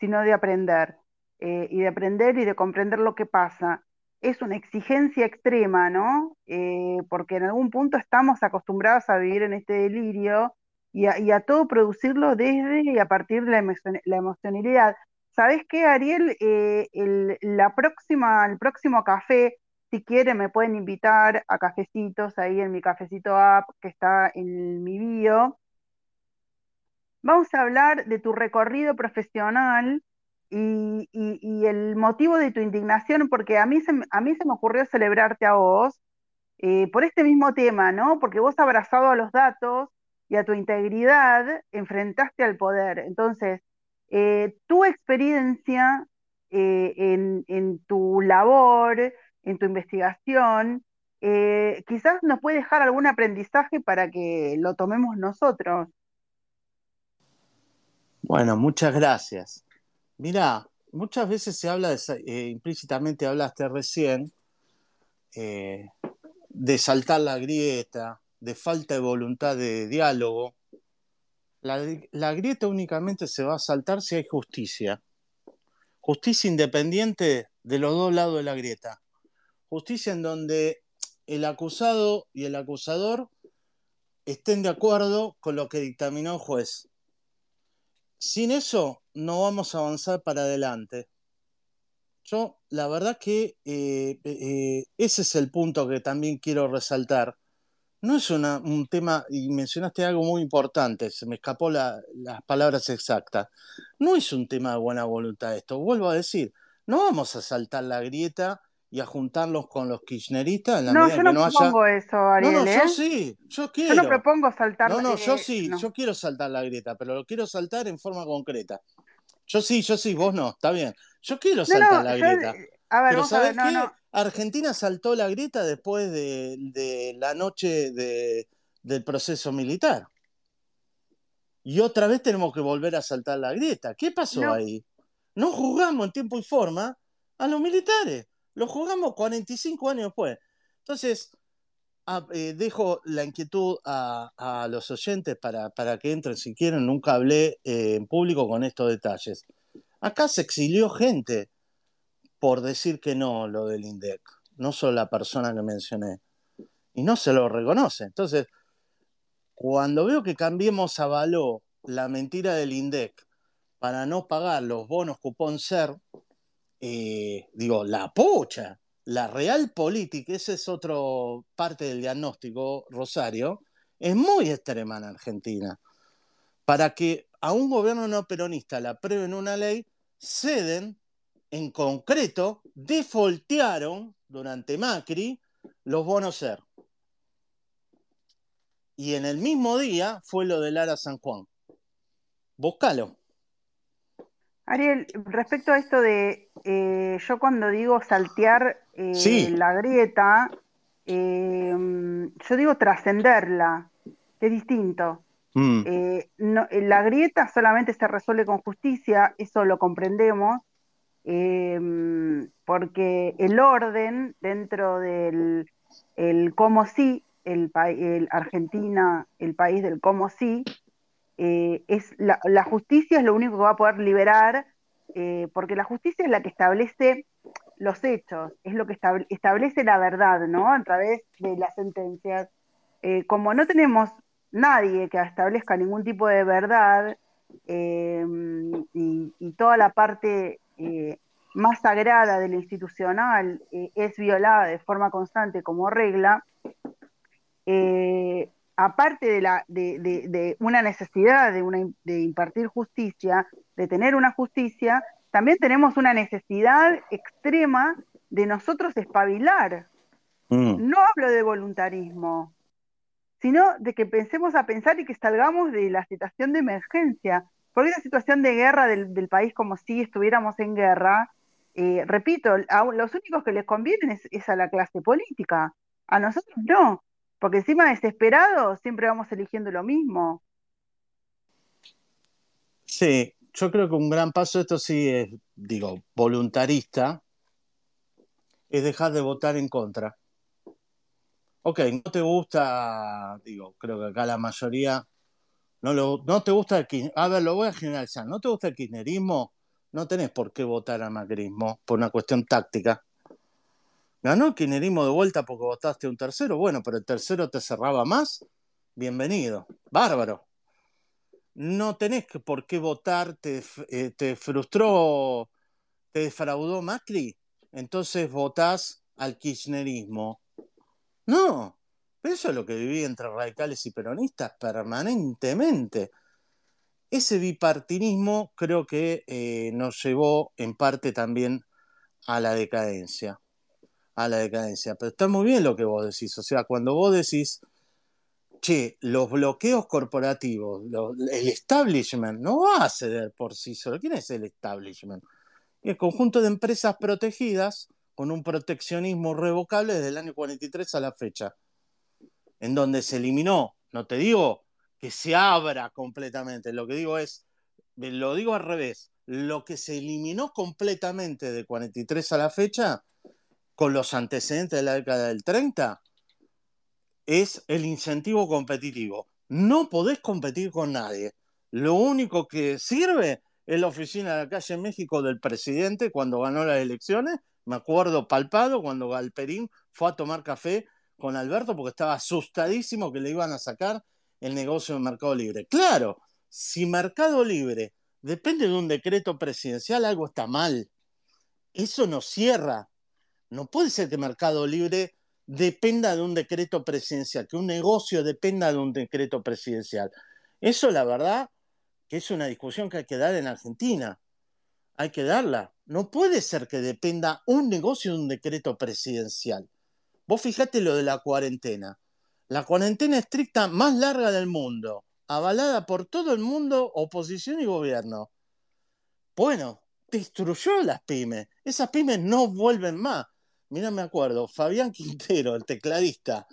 sino de aprender. Eh, y de aprender y de comprender lo que pasa es una exigencia extrema, ¿no? Eh, porque en algún punto estamos acostumbrados a vivir en este delirio y a, todo producirlo desde y a partir de la, emocionalidad. ¿Sabes qué, Ariel? Eh, la próxima, el próximo café, si quieren, me pueden invitar a cafecitos ahí en mi cafecito app que está en mi bio. Vamos a hablar de tu recorrido profesional y, el motivo de tu indignación, porque a mí se, a mí se me ocurrió celebrarte a vos eh, por este mismo tema, ¿no? Porque vos abrazado a los datos y a tu integridad enfrentaste al poder. Entonces, eh, tu experiencia eh, en, en, tu labor, en tu investigación, quizás nos puede dejar algún aprendizaje para que lo tomemos nosotros. Bueno, muchas gracias. Mira, muchas veces se habla, de, eh, implícitamente hablaste recién, eh, de saltar la grieta, de falta de voluntad de diálogo. La, la, grieta únicamente se va a saltar si hay justicia. Justicia independiente de los dos lados de la grieta. Justicia en donde el acusado y el acusador estén de acuerdo con lo que dictaminó el juez. Sin eso, no vamos a avanzar para adelante. Yo, la verdad que eh, eh, ese es el punto que también quiero resaltar. No es un tema, y mencionaste algo muy importante, se me escapó las palabras exactas. No es un tema de buena voluntad esto. Vuelvo a decir, no vamos a saltar la grieta y a juntarlos con los kirchneristas en la no, yo no, propongo eso, Ariel. No, no, yo sí, yo quiero. Yo no propongo saltar No, no, yo sí, yo quiero saltar la grieta, pero lo quiero saltar en forma concreta. Yo sí, yo sí, vos no, está bien. Yo quiero saltar la grieta. A ver, pero ¿sabés qué? Argentina saltó la grieta después de, la noche del proceso militar. Y otra vez tenemos que volver a saltar la grieta. ¿Qué pasó ahí? No juzgamos en tiempo y forma a los militares. Lo jugamos 45 años después. Entonces, Ah, eh, dejo la inquietud a, los oyentes para, que entren si quieren. Nunca hablé eh, en público con estos detalles. Acá se exilió gente por decir que no lo del INDEC, no solo la persona que mencioné. Y no se lo reconoce. Entonces, cuando veo que cambiemos a valor la mentira del INDEC para no pagar los bonos cupón ser, eh, digo, la pocha la real política, esa es otra parte del diagnóstico, Rosario, es muy extrema en Argentina. Para que a un gobierno no peronista le aprueben una ley, ceden, en concreto, defoltearon durante Macri los bonos ser. Y en el mismo día fue lo de Lara San Juan. Búscalo. Ariel, respecto a esto de, eh, yo cuando digo saltear eh, la grieta, em, yo digo trascenderla, es distinto. Mm. Eh, la grieta solamente se resuelve con justicia, eso lo comprendemos, em, porque el orden dentro del el cómo sí, el, el Argentina, el país del cómo sí, eh, es la, justicia es lo único que va a poder liberar, eh, porque la justicia es la que establece los hechos, es lo que establece la verdad, ¿no? A través de las sentencias. Eh, como no tenemos nadie que establezca ningún tipo de verdad eh, y, toda la parte eh, más sagrada de lo institucional es violada de forma constante como regla, aparte de, la, de, una necesidad de, una, de impartir justicia, de tener una justicia, también tenemos una necesidad extrema de nosotros espabilar. Mm. No hablo de voluntarismo, sino de que pensemos a pensar y que salgamos de la situación de emergencia. Porque la situación de guerra del, país como si estuviéramos en guerra, eh, repito, a los únicos que les convienen es, a la clase política, a nosotros no, porque encima desesperados siempre vamos eligiendo lo mismo. Sí, yo creo que un gran paso, esto sí es, digo, voluntarista, es dejar de votar en contra. Ok, no te gusta, digo, creo que acá la mayoría, no, lo, no te gusta el. A ver, lo voy a generalizar. ¿No te gusta el kirchnerismo? No tenés por qué votar a macrismo por una cuestión táctica. Ganó el kirchnerismo de vuelta porque votaste un tercero. Bueno, pero el tercero te cerraba más. Bienvenido. Bárbaro no tenés por qué votar, eh, te, frustró, te defraudó Macri, entonces votás al kirchnerismo. No, eso es lo que viví entre radicales y peronistas permanentemente. Ese bipartinismo creo que eh, nos llevó en parte también a la decadencia. A la decadencia. Pero está muy bien lo que vos decís. O sea, cuando vos decís che, los bloqueos corporativos, el establishment no va a ceder por sí solo. ¿Quién es el establishment? el conjunto de empresas protegidas con un proteccionismo revocable desde el año 43 a la fecha, en donde se eliminó, no te digo que se abra completamente, lo que digo es, lo digo al revés, lo que se eliminó completamente de 43 a la fecha, con los antecedentes de la década del 30, es el incentivo competitivo. No podés competir con nadie. Lo único que sirve es la oficina de la calle México del presidente cuando ganó las elecciones. Me acuerdo palpado cuando Galperín fue a tomar café con Alberto porque estaba asustadísimo que le iban a sacar el negocio de Mercado Libre. Claro, si Mercado Libre depende de un decreto presidencial, algo está mal. Eso no cierra. No puede ser que Mercado Libre dependa de un decreto presidencial, que un negocio dependa de un decreto presidencial. Eso, la verdad, que es una discusión que hay que dar en Argentina. Hay que darla. No puede ser que dependa un negocio de un decreto presidencial. Vos fijate lo de la cuarentena. La cuarentena estricta más larga del mundo, avalada por todo el mundo, oposición y gobierno. Bueno, destruyó las pymes. Esas pymes no vuelven más mira, me acuerdo, Fabián Quintero, el tecladista,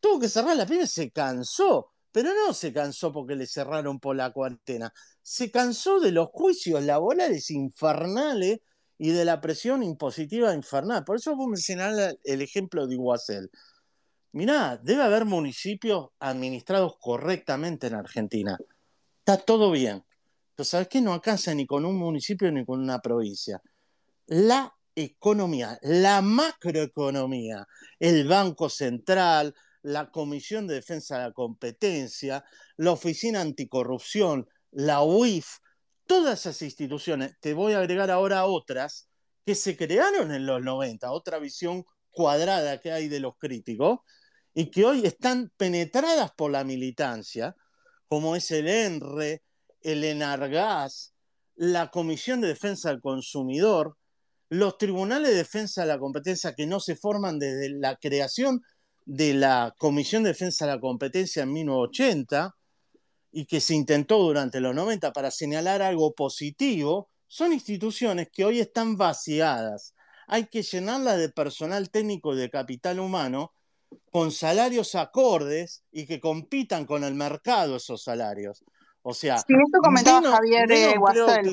tuvo que cerrar la pyme, se cansó, pero no se cansó porque le cerraron por la cuarentena, se cansó de los juicios laborales infernales y de la presión impositiva infernal. Por eso vos mencionar el ejemplo de Iguacel. Mirá, debe haber municipios administrados correctamente en Argentina. Está todo bien. Pero ¿sabes qué? No alcanza ni con un municipio ni con una provincia. La economía, la macroeconomía, el Banco Central, la Comisión de Defensa de la Competencia, la Oficina Anticorrupción, la UIF, todas esas instituciones, te voy a agregar ahora otras que se crearon en los 90, otra visión cuadrada que hay de los críticos, y que hoy están penetradas por la militancia, como es el ENRE, el ENARGAS, la Comisión de Defensa del Consumidor, los tribunales de defensa de la competencia que no se forman desde la creación de la Comisión de Defensa de la Competencia en 1980 y que se intentó durante los 90 para señalar algo positivo, son instituciones que hoy están vaciadas. Hay que llenarlas de personal técnico y de capital humano con salarios acordes y que compitan con el mercado esos salarios. O sea, sí, esto comentaba Javier eh,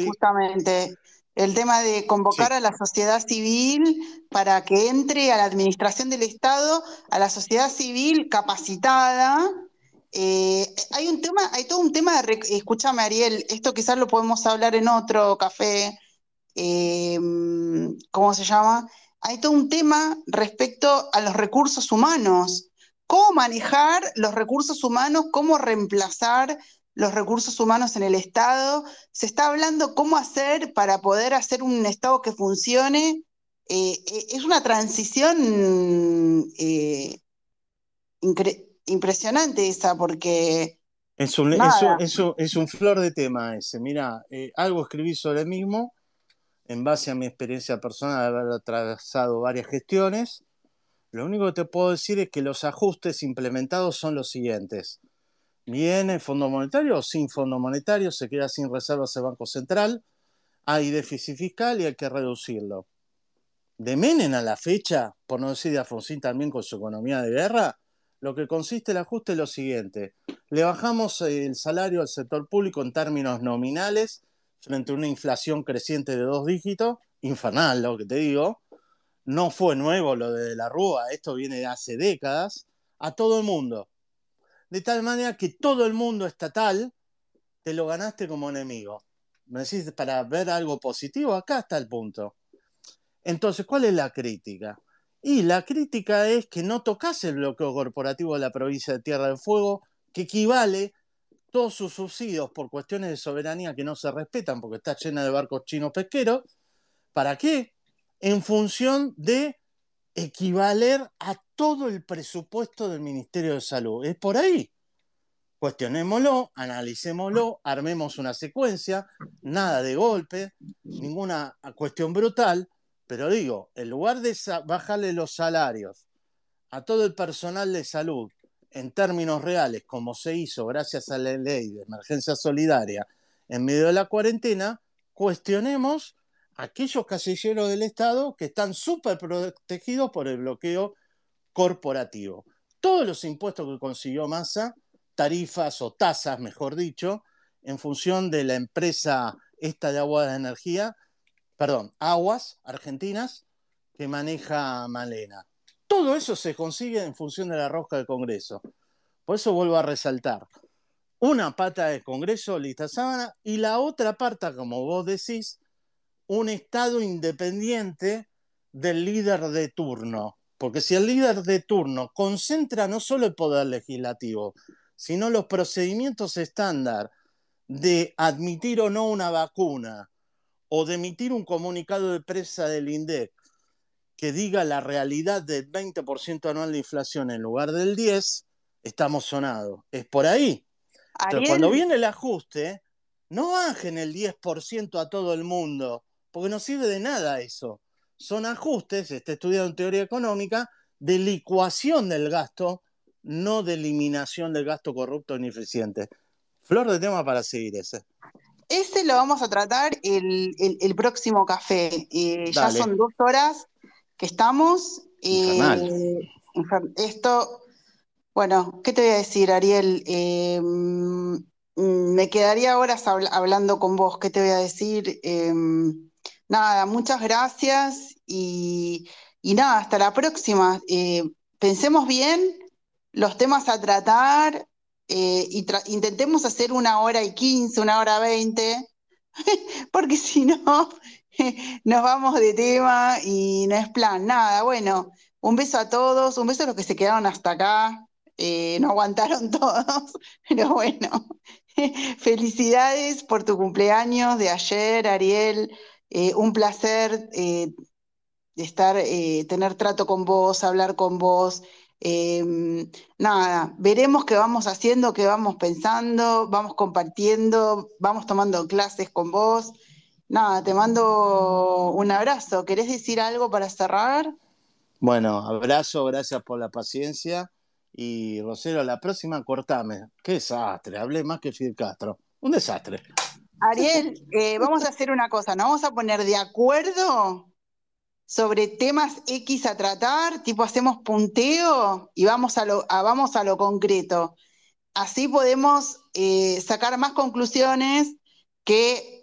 justamente el tema de convocar a la sociedad civil para que entre a la administración del Estado, a la sociedad civil capacitada. Eh, hay un tema, hay todo un tema de, escúchame Ariel, esto quizás lo podemos hablar en otro café, em, ¿cómo se llama? Hay todo un tema respecto a los recursos humanos. ¿Cómo manejar los recursos humanos? ¿Cómo reemplazar los recursos humanos en el Estado? Se está hablando cómo hacer para poder hacer un Estado que funcione. Eh, eh, es una transición eh, impresionante esa, porque es un, es, un, flor de tema ese. Mira, eh, algo escribí sobre el mismo en base a mi experiencia personal de haber atravesado varias gestiones. Lo único que te puedo decir es que los ajustes implementados son los siguientes. Viene Fondo Monetario o sin Fondo Monetario, se queda sin reservas el Banco Central, hay déficit fiscal y hay que reducirlo. De Menem a la fecha, por no decir de Alfonsín también con su economía de guerra, lo que consiste el ajuste es lo siguiente. Le bajamos el salario al sector público en términos nominales frente a una inflación creciente de dos dígitos, infernal lo que te digo. No fue nuevo lo de la Rúa, esto viene de hace décadas, a todo el mundo. De tal manera que todo el mundo estatal te lo ganaste como enemigo. ¿Me decís para ver algo positivo? Acá está el punto. Entonces, ¿cuál es la crítica? Y la crítica es que no tocase el bloqueo corporativo de la provincia de Tierra del Fuego, que equivale todos sus subsidios por cuestiones de soberanía que no se respetan porque está llena de barcos chinos pesqueros. ¿Para qué? En función de equivaler a todo el presupuesto del Ministerio de Salud. Es por ahí. Cuestionémoslo, analicémoslo, armemos una secuencia, nada de golpe, ninguna cuestión brutal, pero digo, en lugar de bajarle los salarios a todo el personal de salud en términos reales, como se hizo gracias a la ley de emergencia solidaria en medio de la cuarentena, cuestionemos aquellos casilleros del Estado que están súper protegidos por el bloqueo corporativo. Todos los impuestos que consiguió Massa, tarifas o tasas, mejor dicho, en función de la empresa esta de agua de energía, perdón, aguas argentinas que maneja Malena. Todo eso se consigue en función de la rosca del Congreso. Por eso vuelvo a resaltar. Una pata del Congreso, lista sábana, y la otra pata, como vos decís, un Estado independiente del líder de turno. Porque si el líder de turno concentra no solo el poder legislativo, sino los procedimientos estándar de admitir o no una vacuna, o de emitir un comunicado de prensa del INDEC que diga la realidad del 20% anual de inflación en lugar del 10%, estamos sonados. Es por ahí. cuando viene el ajuste, no bajen el 10% a todo el mundo, porque no sirve de nada eso. Son ajustes, está estudiado en teoría económica, de licuación del gasto, no de eliminación del gasto corrupto e ineficiente. Flor de tema para seguir ese. Ese lo vamos a tratar el, próximo café. Eh, ya son dos horas que estamos. Eh, esto, bueno, ¿qué te voy a decir, Ariel? Eh, mm, me quedaría horas hablando con vos. ¿Qué te voy a decir? Nada, muchas gracias y, y, nada, hasta la próxima. pensemos bien los temas a tratar, eh, y intentemos hacer una hora y quince, una hora veinte, porque si no, nos vamos de tema y no es plan, nada. Bueno, un beso a todos, un beso a los que se quedaron hasta acá, eh, no aguantaron todos, pero bueno, felicidades por tu cumpleaños de ayer, Ariel, eh, un placer estar, tener trato con vos, hablar con vos. Em, nada, veremos qué vamos haciendo, qué vamos pensando, vamos compartiendo, vamos tomando clases con vos. Nada, te mando un abrazo. ¿Querés decir algo para cerrar? Bueno, abrazo, gracias por la paciencia. Y Rosero, la próxima cortame. Qué desastre, hablé más que Fidel Castro. Un desastre. Ariel, eh, vamos a hacer una cosa, nos vamos a poner de acuerdo sobre temas X a tratar, tipo hacemos punteo y vamos a lo, vamos a lo concreto. Así podemos eh, sacar más conclusiones que